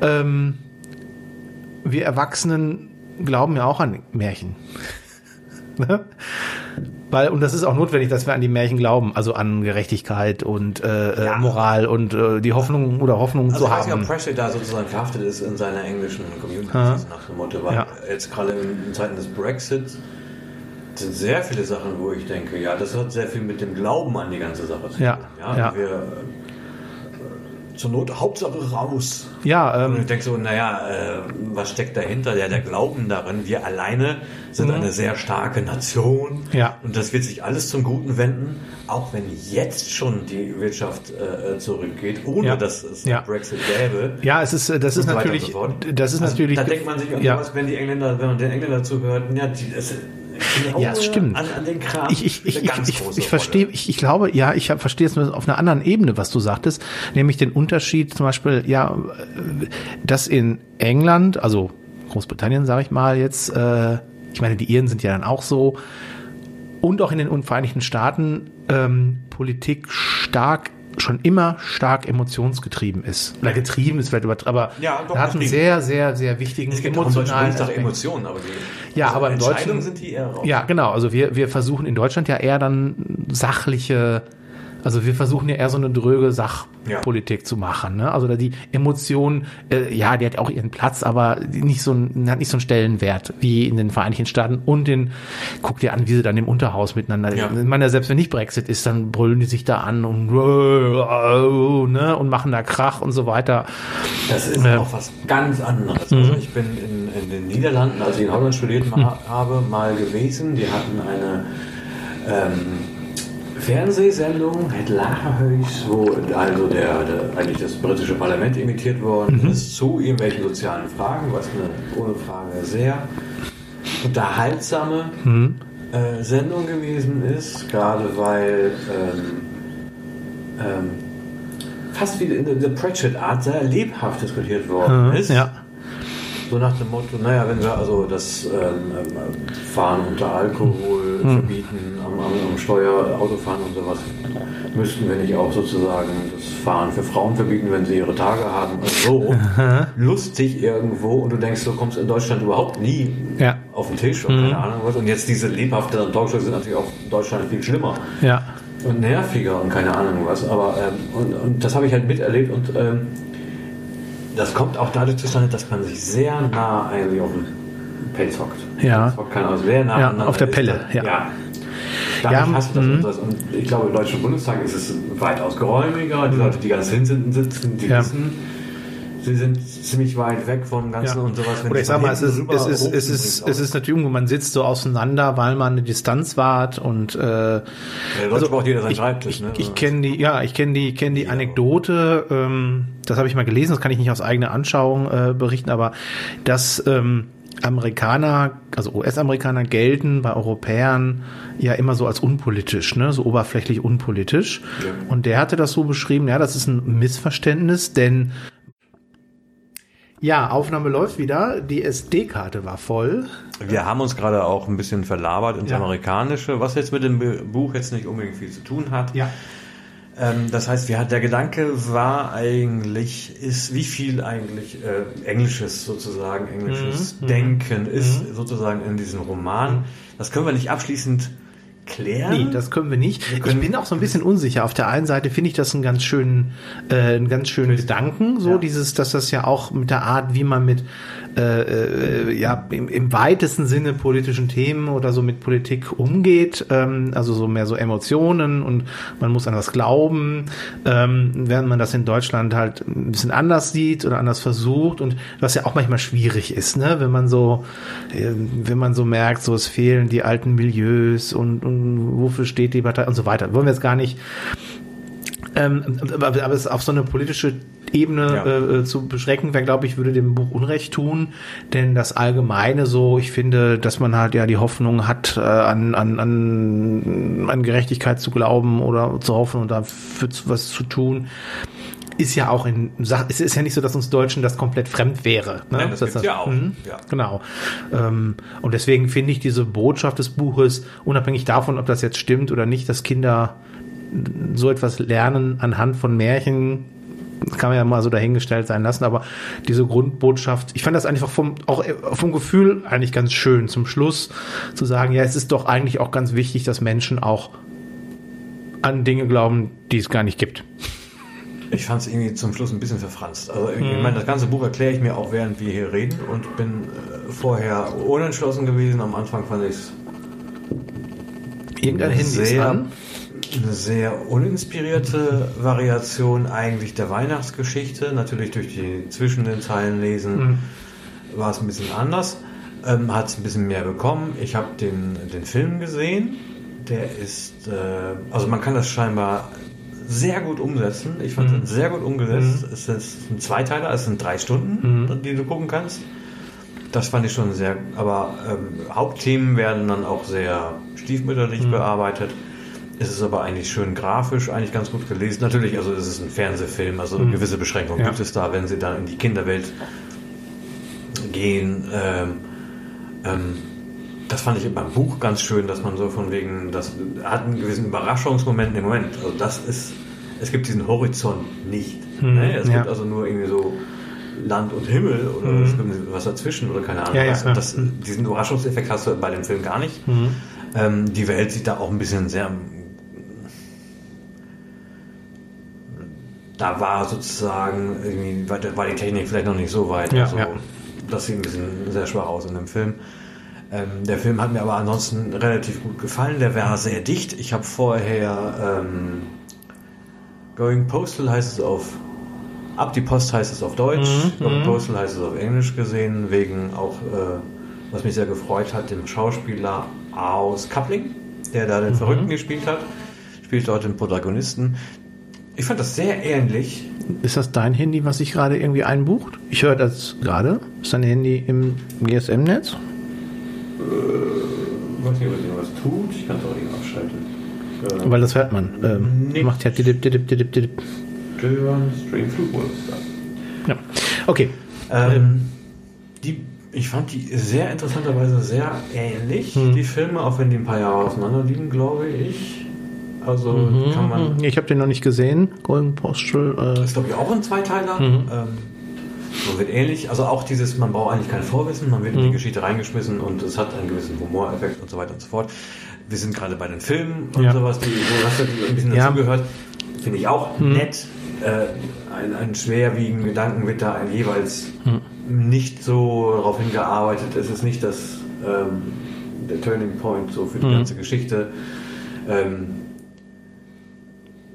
Ähm, wir Erwachsenen glauben ja auch an Märchen. Ne? Weil, und das ist auch notwendig, dass wir an die Märchen glauben, also an Gerechtigkeit und äh, Ja. äh, Moral und äh, die Hoffnung oder Hoffnung Also zu ich weiß nicht, ob haben. Presley da sozusagen verhaftet ist in seiner englischen Community Ja. nach dem Motto, weil Ja. jetzt gerade in, Zeiten des Brexits sind sehr viele Sachen, wo ich denke, ja, das hat sehr viel mit dem Glauben an die ganze Sache zu tun. Ja, ja. Wir, äh, zur Not Hauptsache raus. Ja, Und ich ähm, denke so, naja, äh, was steckt dahinter? Ja, der Glauben darin, wir alleine sind eine sehr starke Nation. Mhm. Ja. Und das wird sich alles zum Guten wenden, auch wenn jetzt schon die Wirtschaft äh, zurückgeht, ohne Ja. dass es Ja. Brexit gäbe. ja, es ist, äh, das ist natürlich, so das ist Also, natürlich, Da denkt man sich, ja. sowas, wenn die Engländer, wenn man den Engländer zuhört, ja, die, das, Ja, es stimmt. An, an den Kram. Ich, ich, ich, ich, ich, verstehe, ich, ich glaube, ja, ich verstehe es auf einer anderen Ebene, was du sagtest, nämlich den Unterschied zum Beispiel, ja, äh, dass in England, also Großbritannien, sage ich mal jetzt, äh, ich meine, die Iren sind ja dann auch so, und auch in den Vereinigten Staaten ähm, Politik stark schon immer stark emotionsgetrieben ist. Oder getrieben ist vielleicht übertrieben, aber Ja, doch, er hat einen sehr, sehr, sehr wichtigen Es gibt auch emotionalen Aspekt. Emotionen, aber die Ja, also aber Entscheidungen Deutschen- sind die eher raus. Ja, genau. Also wir, wir versuchen in Deutschland ja eher dann sachliche, also wir versuchen ja eher so eine dröge Sachpolitik zu machen. Ne? Also die Emotion, äh, ja, die hat auch ihren Platz, aber nicht so ein, hat nicht so einen Stellenwert wie in den Vereinigten Staaten und den, guck dir an, wie sie dann im Unterhaus miteinander, Ja. ich meine, selbst wenn nicht Brexit ist, dann brüllen die sich da an und, äh, ne, und machen da Krach und so weiter. Das ist Ja. auch was ganz anderes. Also ich bin in, in den Niederlanden, als ich in Holland studiert ma- habe, mal gewesen. Die hatten eine ähm, Fernsehsendung, Het Lagerhuis, wo also der, der, eigentlich das britische Parlament imitiert worden ist zu irgendwelchen sozialen Fragen, was eine ohne Frage sehr unterhaltsame äh, Sendung gewesen ist, gerade weil ähm, ähm, fast wie in der Pratchett-Art sehr lebhaft diskutiert worden ist. Ja. So nach dem Motto, naja, wenn wir also das ähm, ähm, Fahren unter Alkohol verbieten, am, am, Steuer, Autofahren und sowas, müssten wir nicht auch sozusagen das Fahren für Frauen verbieten, wenn sie ihre Tage haben. Also so lustig irgendwo und du denkst, du kommst in Deutschland überhaupt nie Ja. auf den Tisch und keine Ahnung was. Und jetzt diese lebhafteren Talkshows sind natürlich auch in Deutschland viel schlimmer Ja. und nerviger und keine Ahnung was. Aber ähm, und, und das habe ich halt miterlebt und ähm, das kommt auch dadurch zustande, dass man sich sehr nah eigentlich auf den Pelz hockt. Ja. Das hockt keiner aus. Sehr nah Ja, auf der. Pelle, ja. ja. Dadurch Ja, hast du das und das. Und ich glaube, im Deutschen Bundestag ist es weitaus geräumiger. Die Leute, die ganz hinten sitzen, die Ja. wissen, sie sind ziemlich weit weg vom Ganzen Ja. und sowas. Wenn Oder ich sag mal, es ist, es ist, es ist, es ist natürlich irgendwo, man sitzt so auseinander, weil man eine Distanz wahrt und äh, Ja, Deutschland braucht jeder seinen ich, Schreibtisch. ich, ne? ich kenne die, ja, ich kenne die, kenne die Anekdote, ähm, das habe ich mal gelesen, das kann ich nicht aus eigener Anschauung äh, berichten, aber dass ähm, Amerikaner, also US-Amerikaner gelten bei Europäern ja immer so als unpolitisch, ne, so oberflächlich unpolitisch. Ja. Und der hatte das so beschrieben, ja, das ist ein Missverständnis, denn ja, Aufnahme läuft wieder. Die SD-Karte war voll. Wir haben uns gerade auch ein bisschen verlabert ins Ja. Amerikanische, was jetzt mit dem Buch jetzt nicht unbedingt viel zu tun hat. Ja. Ähm, das heißt, wir, der Gedanke war eigentlich, ist wie viel eigentlich äh, Englisches sozusagen, englisches Mhm, Denken ist sozusagen in diesem Roman. Das können wir nicht abschließend klären. Nee, das können wir nicht. Ich können- bin auch so ein bisschen unsicher. Auf der einen Seite finde ich das einen ganz schönen, äh, einen ganz schönen Gedanken, so Ja. dieses, dass das ja auch mit der Art, wie man mit äh, äh, ja im, im weitesten Sinne politischen Themen oder so mit Politik umgeht, ähm, also so mehr so Emotionen und man muss an was glauben, ähm, während man das in Deutschland halt ein bisschen anders sieht oder anders versucht und was ja auch manchmal schwierig ist, ne, wenn man so, äh, wenn man so merkt, so es fehlen die alten Milieus und, und wofür steht die Partei und so weiter. Wollen wir jetzt gar nicht ähm, aber, aber es auf so eine politische Ebene Ja. äh, zu beschränken, wäre, glaube ich, würde dem Buch Unrecht tun. Denn das Allgemeine so, ich finde, dass man halt ja die Hoffnung hat, äh, an, an, an, an Gerechtigkeit zu glauben oder zu hoffen und dafür zu- was zu tun, ist ja auch in es ist ja nicht so, dass uns Deutschen das komplett fremd wäre. Ne? Nein, das gibt's ja auch. Mhm. Ja. Genau. Ähm, und deswegen finde ich diese Botschaft des Buches, unabhängig davon, ob das jetzt stimmt oder nicht, dass Kinder so etwas lernen anhand von Märchen, kann man ja mal so dahingestellt sein lassen, aber diese Grundbotschaft, ich fand das einfach vom, auch vom Gefühl eigentlich ganz schön zum Schluss zu sagen, ja, es ist doch eigentlich auch ganz wichtig, dass Menschen auch an Dinge glauben, die es gar nicht gibt. Ich fand es irgendwie zum Schluss ein bisschen verfranst. Also ich Mhm. meine, das ganze Buch erkläre ich mir auch, während wir hier reden und bin äh, vorher unentschlossen gewesen. Am Anfang fand ich es Irgendein sehr, an. Eine sehr uninspirierte Variation eigentlich der Weihnachtsgeschichte. Natürlich durch die zwischen den Zeilen lesen Mhm. war es ein bisschen anders. Ähm, Hat es ein bisschen mehr bekommen. Ich habe den, den Film gesehen. Der ist, äh, also man kann das scheinbar sehr gut umsetzen. Ich fand Mhm. es sehr gut umgesetzt. Es ist ein Zweiteiler, es sind drei Stunden, Mhm. die du gucken kannst. Das fand ich schon sehr, aber ähm, Hauptthemen werden dann auch sehr stiefmütterlich Mhm. bearbeitet. Es ist aber eigentlich schön grafisch, eigentlich ganz gut gelesen. Natürlich, also es ist ein Fernsehfilm, also Mhm. gewisse Beschränkungen Ja. gibt es da, wenn sie dann in die Kinderwelt gehen. Ähm, ähm, das fand ich beim Buch ganz schön, dass man so von wegen, das hat einen gewissen Überraschungsmoment im Moment. Also das ist, es gibt diesen Horizont nicht. Hm, ne? Es ja. gibt also nur irgendwie so Land und Himmel oder Hm. es gibt was dazwischen oder keine Ahnung. Ja, was. ja. Das, diesen Überraschungseffekt hast du bei dem Film gar nicht. Ähm, die Welt sieht da auch ein bisschen sehr. Da war sozusagen irgendwie, war, die Technik vielleicht noch nicht so weit. Ja, also, ja. Das sieht ein bisschen sehr schwach aus in dem Film. Ähm, der Film hat mir aber ansonsten relativ gut gefallen. Der war sehr dicht. Ich habe vorher ähm, Going Postal heißt es auf Ab die Post heißt es auf Deutsch, Mhm, Going Postal heißt es auf Englisch gesehen, wegen auch, äh, was mich sehr gefreut hat, dem Schauspieler aus Coupling, der da Mhm. den Verrückten gespielt hat, spielt dort den Protagonisten. Ich fand das sehr ähnlich. Ist das dein Handy, was sich gerade irgendwie einbucht? Ich höre das gerade. Ist dein Handy im GSM-Netz? Ich weiß nicht, ob es irgendwas tut. Ich kann es auch nicht abschalten. Weil das hört man. Ähm, Nicht. macht ja didip, didip, didip, didip. Stören, Stream Flugmodus da. Ja. Okay. Ähm, die, ich fand die sehr interessanterweise sehr ähnlich, Hm. die Filme, auch wenn die ein paar Jahre auseinander liegen, glaube ich. Also kann man. Ich habe den noch nicht gesehen. Golden Postal. Das Äh, ist, glaube ich, auch ein Zweiteiler. Mhm. Ähm, man wird ähnlich, also auch dieses, man braucht eigentlich kein Vorwissen, man wird in die Mhm. Geschichte reingeschmissen und es hat einen gewissen Humoreffekt und so weiter und so fort. Wir sind gerade bei den Filmen und Ja. sowas, die, wo das die ein bisschen Ja. dazugehört. Finde ich auch Mhm. nett. Äh, ein, ein schwerwiegenden Gedanken wird da ein jeweils Mhm. nicht so darauf hingearbeitet. Es ist nicht das, ähm, der Turning Point so für die Mhm. ganze Geschichte. Ähm,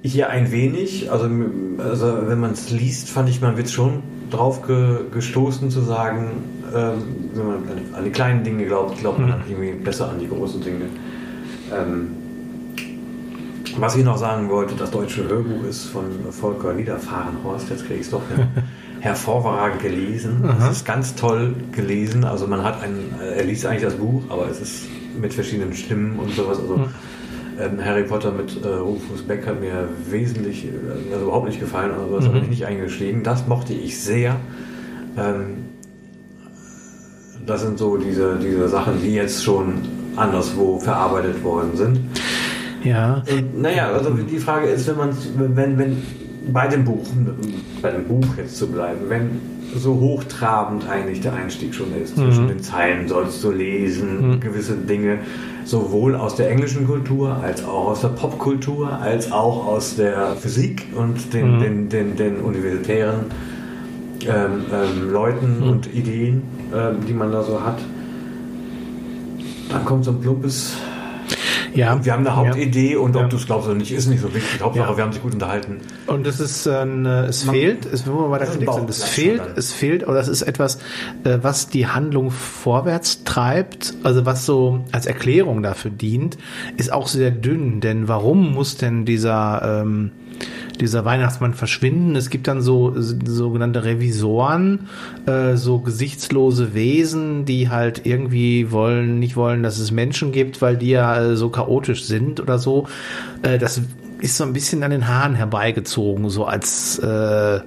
hier ein wenig, also, also wenn man es liest, fand ich, man wird schon drauf ge, gestoßen zu sagen, ähm, wenn man an, die kleinen Dinge glaubt, glaubt man Mhm. irgendwie besser an die großen Dinge. Ähm, was ich noch sagen wollte, das deutsche Hörbuch ist von Volker Niederfahrenhorst, jetzt kriege ich es doch hin, hervorragend gelesen. Es ist ganz toll gelesen. Also man hat ein, er liest eigentlich das Buch, aber es ist mit verschiedenen Stimmen und sowas. Also ähm, Harry Potter mit äh, Rufus Beck hat mir wesentlich, äh, also überhaupt nicht gefallen, also das habe ich nicht eingestiegen. Das mochte ich sehr. Ähm, das sind so diese, diese Sachen, die jetzt schon anderswo verarbeitet worden sind. ja. Und, naja, also die Frage ist, wenn man wenn, wenn bei dem Buch, bei dem Buch jetzt zu bleiben, wenn so hochtrabend eigentlich der Einstieg schon ist, zwischen den Zeilen sollst du lesen, gewisse Dinge, sowohl aus der englischen Kultur, als auch aus der Popkultur, als auch aus der Physik und den, den, den, den universitären ähm, ähm, Leuten und Ideen, ähm, die man da so hat. Dann kommt so ein plumpes Ja. wir haben eine Ja. Hauptidee und ob Ja. du es glaubst oder nicht, ist nicht so wichtig. Hauptsache, Ja. wir haben sich gut unterhalten. Und es ist, äh, es Man- fehlt, es, wo wir bei der Das ist ein Kritik sind, es fehlt, dann. es fehlt, oder es ist etwas, äh, was die Handlung vorwärts treibt, also was so als Erklärung dafür dient, ist auch sehr dünn, denn warum muss denn dieser, ähm, dieser Weihnachtsmann verschwinden. Es gibt dann so sogenannte Revisoren, äh, so gesichtslose Wesen, die halt irgendwie wollen, nicht wollen, dass es Menschen gibt, weil die ja äh, so chaotisch sind oder so. Äh, das ist so ein bisschen an den Haaren herbeigezogen, so als äh,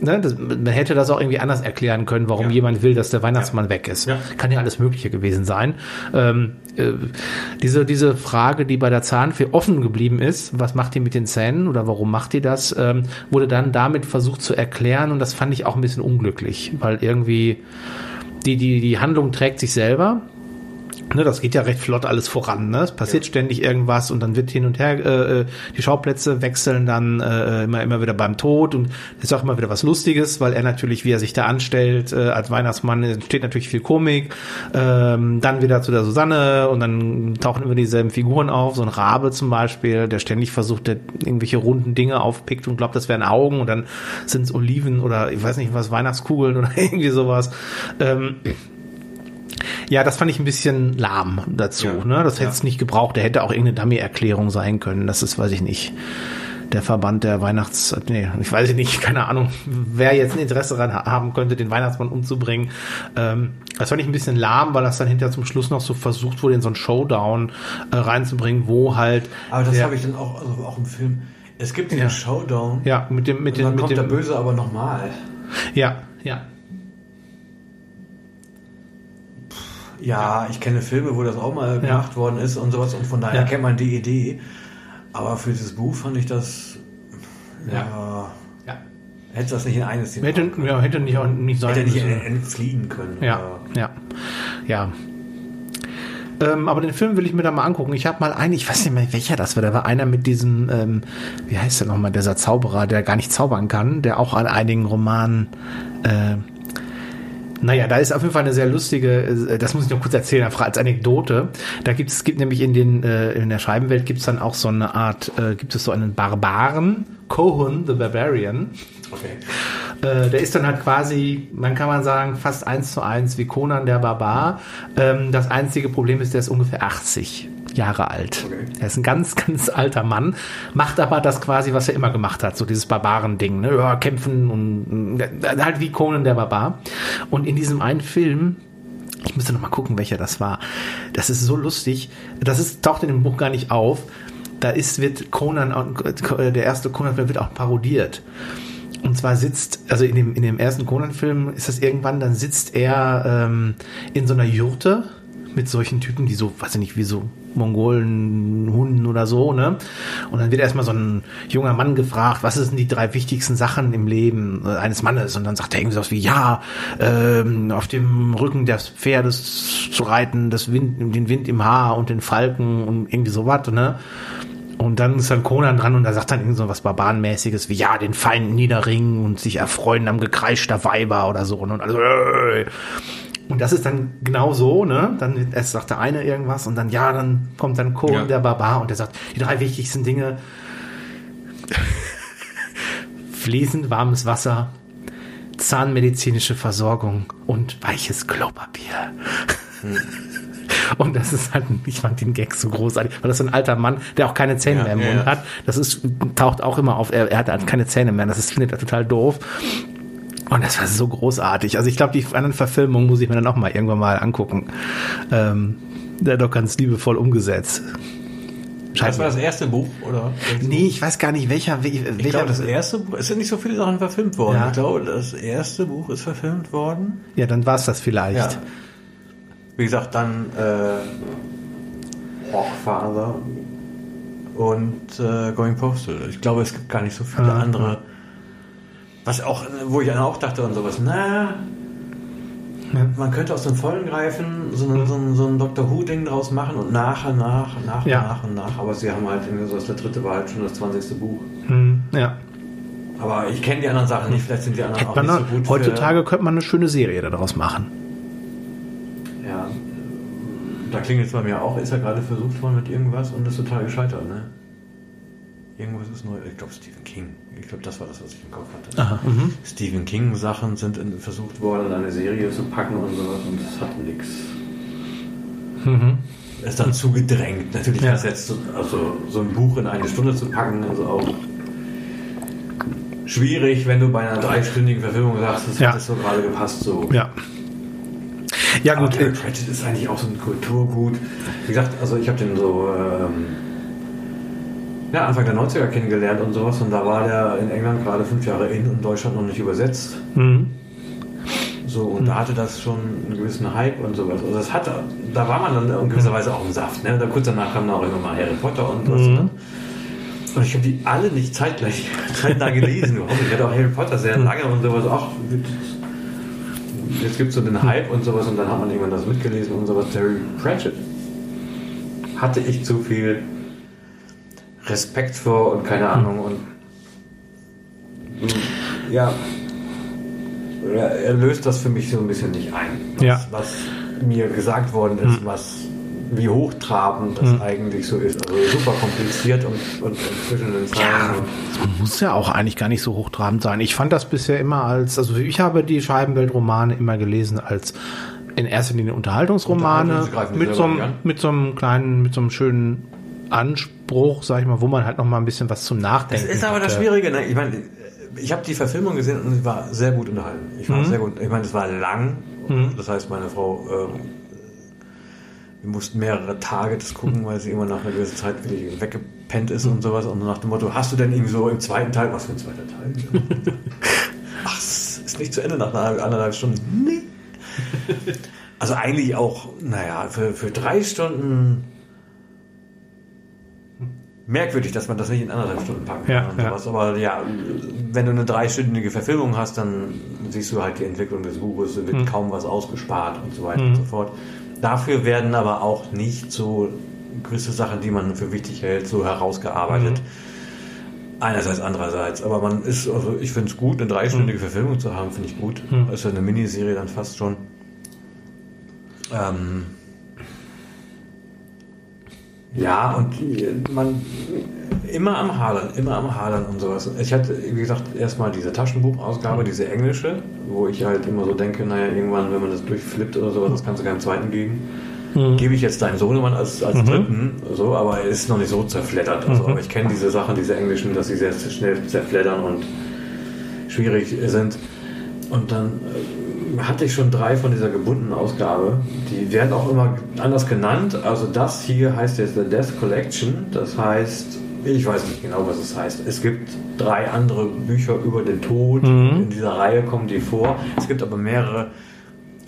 Ne, das, man hätte das auch irgendwie anders erklären können, warum Ja. jemand will, dass der Weihnachtsmann weg ist. Ja. Kann ja alles Mögliche gewesen sein. Ähm, äh, diese, diese Frage, die bei der Zahnfee offen geblieben ist, was macht die mit den Zähnen oder warum macht die das, ähm, wurde dann damit versucht zu erklären und das fand ich auch ein bisschen unglücklich, weil irgendwie die, die, die Handlung trägt sich selber. Ne, das geht ja recht flott alles voran. Ne? Es passiert ständig irgendwas und dann wird hin und her, äh, äh, die Schauplätze wechseln dann äh, immer, immer wieder beim Tod und ist auch immer wieder was Lustiges, weil er natürlich, wie er sich da anstellt, äh, als Weihnachtsmann entsteht natürlich viel Komik. Ähm, dann wieder zu der Susanne und dann tauchen immer dieselben Figuren auf, so ein Rabe zum Beispiel, der ständig versucht, der irgendwelche runden Dinge aufpickt und glaubt, das wären Augen und dann sind es Oliven oder ich weiß nicht was, Weihnachtskugeln oder irgendwie sowas. Ähm, ja, das fand ich ein bisschen lahm dazu. Ja. Ne? Das hätte es nicht gebraucht. Der hätte auch irgendeine Dummy-Erklärung sein können. Das ist, weiß ich nicht. Der Verband der Weihnachts... Nee, ich weiß nicht, keine Ahnung, wer jetzt ein Interesse daran ha- haben könnte, den Weihnachtsmann umzubringen. Ähm, das fand ich ein bisschen lahm, weil das dann hinterher zum Schluss noch so versucht wurde, in so einen Showdown äh, reinzubringen, wo halt... Aber das habe ich dann auch, also auch im Film. Es gibt diesen Ja. Showdown. Ja, mit dem... Mit und dann dem, mit kommt dem der Böse aber nochmal. Ja, ja. Ja, ich kenne Filme, wo das auch mal gemacht worden ist und sowas und von daher Ja. kennt man die Idee. Aber für dieses Buch fand ich das, ja, Ja. hätte das nicht in eine Szene Hätte, ja, hätte nicht, auch nicht sein Hätte nicht entfliehen können. Ja, aber- ja, ja. Ähm, aber den Film will ich mir da mal angucken. Ich habe mal einen, ich weiß nicht mehr, welcher das war. Da war einer mit diesem, ähm, wie heißt der nochmal, dieser Zauberer, der gar nicht zaubern kann, der auch an einigen Romanen, äh, naja, da ist auf jeden Fall eine sehr lustige, äh, das muss ich noch kurz erzählen, einfach als Anekdote. Da gibt es gibt nämlich in den äh, in der Scheibenwelt gibt es dann auch so eine Art, äh, gibt es so einen Barbaren, Cohen the Barbarian. Okay. Äh, der ist dann halt quasi, man kann man sagen, fast eins zu eins wie Conan der Barbar. Ähm, das einzige Problem ist, der ist ungefähr 80 Jahre alt. Okay. Er ist ein ganz, ganz alter Mann, macht aber das quasi, was er immer gemacht hat, so dieses Barbaren-Ding, ne? ja, kämpfen und äh, halt wie Conan der Barbar. Und in diesem einen Film, ich müsste noch mal gucken, welcher das war. Das ist so lustig. Das ist, taucht in dem Buch gar nicht auf. Da ist, wird Conan, äh, der erste Conan-Film wird auch parodiert. Und zwar sitzt, also in dem, in dem ersten Conan-Film ist das irgendwann, dann sitzt er ähm, in so einer Jurte mit solchen Typen, die so, weiß ich nicht, wie so Mongolen, Hunden oder so, ne? Und dann wird erstmal so ein junger Mann gefragt, was sind die drei wichtigsten Sachen im Leben äh, eines Mannes? Und dann sagt er irgendwie sowas wie, ja, ähm, auf dem Rücken des Pferdes zu reiten, das Wind, den Wind im Haar und den Falken und irgendwie sowas, ne? Und dann ist dann Conan dran und er sagt dann irgend so was Barbarenmäßiges wie, ja, den Feind niederringen und sich erfreuen am Gekreisch der Weiber oder so. ne? Und also, äh. Und das ist dann genau so, ne? Dann erst sagt der eine irgendwas und dann, ja, dann kommt dann Conan, Ja. der Barbar, und der sagt, die drei wichtigsten Dinge. Fließend warmes Wasser, zahnmedizinische Versorgung und weiches Klopapier. Und das ist halt, ich fand den Gag so großartig, weil das so ein alter Mann, der auch keine Zähne Ja, mehr im ja, Mund hat. Das ist, taucht auch immer auf, er, er hat halt keine Zähne mehr. Das ist, findet er total doof. Und das war so großartig. Also ich glaube, die anderen Verfilmungen muss ich mir dann auch mal irgendwann mal angucken. Ähm, der hat doch ganz liebevoll umgesetzt. Das war das erste Buch, oder? Nee, ich weiß gar nicht, welcher, wel- welcher. Ich glaube, das erste Buch, es sind nicht so viele Sachen verfilmt worden. Ja. Ich glaube, das erste Buch ist verfilmt worden. ja, dann war es das vielleicht. Ja. Wie gesagt, dann äh, Hawkfather und äh, Going Postal. Ich glaube, es gibt gar nicht so viele Ah, andere. Was auch, wo ich dann auch dachte und sowas, na, Ja. man könnte aus dem Vollen greifen, so ein, so ein, so ein Doctor Who-Ding draus machen und nach und nach, nach und Ja. nach und nach. Aber sie haben halt irgendwie so, das dritte war halt schon das 20. Buch. Hm, ja. Aber ich kenne die anderen Sachen nicht, vielleicht sind die anderen auch Man, nicht so gut. heutzutage könnte man eine schöne Serie daraus machen. Ja, da klingelt es bei mir auch, ist ja gerade versucht worden mit irgendwas und ist total gescheitert, ne? Irgendwas ist neu. Ich glaube Stephen King. Ich glaube, das war das, was ich im Kopf hatte. Aha, mhm. Stephen King Sachen sind in, versucht worden, in eine Serie zu packen und sowas und das hat nichts. Mhm. Ist dann zu gedrängt. Natürlich Ja. das jetzt so, also so ein Buch in eine Stunde zu packen, also auch schwierig, wenn du bei einer dreistündigen Verfilmung sagst, das Ja. hat es so gerade gepasst so. Ja. Ja, Aber gut. Terry Äh, Pratchett ist eigentlich auch so ein Kulturgut. Wie gesagt, also ich habe den so ähm, ja, Anfang der 90er kennengelernt und sowas und da war der in England gerade fünf Jahre in und Deutschland noch nicht übersetzt. mhm. So, und da hatte das schon einen gewissen Hype und sowas. Also das hatte, da war man dann in gewisser Weise auch im Saft. Ne? Da kurz danach kam dann auch immer mal Harry Potter und was. Mhm. Und ich habe die alle nicht zeitgleich zeitnah gelesen. Ich hatte auch Harry Potter sehr lange und sowas auch. Jetzt gibt es so den Hype und sowas und dann hat man irgendwann das mitgelesen und sowas. Terry Pratchett hatte ich zu viel Respekt vor und keine Ahnung und ja, er, löst das für mich so ein bisschen nicht ein. Was, Ja. was mir gesagt worden ist, was wie hochtrabend das eigentlich so ist. Also super kompliziert und, und, und zwischen den Zeilen. Ja, und, das muss ja auch eigentlich gar nicht so hochtrabend sein. Ich fand das bisher immer als, also ich habe die Scheibenweltromane immer gelesen als in erster Linie Unterhaltungsromane mit so, einem, mit so einem kleinen, mit so einem schönen Anspruch, sag ich mal, wo man halt noch mal ein bisschen was zum das Nachdenken ist aber das hatte. Schwierige. Ne? Ich meine, ich habe die Verfilmung gesehen und sie war sehr gut unterhalten. Ich war sehr gut. Ich meine, es war lang. Das heißt, meine Frau, ähm, wir mussten mehrere Tage das gucken, weil sie immer nach einer gewissen Zeit wirklich weggepennt ist und sowas. Und nach dem Motto, hast du denn irgendwie so im zweiten Teil, was für ein zweiter Teil? Ach, es ist nicht zu Ende nach einer anderthalb Stunden. Nee. Also eigentlich auch, naja, für, für drei Stunden merkwürdig, dass man das nicht in anderthalb Stunden packen kann Ja, und ja. sowas. Aber ja, wenn du eine dreistündige Verfilmung hast, dann siehst du halt die Entwicklung des Buches, es wird Hm. kaum was ausgespart und so weiter und so fort. Dafür werden aber auch nicht so gewisse Sachen, die man für wichtig hält, so herausgearbeitet. Hm. Einerseits, andererseits. Aber man ist, also ich finde es gut, eine dreistündige Verfilmung zu haben, finde ich gut. Hm. Ist ja eine Miniserie dann fast schon. Ähm, ja, und man immer am Hadern, immer am Hadern und sowas. Ich hatte, wie gesagt, erstmal diese Taschenbuchausgabe, diese englische, wo ich halt immer so denke, naja, irgendwann, wenn man das durchflippt oder sowas, das kannst du keinem zweiten geben. Gebe ich jetzt deinem Sohnemann als, als dritten, so, aber er ist noch nicht so zerfleddert. Also, aber ich kenne diese Sachen, diese englischen, dass sie sehr schnell zerfleddern und schwierig sind. Und dann äh, hatte ich schon drei von dieser gebundenen Ausgabe. Die werden auch immer anders genannt. Also das hier heißt jetzt The Death Collection. Das heißt, ich weiß nicht genau, was es heißt. Es gibt drei andere Bücher über den Tod. In dieser Reihe kommen die vor. Es gibt aber mehrere.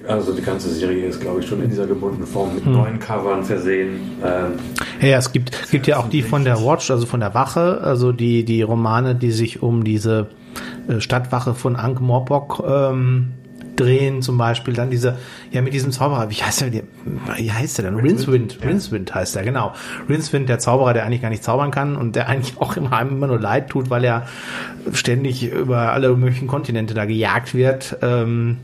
Also die ganze Serie ist, glaube ich, schon in dieser gebundenen Form mit neuen Covern versehen. Ähm, Ja, es gibt, gibt ja auch die von der Watch, also von der Wache, also die, die Romane, die sich um diese äh, Stadtwache von Ankh Morpok ähm, drehen, zum Beispiel. Dann diese, ja, mit diesem Zauberer, wie heißt der, wie heißt der denn? Rincewind, Rincewind heißt der, genau. Rincewind, der Zauberer, der eigentlich gar nicht zaubern kann und der eigentlich auch immer, einem immer nur leid tut, weil er ständig über alle möglichen Kontinente da gejagt wird. Ähm,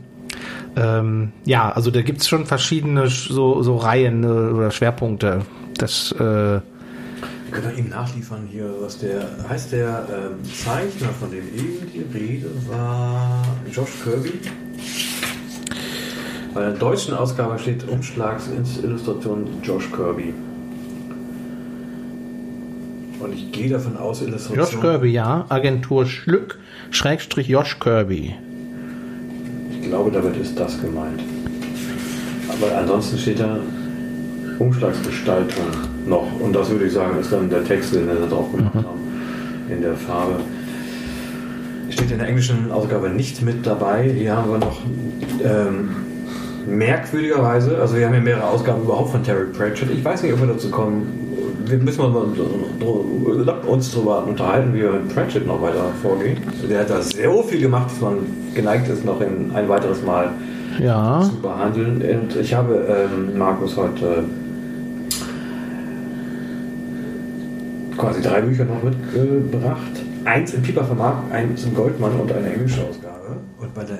ähm, ja, also da gibt's schon verschiedene Sch- so, so Reihen äh, oder Schwerpunkte. Das, äh, Wir können wir ihm nachliefern hier, was der heißt der ähm, Zeichner, von dem eben die Rede war, Josh Kirby. Bei der deutschen Ausgabe steht Umschlagsillustration Josh Kirby. Und ich gehe davon aus, Illustration. Josh Kirby, ja. Agentur Schlück, Schrägstrich Josh Kirby. Ich glaube, damit ist das gemeint. Aber ansonsten steht da Umschlagsgestaltung noch. Und das würde ich sagen, ist dann der Text, den wir da drauf gemacht haben. In der Farbe. Steht in der englischen Ausgabe nicht mit dabei. Hier haben wir noch ähm, merkwürdigerweise, also wir haben ja mehrere Ausgaben überhaupt von Terry Pratchett. Ich weiß nicht, ob wir dazu kommen. Wir müssen uns darüber unterhalten, wie wir mit Pratchett noch weiter vorgehen. Der hat da so viel gemacht, dass man geneigt ist, noch in ein weiteres Mal Ja. zu behandeln. Und ich habe ähm, Markus heute quasi drei Bücher noch mitgebracht. Eins im Pieper Verlag, eins im Goldmann und eine englische Ausgabe. Und bei der äh,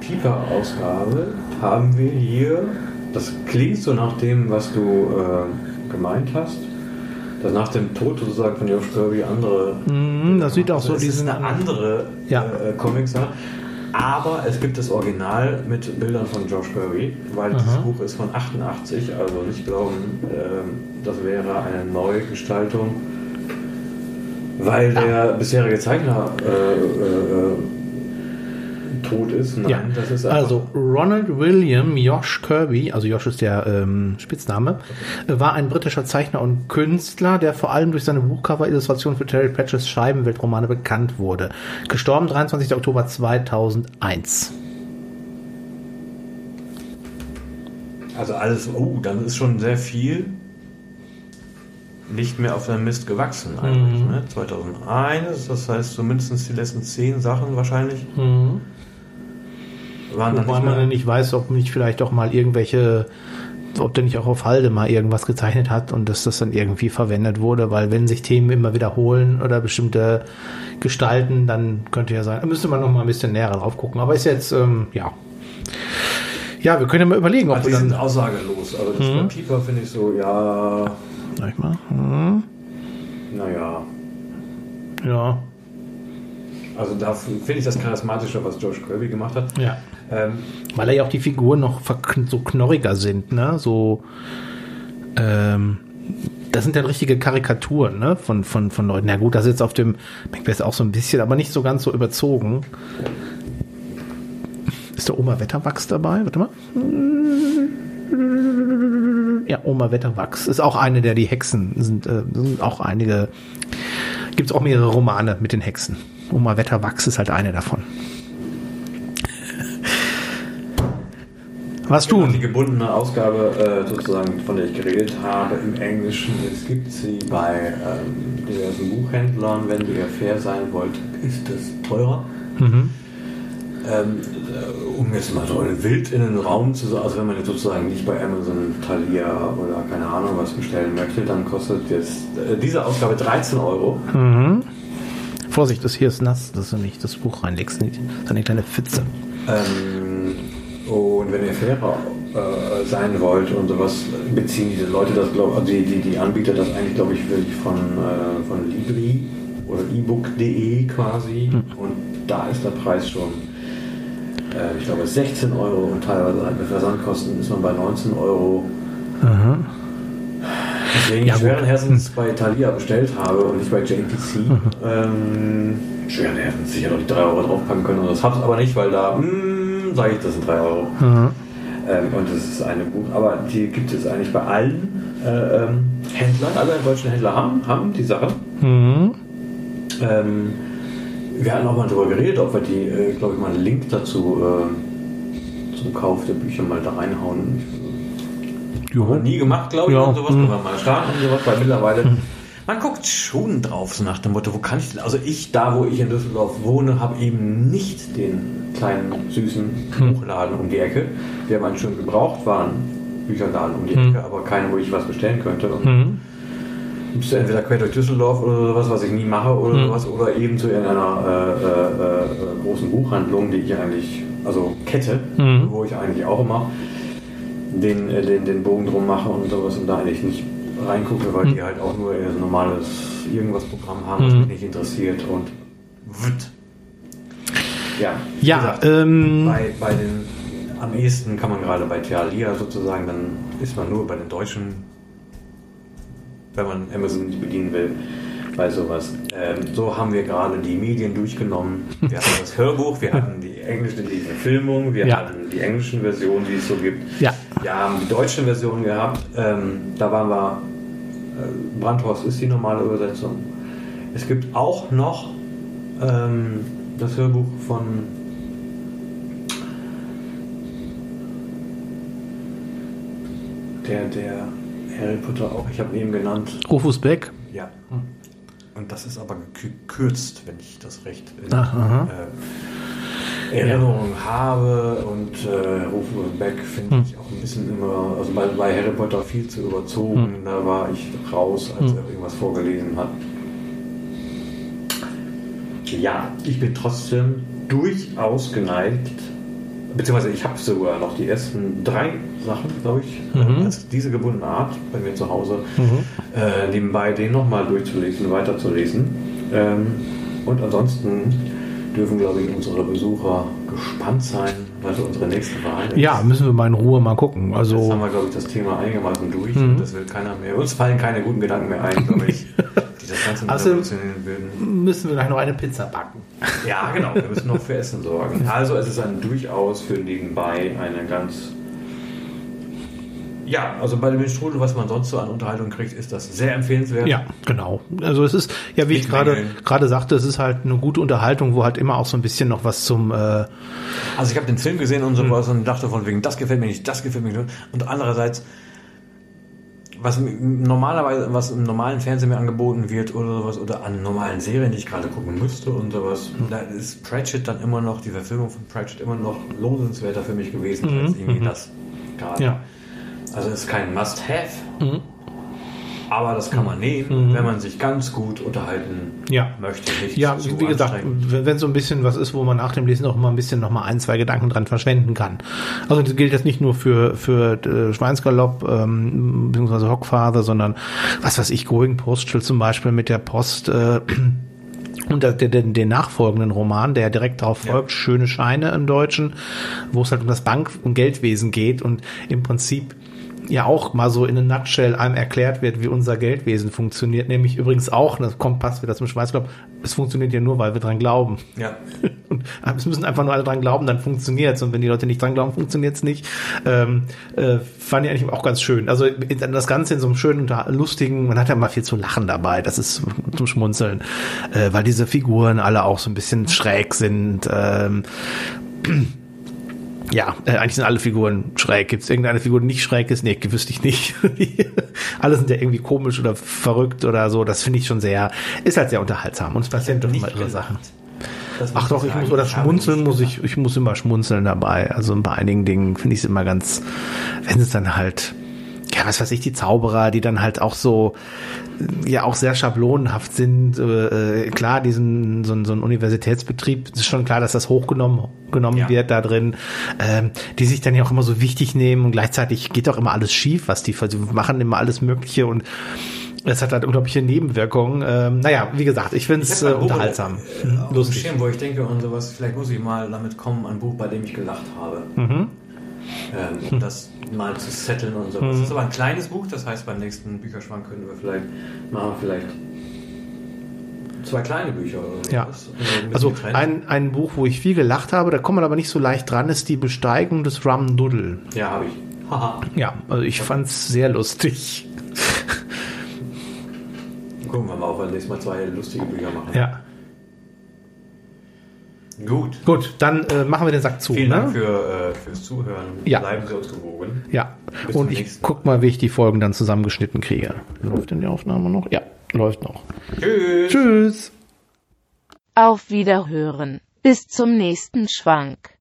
Pieper-Ausgabe haben wir hier, das klingt so nach dem, was du äh, gemeint hast, dass nach dem Tod sozusagen von Josh Kirby andere Mhm, das sieht auch so es ist diesen. eine andere Ja. äh, Comics. Ja. Aber es gibt das Original mit Bildern von Josh Kirby, weil dieses Buch ist von 88, also nicht glauben, ähm, das wäre eine Neugestaltung, weil der bisherige Zeichner äh, äh, äh, tot ist. Nein, Ja, das ist also Ronald William Josh Kirby, also Josh ist der ähm, Spitzname, äh, war ein britischer Zeichner und Künstler, der vor allem durch seine Buchcover-Illustrationen für Terry Pratchett's Scheibenweltromane bekannt wurde. Gestorben 23. Oktober 2001. Also alles, oh, dann ist schon sehr viel nicht mehr auf der Mist gewachsen eigentlich. Mhm. Ne? 2001, das heißt so mindestens die letzten zehn Sachen wahrscheinlich Mhm. Waren Wobei man ja nicht weiß, ob nicht vielleicht doch mal irgendwelche, ob der nicht auch auf Halde mal irgendwas gezeichnet hat und dass das dann irgendwie verwendet wurde, weil wenn sich Themen immer wiederholen oder bestimmte Gestalten, dann könnte ja sein, da müsste man noch mal ein bisschen näher drauf gucken. Aber ist jetzt, ähm, ja. Ja, wir können ja mal überlegen, ob Also wir die sind aussagelos. Also das Mhm. Pieper finde ich so, ja, Sag ich mal. Hm, naja. ja, also da finde ich das charismatischer, was Josh Kirby gemacht hat. ja. Ähm, Weil er ja auch die Figuren noch so knorriger sind, ne? So, ähm, das sind dann richtige Karikaturen, ne? Von, von, von Leuten. Na gut, das ist jetzt auf dem Macbeth auch so ein bisschen, aber nicht so ganz so überzogen. Ist der Oma Wetterwachs dabei? Warte mal. Ja, Oma Wetterwachs ist auch eine, der die Hexen sind, äh, sind auch einige. Gibt es auch mehrere Romane mit den Hexen. Oma Wetterwachs ist halt eine davon. Was Genau, tun? Die gebundene Ausgabe, äh, sozusagen, von der ich geredet habe, im Englischen. Es gibt sie bei ähm, diversen Buchhändlern. Wenn ihr fair sein wollt, ist es teurer. Mhm. Ähm, äh, um jetzt mal so ein Wild in den Raum zu sagen, also wenn man jetzt sozusagen nicht bei Amazon, Thalia oder keine Ahnung was bestellen möchte, dann kostet jetzt äh, diese Ausgabe 13 Euro. Mhm. Vorsicht, das hier ist nass, dass du nicht das Buch reinlegst. Nicht. Das ist eine kleine Pfütze. Ähm, und wenn ihr fairer äh, sein wollt und sowas, beziehen diese Leute das, glaube also die, die, die Anbieter das eigentlich, glaube ich, wirklich von, äh, von Libri oder ebook.de quasi. Und da ist der Preis schon, äh, ich glaube, 16 Euro und teilweise halt mit Versandkosten ist man bei 19 Euro. Deswegen Ja, ich schweren Herzens bei Thalia bestellt habe und nicht bei JTC. ähm, schweren Herzens sicher noch die 3 Euro draufpacken können. Und das hab's aber nicht, weil da, hm, sage ich, das sind 3 Euro. Mhm. Ähm, und das ist eine Buch, aber die gibt es eigentlich bei allen äh, ähm, Händlern. Alle deutschen Händler haben, haben die Sache. Mhm. Ähm, wir hatten auch mal darüber geredet, ob wir die, äh, glaube ich, mal einen Link dazu äh, zum Kauf der Bücher mal da reinhauen. Haben wir nie gemacht, glaube ich, Ja. und sowas. Hm. Können wir mal starten und sowas, weil mittlerweile. Man guckt schon drauf, so nach dem Motto, wo kann ich denn? Also ich, da wo ich in Düsseldorf wohne, habe eben nicht den kleinen, süßen Hm. Buchladen um die Ecke. Haben einen schön gebraucht, waren Bücherladen um die Ecke, aber keinen, wo ich was bestellen könnte. Und Mhm. bist du entweder quer durch Düsseldorf oder sowas, was ich nie mache oder Mhm. sowas, oder eben zu irgendeiner äh, äh, äh, großen Buchhandlung, die ich eigentlich, also Kette, Mhm. wo ich eigentlich auch immer den, äh, den, den Bogen drum mache und sowas und da eigentlich nicht reingucke, weil die halt auch nur ein normales irgendwas Programm haben, was Mhm. mich nicht interessiert und wird. Ja, wie Ja, gesagt, ähm, bei, bei den am ehesten kann man gerade bei Thalia sozusagen, dann ist man nur bei den Deutschen, wenn man Amazon nicht bedienen will, bei sowas. Ähm, so haben wir gerade die Medien durchgenommen. Wir hatten das Hörbuch, wir hatten die englische die Verfilmung, wir Ja. hatten die englischen Versionen, die es so gibt. Ja. Wir haben die deutsche Version gehabt. Ähm, da waren wir, äh, Brandhorst ist die normale Übersetzung. Es gibt auch noch ähm, das Hörbuch von der, der Harry Potter auch, ich habe ihn eben genannt. Rufus Beck. Ja. Und das ist aber gekürzt, wenn ich das recht in Ach, aha. äh, Erinnerung habe. Und äh, Rufus Beck finde ich auch ein bisschen immer, also bei, bei Harry Potter viel zu überzogen. Da war ich raus, als er irgendwas vorgelesen hat. Ja, ich bin trotzdem durchaus geneigt, beziehungsweise ich habe sogar noch die ersten drei Sachen, glaube ich, Mhm. als diese gebundene Art bei mir zu Hause, äh, nebenbei den nochmal durchzulesen, weiterzulesen. Ähm, und ansonsten dürfen, glaube ich, unsere Besucher gespannt sein, was unsere nächste Wahl ist. Ja, müssen wir mal in Ruhe mal gucken. Jetzt haben Also, wir, glaube ich, das Thema einigermaßen durch. Mhm. Das will keiner mehr. Uns fallen keine guten Gedanken mehr ein, glaube ich, die das Ganze Also- würden. müssen wir gleich noch eine Pizza backen. Ja, genau. Wir müssen noch für Essen sorgen. Also es ist ein durchaus für nebenbei eine ganz... Ja, also bei dem Strudel, was man sonst so an Unterhaltung kriegt, ist das sehr empfehlenswert. Ja, genau. Also es ist, ja, wie ich Nicht gerade mängeln. gerade sagte, es ist halt eine gute Unterhaltung, wo halt immer auch so ein bisschen noch was zum, äh, Also ich habe den Film gesehen und sowas und dachte von wegen, das gefällt mir nicht, das gefällt mir nicht. Und andererseits, was normalerweise, was im normalen Fernsehen mir angeboten wird oder sowas, oder an normalen Serien, die ich gerade gucken müsste und sowas, da ist Pratchett dann immer noch, die Verfilmung von Pratchett immer noch lohnenswerter für mich gewesen als irgendwie das gerade. ja. Also es ist kein Must-Have, aber das kann man nehmen, wenn man sich ganz gut unterhalten Ja. möchte. Ja, wie gesagt, wenn so ein bisschen was ist, wo man nach dem Lesen auch immer ein bisschen noch mal ein, zwei Gedanken dran verschwenden kann. Also das gilt jetzt nicht nur für für äh, Schweinsgalopp ähm, beziehungsweise Hockfather, sondern was weiß ich, Going Postal zum Beispiel mit der Post äh, und der, der, den nachfolgenden Roman, der direkt darauf Ja. folgt, Schöne Scheine im Deutschen, wo es halt um das Bank- und Geldwesen geht und im Prinzip ja auch mal so in a nutshell einem erklärt wird, wie unser Geldwesen funktioniert, nämlich übrigens auch, das kommt passt wieder zum Schweißglaub, es funktioniert ja nur, weil wir dran glauben. Ja. Und es müssen einfach nur alle dran glauben, dann funktioniert's. Und wenn die Leute nicht dran glauben, funktioniert's nicht. Ähm, äh, fand ich eigentlich auch ganz schön. Also das Ganze in so einem schönen, lustigen, man hat ja mal viel zu lachen dabei, das ist zum Schmunzeln, äh, weil diese Figuren alle auch so ein bisschen schräg sind. Ähm, ja, äh, eigentlich sind alle Figuren schräg. Gibt es irgendeine Figur, die nicht schräg ist? Nee, wüsste ich nicht. alle sind ja irgendwie komisch oder verrückt oder so. Das finde ich schon sehr, ist halt sehr unterhaltsam. Und es passieren doch immer irre Sachen. Ach doch, ich muss, oder schmunzeln muss ich, ich muss immer schmunzeln dabei. Also bei einigen Dingen finde ich es immer ganz, wenn es dann halt, ja, was weiß ich, die Zauberer, die dann halt auch so, ja, auch sehr schablonenhaft sind. Äh, klar, diesen, so, so ein Universitätsbetrieb, ist schon klar, dass das hochgenommen genommen Ja. wird da drin, ähm, die sich dann ja auch immer so wichtig nehmen und gleichzeitig geht auch immer alles schief, was die, die machen immer alles Mögliche und es hat halt unglaubliche Nebenwirkungen. Ähm, naja, wie gesagt, ich finde es äh, unterhaltsam. äh, auf Lustig. Schirm, wo ich denke und sowas, vielleicht muss ich mal damit kommen, ein Buch, bei dem ich gelacht habe. Mhm. Ähm, das mal zu setteln und sowas. Das ist aber ein kleines Buch, das heißt, beim nächsten Bücherschrank können wir vielleicht, machen wir vielleicht zwei kleine Bücher oder Ja. Und ein Also ein, ein Buch, wo ich viel gelacht habe, da kommt man aber nicht so leicht dran, ist die Besteigung des Rum Doodle. Ja, habe ich. Haha. Ja, also ich fand's sehr lustig. Gucken wir mal, ob wir nächstes Mal zwei lustige Bücher machen. Ja. Gut. Gut, dann äh, machen wir den Sack zu. Vielen ne? Dank für, äh, fürs Zuhören. Ja. Bleiben Sie uns gewogen. Ja. Bis Und ich guck mal, wie ich die Folgen dann zusammengeschnitten kriege. Läuft denn die Aufnahme noch? Ja, läuft noch. Tschüss. Tschüss. Auf Wiederhören. Bis zum nächsten Schwank.